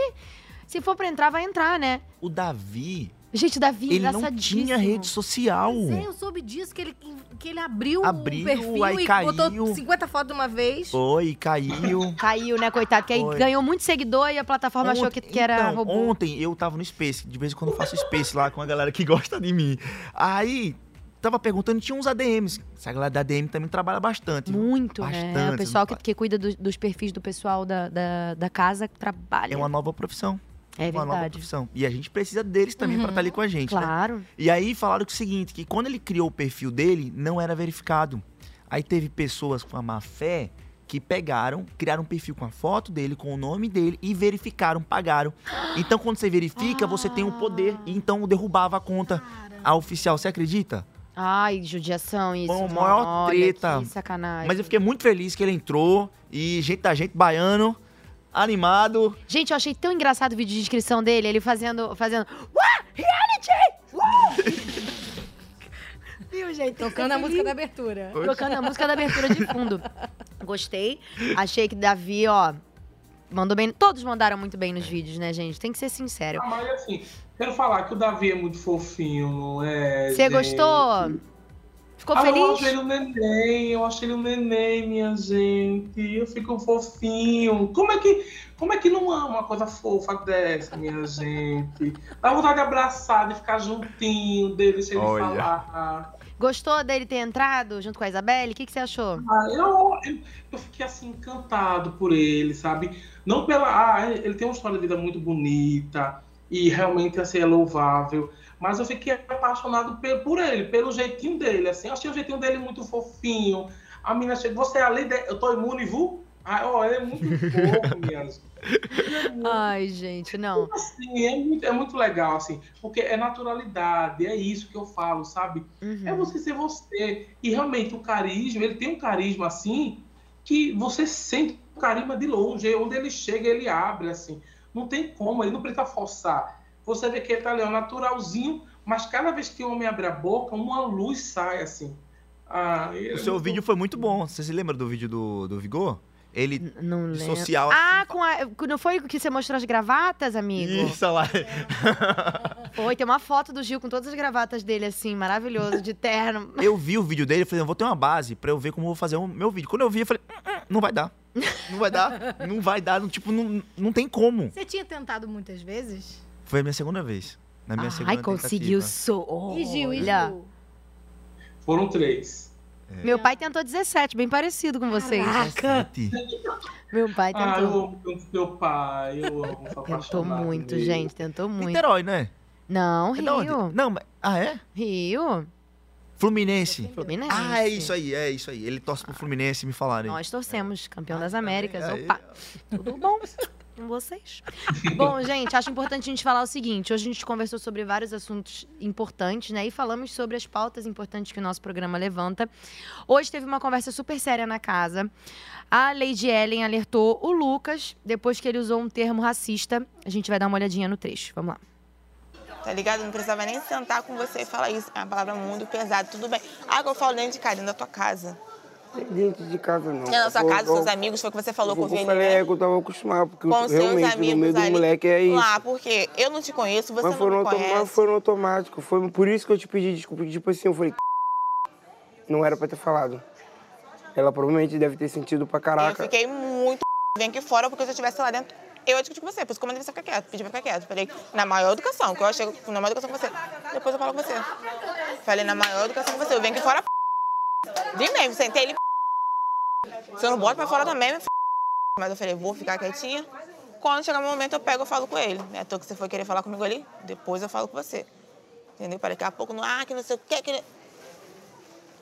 se for pra entrar, vai entrar, né? O Davi, Gente, o Davi, ele não tinha rede social. Pois é, eu soube disso, que ele, que ele abriu, Abriu, o perfil aí e caiu. botou 50 fotos de uma vez. Foi, caiu. Caiu, né, coitado? Que aí Foi. ganhou muito seguidor e a plataforma achou que, que era então, robô. Ontem eu tava no Space, de vez em quando eu faço Space lá com a galera que gosta de mim. Aí, tava perguntando, tinha uns ADMs. Essa galera da ADM também trabalha bastante. Muito, bastante. né? O pessoal que, que cuida do- dos perfis do pessoal da, da, da casa trabalha. É uma nova profissão. É Uma nova profissão. E a gente precisa deles também pra Uhum, estar ali com a gente, né? Claro. E aí falaram o seguinte, que quando ele criou o perfil dele, não era verificado. Aí teve pessoas com a má fé que pegaram, criaram um perfil com a foto dele, com o nome dele e verificaram, pagaram. Então quando você verifica, você tem o poder. E então derrubava a conta a oficial. Você acredita? Ai, judiação isso. A maior Olha, treta. Que sacanagem. Mas eu fiquei muito feliz que ele entrou e gente da gente baiano, animado. Gente, eu achei tão engraçado o vídeo de inscrição dele, ele fazendo. fazendo. Uá! Reality! Uá! Viu, gente? Tocando a música da abertura. Tocando a música da abertura de fundo. Gostei. Achei que Davi, ó. Mandou bem. Todos mandaram muito bem nos vídeos, né, gente? Tem que ser sincero. Ah, mas assim, quero falar que o Davi é muito fofinho, não é? Você gente? gostou? Ficou ah, Eu feliz? achei ele um neném, eu achei ele um neném, minha gente. Eu fico fofinho. Como é que, como é que não ama uma coisa fofa dessa, minha gente? Dá vontade de abraçar, de ficar juntinho dele, sem ele Olha. falar. Gostou dele ter entrado junto com a Isabelle? O que, que você achou? Ah, eu, eu, eu fiquei assim encantado por ele, sabe? Não pela. Ah, ele tem uma história de vida muito bonita e realmente assim é louvável. Mas eu fiquei apaixonado por ele, pelo jeitinho dele. Assim, eu achei o jeitinho dele muito fofinho. A menina chega, você é além de. Eu tô imune, viu? Ah, ó, ele é muito fofo, minha gente. Ai, gente, não. Assim, é muito, é muito legal, assim, porque é naturalidade, é isso que eu falo, sabe? Uhum. É você ser você. E realmente o carisma, ele tem um carisma assim, que você sente o carisma de longe. Onde ele chega, ele abre, assim. Não tem como, ele não precisa forçar. Você vê que ele tá ali, ó, naturalzinho, mas cada vez que o homem abre a boca, uma luz sai, assim. Ah, O é seu muito- vídeo foi muito bom. Você se lembra do vídeo do, do Vigor? Ele Não lembro. social. Ah, com a, não foi que você mostrou as gravatas, amigo? Isso lá. Foi, tem uma foto do Gil com todas as gravatas dele, assim, maravilhoso, de terno. Eu vi o vídeo dele, eu falei, eu vou ter uma base pra eu ver como eu vou fazer o meu vídeo. Quando eu vi, eu falei, "Hum, hum, não vai dar. Não vai dar, não vai dar, não, tipo, não, não tem como. Você tinha tentado muitas vezes? Foi a minha segunda vez. Na minha segunda Ai, conseguiu tentativa. so. E Gil, e Olha. Gil? Foram três. Meu pai tentou 17, bem parecido com vocês. Meu pai Ah, eu tentou. amo meu pai, eu amo. sou tentou muito, gente, tentou muito. Niterói, né? Não, É? Rio. Não, mas. Ah, é? Rio. Fluminense. Fluminense. Ah, é isso aí, é isso aí. Ele torce pro Fluminense, me falaram. Nós torcemos, campeão das Américas. aí, Opa, tudo bom com vocês? bom, gente, acho importante a gente falar o seguinte. Hoje a gente conversou sobre vários assuntos importantes, né? E falamos sobre as pautas importantes que o nosso programa levanta. Hoje teve uma conversa super séria na casa. A Lady Ellen alertou o Lucas depois que ele usou um termo racista. A gente vai dar uma olhadinha no trecho. Vamos lá. Tá ligado? Não precisava nem sentar com você e falar isso. É uma palavra muito pesada, tudo bem. Ah, eu falo dentro de casa, dentro da tua casa. Dentro de casa não. Na sua Eu- casa, eu- seus amigos, foi o que você falou com o eu Vini, falei, né? é que eu tava acostumado, porque Com seus realmente no meio do moleque é isso. Lá, porque eu não te conheço, você mas, não me autom- mas conhece. foi no automático. Foi por isso que eu te pedi desculpa. Tipo assim, eu falei, não era pra ter falado. Ela provavelmente deve ter sentido pra Eu caraca. fiquei muito vem aqui fora, porque se eu estivesse lá dentro, eu ia discutir com você. Por isso que eu mandei você ficar quieto, pedi pra ficar quieto. Falei, na maior educação, que eu achei na maior educação com você. Depois eu falo com você. Falei, na maior educação com você, eu venho aqui fora, de mesmo, sentei ele, se eu não boto pra fora também, meu mas eu falei, vou ficar quietinha. Quando chegar o momento, eu pego e falo com ele. Né? Tô que você foi querer falar comigo ali, depois eu falo com você. Entendeu? Para daqui a pouco, não, ah, que não sei o que, que...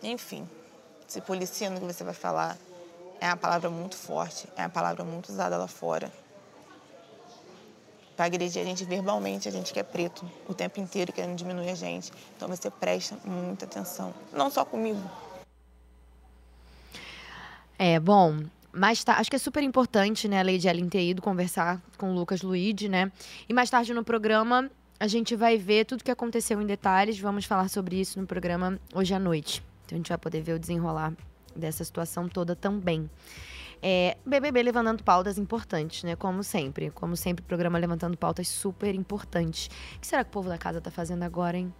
Enfim, se policia no que você vai falar. É uma palavra muito forte, é uma palavra muito usada lá fora. Pra agredir a gente verbalmente, a gente que é preto, o tempo inteiro querendo diminuir a gente. Então você presta muita atenção. Não só comigo. É, bom, mais tarde, acho que é super importante, né, a Lady Ellen ter ido conversar com o Lucas Luigi, né? E mais tarde no programa, a gente vai ver tudo que aconteceu em detalhes. Vamos falar sobre isso no programa hoje à noite. Então a gente vai poder ver o desenrolar dessa situação toda também. É, BBB levantando pautas importantes, né? Como sempre. Como sempre, programa levantando pautas super importantes. O que será que o povo da casa tá fazendo agora, hein?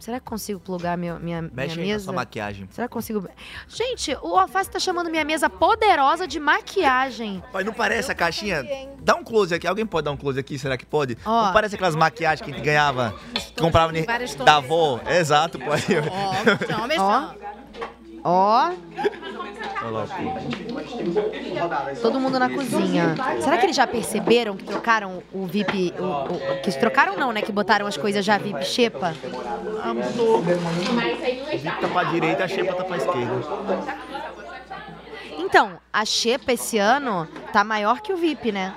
Será que consigo plugar minha, minha, minha Mexe aí na mesa? sua maquiagem. Será que consigo. Gente, o Alface tá chamando minha mesa poderosa de maquiagem. Pai, não parece a caixinha? Dá um close aqui. Alguém pode dar um close aqui? Será que pode? Ó. Não parece aquelas maquiagens que a gente ganhava, que comprava da avó? Exato, pô. Ó. Ó. Olha lá, pô. Todo mundo na cozinha. Será que eles já perceberam que trocaram o VIP. O, o- que trocaram não, né? Que botaram as coisas já VIP Xepa? Ah, mudou. O VIP tá pra direita, a Xepa tá pra esquerda. Então, a Xepa esse ano tá maior que o VIP, né?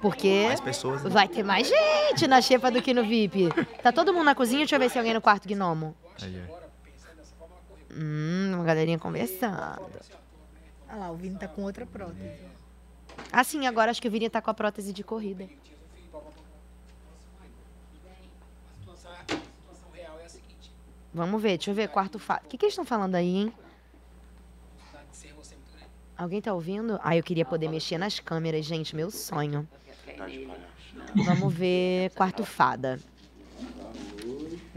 Porque Mais pessoas, né? vai ter mais gente na Xepa do que no VIP. Tá todo mundo na cozinha? Deixa eu ver se tem alguém no quarto gnomo. Aí, ó. Hum, uma galerinha conversando. Olha lá, o Vini tá com outra prótese. Ah, sim, agora acho que o Vini tá com a prótese de corrida. Vamos ver, deixa eu ver, quarto fato. O que, que eles estão falando aí, hein? Alguém tá ouvindo? Ah, eu queria poder mexer nas câmeras, gente, meu sonho. Vamos ver, quarto fada.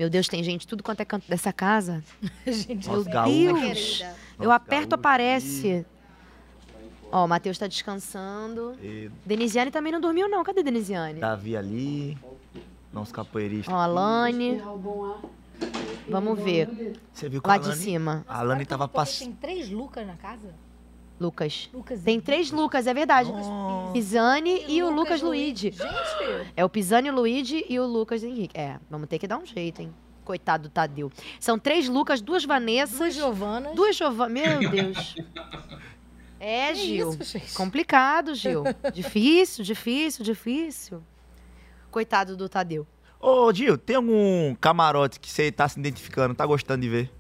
Meu Deus, tem gente tudo quanto é canto dessa casa. gente, Meu Nossa, gaúcho. Deus. Eu Nossa, aperto, gaúcho. aparece. Ó, o Matheus tá descansando. E Denisiane também não dormiu, não. Cadê Denisiane? Davi ali. Nosso capoeirista. Ó, a Lani. Vamos ver. Você viu que Lá a de cima. A Lani tava passando. tem três Lucas na casa? Lucas. Lucas. Tem três Lucas, é verdade. Pisani e, o Lucas Luigi. Gente! É o Pisani Luigi e o Lucas Henrique. É, vamos ter que dar um jeito, hein? Coitado do Tadeu. São três Lucas, duas Vanessas. Duas Giovanas. Duas Giovanas. Meu Deus. É, Que Gil. isso, gente? Complicado, Gil. difícil, difícil, difícil. Coitado do Tadeu. Ô, Gil, tem algum camarote que você tá se identificando, tá gostando de ver?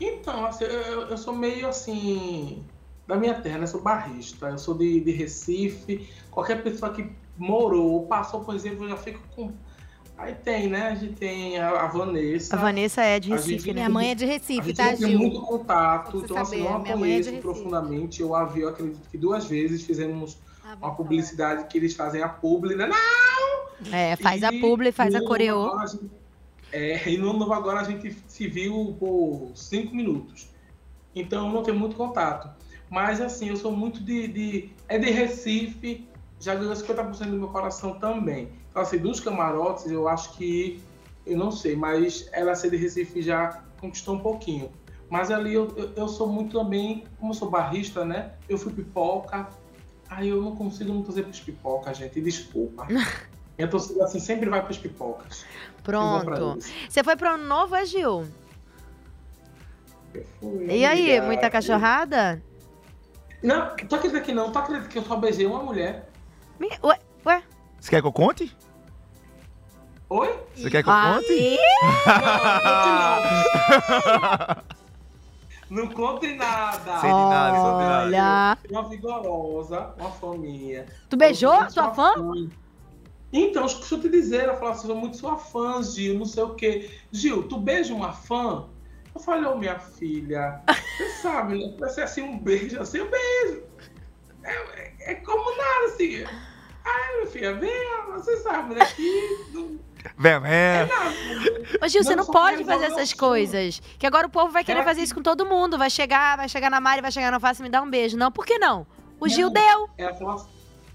Então, assim, eu, eu- sou meio assim. Da minha terra, né? Eu sou barrista. Eu sou de, de Recife. Qualquer pessoa que morou ou passou, por exemplo, eu já fico com. Aí tem, né? A gente tem a, a Vanessa. A Vanessa é de A Recife, gente- né? Minha mãe é de A Recife, gente tá, Gil? muito contato, então assim, não a minha é conheço Recife. profundamente. Eu a vi, eu acredito que duas vezes fizemos Ah, uma publicidade que eles fazem a publi, né? Não! É, faz a E publi, faz a no coreô. Agora a gente- É, e no novo agora a gente se viu por cinco minutos. Então não tenho muito contato. Mas assim, eu sou muito de. de- é de Recife, já ganhou 50% do meu coração também. Então, assim, dos camarotes, eu acho que. Eu não sei, mas ela ser de Recife já conquistou um pouquinho. Mas ali eu, eu, eu sou muito também, como eu sou barrista, né? Eu fui pipoca. Aí eu não consigo não pros pipoca, gente. Desculpa. Minha torcida assim sempre vai pros pipocas. Eu vou pra Pronto. Você foi pro ano novo, é, Gil? Fui, E aí, muita cachorrada? Não, tu acredita que não? Tu acredita que eu só beijei uma mulher? Me- Ué? Ué? Você quer que eu conte? Oi? Você quer que eu conte? Não conte nada. Sei de nada, de nada. Olha. Uma vigorosa, uma fã minha. Tu beijou Eu a sou tua fã? Então, deixa eu te dizer, ela falou assim, eu sou muito sua fã, Gil, não sei o quê. Gil, tu beija uma fã? Eu falei, ô minha filha, você sabe, né? Vai ser assim um beijo, assim um beijo. É, é- é como nada, assim. Ai, minha filha, vem, você sabe, né? Que não- Vem, vem. Ô, Gil, você Não, não só pode fazer essas coisas. Que agora o povo vai querer fazer isso com todo mundo. Vai chegar, vai chegar na Mari, vai chegar na face e me dar um beijo. Não, por que não? O Gil Não. deu. Ela falou,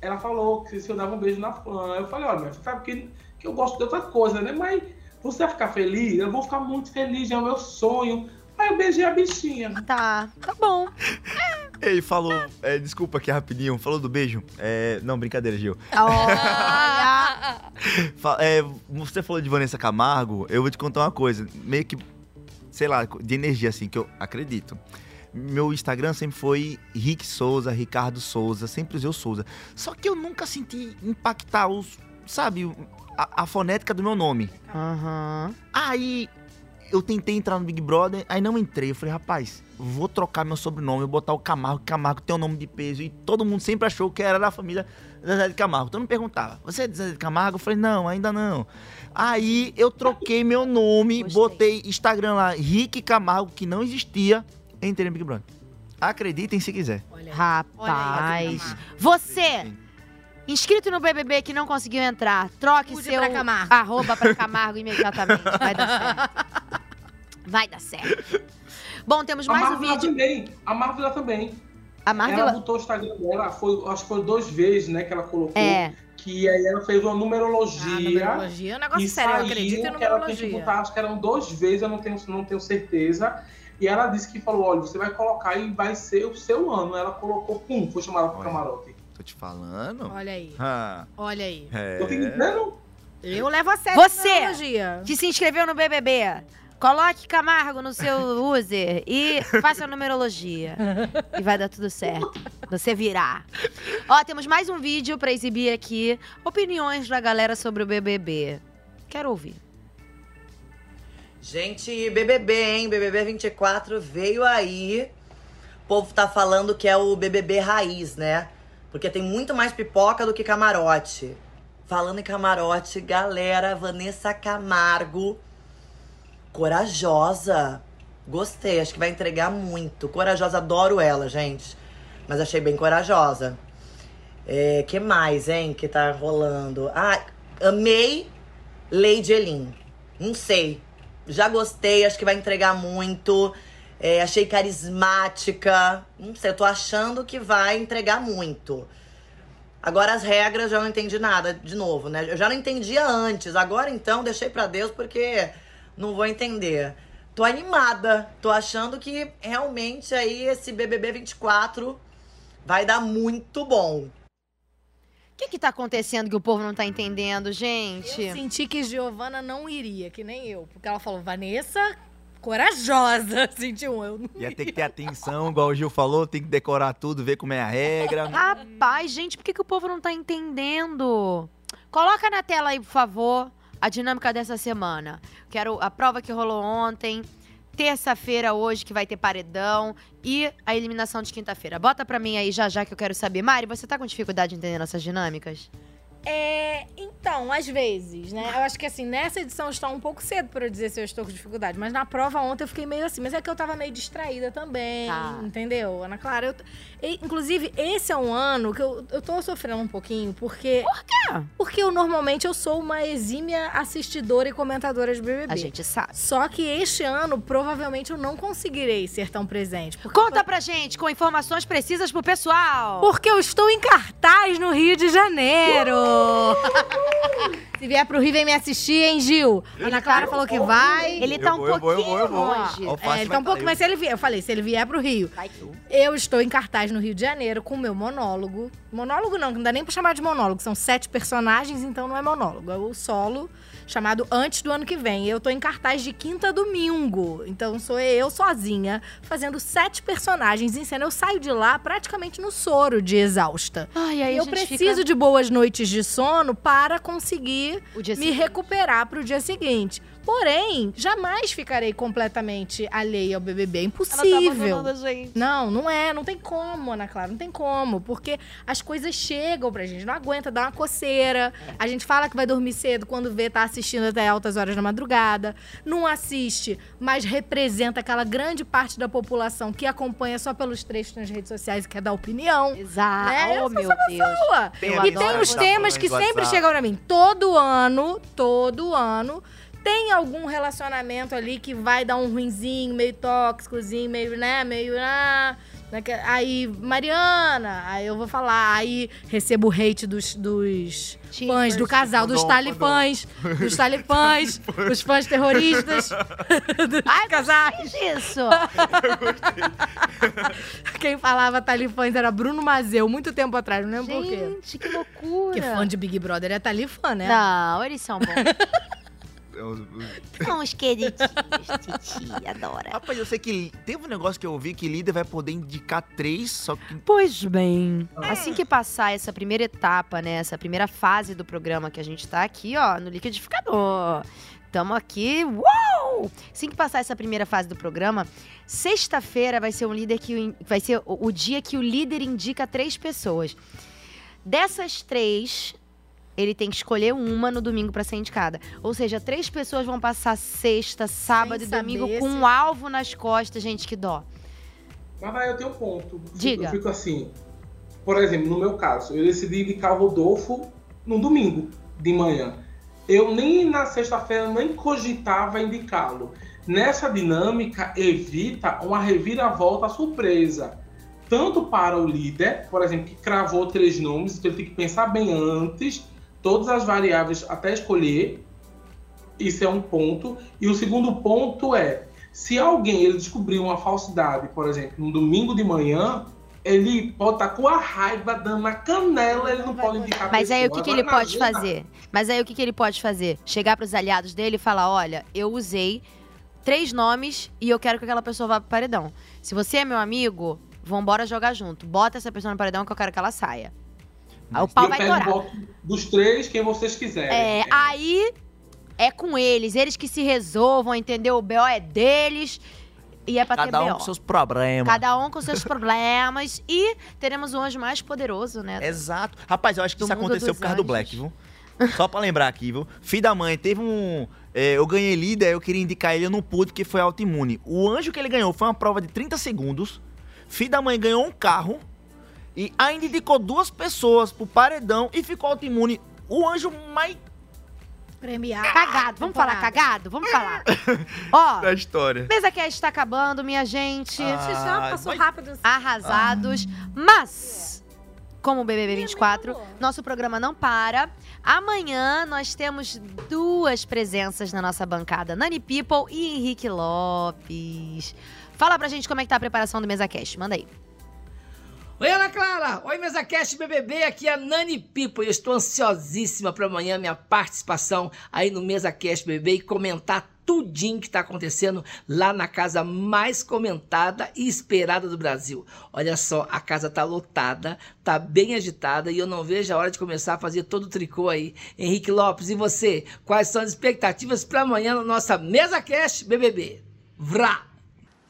ela falou que se eu dava um beijo na fã. Eu falei, olha, você sabe que, que eu gosto de outra coisa, né? Mas você vai ficar feliz? Eu vou ficar muito feliz, é o meu sonho. Aí eu beijei a bichinha. Tá, tá bom. Ele falou, é, desculpa aqui rapidinho, falou do beijo. É, não, brincadeira, Gil. Olha. Fa- é, você falou de Vanessa Camargo, eu vou te contar uma coisa, meio que, sei lá, de energia assim, que eu acredito. Meu Instagram sempre foi Rick Souza, Ricardo Souza, sempre usei o Souza. Só que eu nunca senti impactar os, sabe, o- a, a fonética do meu nome. Aham. Aí eu tentei entrar no Big Brother, aí não entrei. Eu falei, rapaz, vou trocar meu sobrenome, vou botar o Camargo, que Camargo tem um nome de peso. E todo mundo sempre achou que era da família Zezé de Camargo. Todo mundo perguntava, você é de Zezé de Camargo? Eu falei, não, ainda não. Aí eu troquei meu nome, botei Instagram lá, Rick Camargo, que não existia, entrei no Big Brother. Acreditem se quiser. Rapaz. Você, inscrito no BBB que não conseguiu entrar, troque Mude seu pra Camargo. arroba pra Camargo imediatamente. Vai dar certo. Vai dar certo. Bom, temos mais um Marvel vídeo. também. A Marvel também. A Marvel- Ela botou o Instagram dela, foi, acho que foi duas vezes, né, que ela colocou. É. Que aí ela fez uma numerologia. Ah, numerologia é um negócio e sério, eu saiu acredito em que ela tinha que numerologia. botar, acho que eram duas vezes, eu não tenho, não tenho certeza. E ela disse que falou: olha, você vai colocar e vai ser o seu ano. Ela colocou, pum, foi chamada pro camarote. Tô te falando. Olha aí. Ah, Olha aí. é. Tô te dizendo. Eu levo a sério Você, que se inscreveu no BBB, coloque Camargo no seu user e faça a numerologia. E vai dar tudo certo. Você virá. Ó, temos mais um vídeo pra exibir aqui. Opiniões da galera sobre o BBB. Quero ouvir. Gente, BBB, hein? BBB 24 veio aí. O povo tá falando que é o BBB raiz, né? Porque tem muito mais pipoca do que camarote. Falando em camarote, galera, Vanessa Camargo. Corajosa. Gostei, acho que vai entregar muito. Corajosa, adoro ela, gente. Mas achei bem corajosa. É, que mais, hein, que tá rolando? Ah, amei Lady Elin. Não sei. Já gostei, acho que vai entregar muito. É, achei carismática. Não sei, eu tô achando que vai entregar muito. Agora as regras já não entendi nada de novo, né? Eu já não entendia antes. Agora então deixei pra Deus porque não vou entender. Tô animada. Tô achando que realmente aí esse BBB 24 vai dar muito bom. O que que tá acontecendo que o povo não tá entendendo, gente? Eu senti que Giovana não iria, que nem eu. Porque ela falou, Vanessa, corajosa. Senti um. Eu não Ia ter que ter atenção, igual o Gil falou, tem que decorar tudo, ver como é a regra. Rapaz, gente, por que, que o povo não tá entendendo? Coloca na tela aí, por favor, a dinâmica dessa semana. Quero a prova que rolou ontem, terça-feira hoje, que vai ter paredão, e a eliminação de quinta-feira. Bota pra mim aí já já que eu quero saber. Mari, você tá com dificuldade de entender nossas dinâmicas? É, então, às vezes, né? Eu acho que assim, nessa edição está um pouco cedo pra eu dizer se eu estou com dificuldade. Mas na prova ontem eu fiquei meio assim. Mas é que eu tava meio distraída também, Tá. entendeu? Ana Clara, eu, e, inclusive, esse é um ano que eu, eu tô sofrendo um pouquinho, porque. Por quê? Porque eu normalmente eu sou uma exímia assistidora e comentadora de BBB. A gente sabe. Só que este ano, provavelmente, eu não conseguirei ser tão presente. Conta pra gente com informações precisas pro pessoal. porque eu estou em cartaz no Rio de Janeiro. Se vier pro Rio, vem me assistir, hein, Gil? Ana Clara falou que vai. Ele tá Eu um vou, eu vou, eu pouquinho vou, eu vou. longe. Alface É, ele tá um pouco, tá mas se ele vier, eu falei, se ele vier pro Rio. Eu estou em cartaz no Rio de Janeiro com o meu monólogo. Monólogo não, não dá nem pra chamar de monólogo. São sete personagens, então não é monólogo. É o solo, chamado Antes do Ano Que Vem. Eu tô em cartaz de quinta a domingo. Então sou eu sozinha, fazendo sete personagens em cena. Eu saio de lá praticamente no soro de exausta. Ai, aí E eu preciso fica- de boas noites de sono para conseguir me seguinte. recuperar pro dia seguinte. Porém, jamais ficarei completamente alheia ao BBB. É tá impossível. gente. Não, não é. Não tem como, Ana Clara. Não tem como. Porque as coisas chegam pra gente. Não aguenta, dá uma coceira. A gente fala que vai dormir cedo quando vê, tá assistindo até altas horas da madrugada. Não assiste, mas representa aquela grande parte da população que acompanha só pelos trechos nas redes sociais e quer dar opinião. Exato. Né? Oh, Eu sou meu Deus. e tem os temas que sempre WhatsApp. chegam pra mim. Todo ano, todo ano, tem algum relacionamento ali que vai dar um ruinzinho, meio tóxicozinho, meio, né, meio, ah, né, que- aí, Mariana, aí eu vou falar, aí recebo o hate dos, dos fãs do casal, dos talifãs, dos talifãs, dos fãs terroristas, dos casais. Isso. Quem falava talifãs era Bruno Mazeu, muito tempo atrás, não lembro por quê. Gente, que loucura. Porque fã de Big Brother é talifã, né? Não, eles são bons. São os queridinhos, Titi, adora. Rapaz, eu sei que teve um negócio que eu ouvi que líder vai poder indicar três, só que. Pois bem, assim que passar essa primeira etapa, né, essa primeira fase do programa que a gente tá aqui, ó, no liquidificador. Tamo aqui, uou! Assim que passar essa primeira fase do programa, sexta-feira vai ser um líder que vai ser o, o dia que o líder indica três pessoas. Dessas três, ele tem que escolher uma no domingo pra ser indicada. Ou seja, três pessoas vão passar sexta, sábado Sem e domingo com se- um alvo nas costas, gente, que dó. Mas vai, eu tenho um ponto. Eu Diga. fico assim. Por exemplo, no meu caso, eu decidi indicar o Rodolfo no domingo de manhã. Eu nem na sexta-feira nem cogitava indicá-lo. Nessa dinâmica, evita uma reviravolta surpresa. Tanto para o líder, por exemplo, que cravou três nomes, então ele tem que pensar bem antes, todas as variáveis até escolher. Isso é um ponto. E o segundo ponto é, se alguém ele descobrir uma falsidade, por exemplo, no domingo de manhã, ele pode estar com a raiva dando na canela, ele não pode indicar a Mas aí o que, que ele pode fazer? Mas aí o que, que ele pode fazer? Chegar pros aliados dele e falar: olha, eu usei três nomes e eu quero que aquela pessoa vá pro paredão. Se você é meu amigo, vambora jogar junto. Bota essa pessoa no paredão que eu quero que ela saia. O pau vai torar. dos três, quem vocês quiserem. É, aí é com eles, eles que se resolvam, entendeu? O BO é deles e é pra Cada ter um BO. com seus problemas. Cada um com seus problemas. E teremos o anjo mais poderoso, né? Exato. Rapaz, eu acho que Do isso aconteceu por causa do anjos. Black, viu? Só pra lembrar aqui, viu? Filho da mãe, teve um. é, eu ganhei líder, eu queria indicar ele, eu não pude porque foi autoimune. O anjo que ele ganhou foi uma prova de 30 segundos. Filho da mãe ganhou um carro e ainda indicou duas pessoas pro paredão e ficou autoimune. O anjo mais Premiado. Cagado, vamos falar cagado? Vamos falar. Ó, da história. Mesa Cast está acabando, minha gente. Ah, já passou mas- rápido. Arrasados. Mas, como o BBB 24, nosso programa não para. Amanhã nós temos duas presenças na nossa bancada: Nani People e Henrique Lopes. Fala pra gente como é que tá a preparação do Mesa Cast. Manda aí. Oi, Ana Clara! Oi, mesa cast BBB, aqui é a Nani Pipo e eu estou ansiosíssima para amanhã minha participação aí no Mesa Cast BBB e comentar tudinho que está acontecendo lá na casa mais comentada e esperada do Brasil. Olha só, a casa tá lotada, tá bem agitada e eu não vejo a hora de começar a fazer todo o tricô aí. Henrique Lopes, e você? Quais são as expectativas para amanhã na nossa Mesa Cast BBB? Vrá!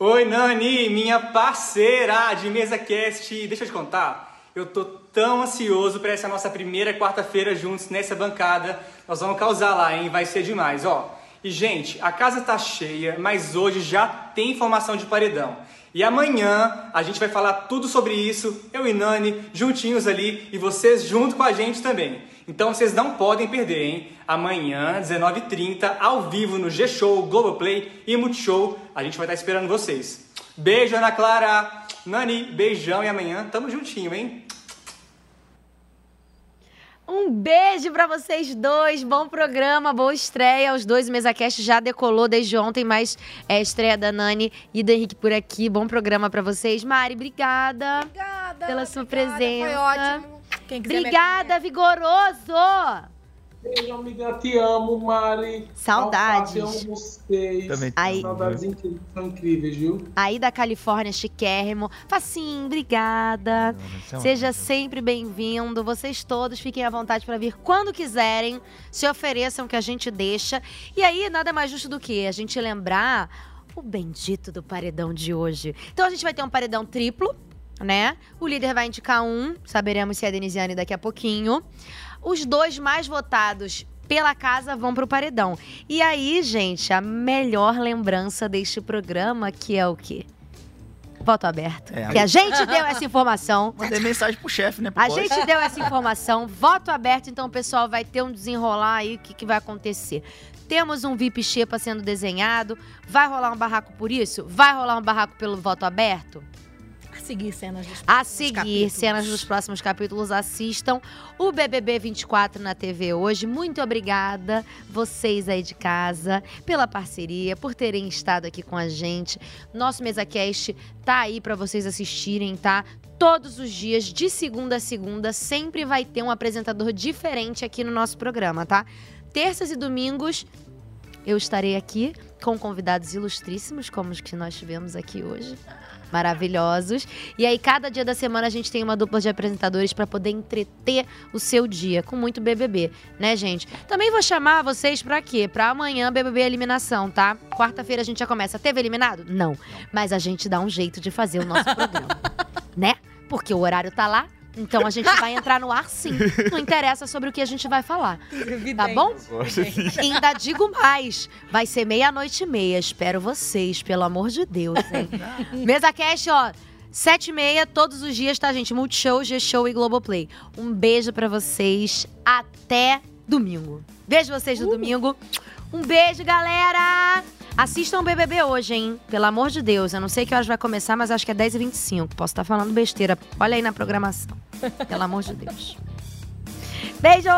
Oi, Nani, minha parceira de mesa cast. Deixa eu te contar, eu tô tão ansioso para essa nossa primeira quarta-feira juntos nessa bancada. Nós vamos causar lá, hein? Vai ser demais, ó. E gente, a casa tá cheia, mas hoje já tem informação de paredão. E amanhã a gente vai falar tudo sobre isso, eu e Nani, juntinhos ali, e vocês junto com a gente também. Então vocês não podem perder, hein? Amanhã, 19h30, ao vivo no G-Show, Globoplay e Multishow, a gente vai estar esperando vocês. Beijo, Ana Clara! Nani, beijão e amanhã tamo juntinho, hein? Um beijo pra vocês dois, bom programa, boa estreia. Os dois, o MesaCast já decolou desde ontem, mas é a estreia da Nani e do Henrique por aqui. Bom programa pra vocês. Mari, obrigada, Obrigada pela sua obrigada, presença. Foi ótimo. Obrigada, vigoroso! Beijo, amiga, te amo, Mari. Saudades. Alface, amo vocês. Também Aí- Saudades incríveis, são incríveis, viu? Aí da Califórnia, chiquérrimo. Facinho, obrigada. isso é Seja sempre bem-vindo. Vocês todos fiquem à vontade para vir quando quiserem. Se ofereçam que a gente deixa. E aí, nada mais justo do que a gente lembrar o bendito do paredão de hoje. Então a gente vai ter um paredão triplo, né? O líder vai indicar um. Saberemos se é a Denisiane daqui a pouquinho. Os dois mais votados pela casa vão pro paredão. E aí, gente, a melhor lembrança deste programa, que é o quê? Voto aberto. É, que a gente deu essa informação. Mandei mensagem pro chefe, né? pro A boss. gente deu essa informação, voto aberto, então o pessoal vai ter um desenrolar aí, o que, que vai acontecer. Temos um VIP Xepa sendo desenhado, vai rolar um barraco por isso? Vai rolar um barraco pelo voto aberto? A seguir cenas dos A seguir, cenas dos próximos capítulos, assistam o BBB 24 na TV hoje. Muito obrigada, vocês aí de casa, pela parceria, por terem estado aqui com a gente. Nosso MesaCast tá aí pra vocês assistirem, tá? Todos os dias, de segunda a segunda, sempre vai ter um apresentador diferente aqui no nosso programa, tá? Terças e domingos, eu estarei aqui com convidados ilustríssimos, como os que nós tivemos aqui hoje. Maravilhosos. E aí, cada dia da semana, a gente tem uma dupla de apresentadores para poder entreter o seu dia com muito BBB, né, gente? Também vou chamar vocês pra quê? Pra amanhã, BBB Eliminação, tá? Quarta-feira a gente já começa. Teve eliminado? Não. Mas a gente dá um jeito de fazer o nosso programa, né? Porque o horário tá lá. Então a gente vai entrar no ar sim. Não interessa sobre o que a gente vai falar. Tá bom? Ainda digo mais. Vai ser meia-noite e meia. Espero vocês, pelo amor de Deus, hein? Mesa Cast, ó. Sete e meia, todos os dias, tá, gente? Multishow, G-Show e Globoplay. Um beijo pra vocês. Até domingo. Vejo vocês no domingo. Um beijo, galera! Assistam o BBB hoje, hein? Pelo amor de Deus. Eu não sei que horas vai começar, mas acho que é 10h25. Posso estar falando besteira. Olha aí na programação. Pelo amor de Deus. Beijo!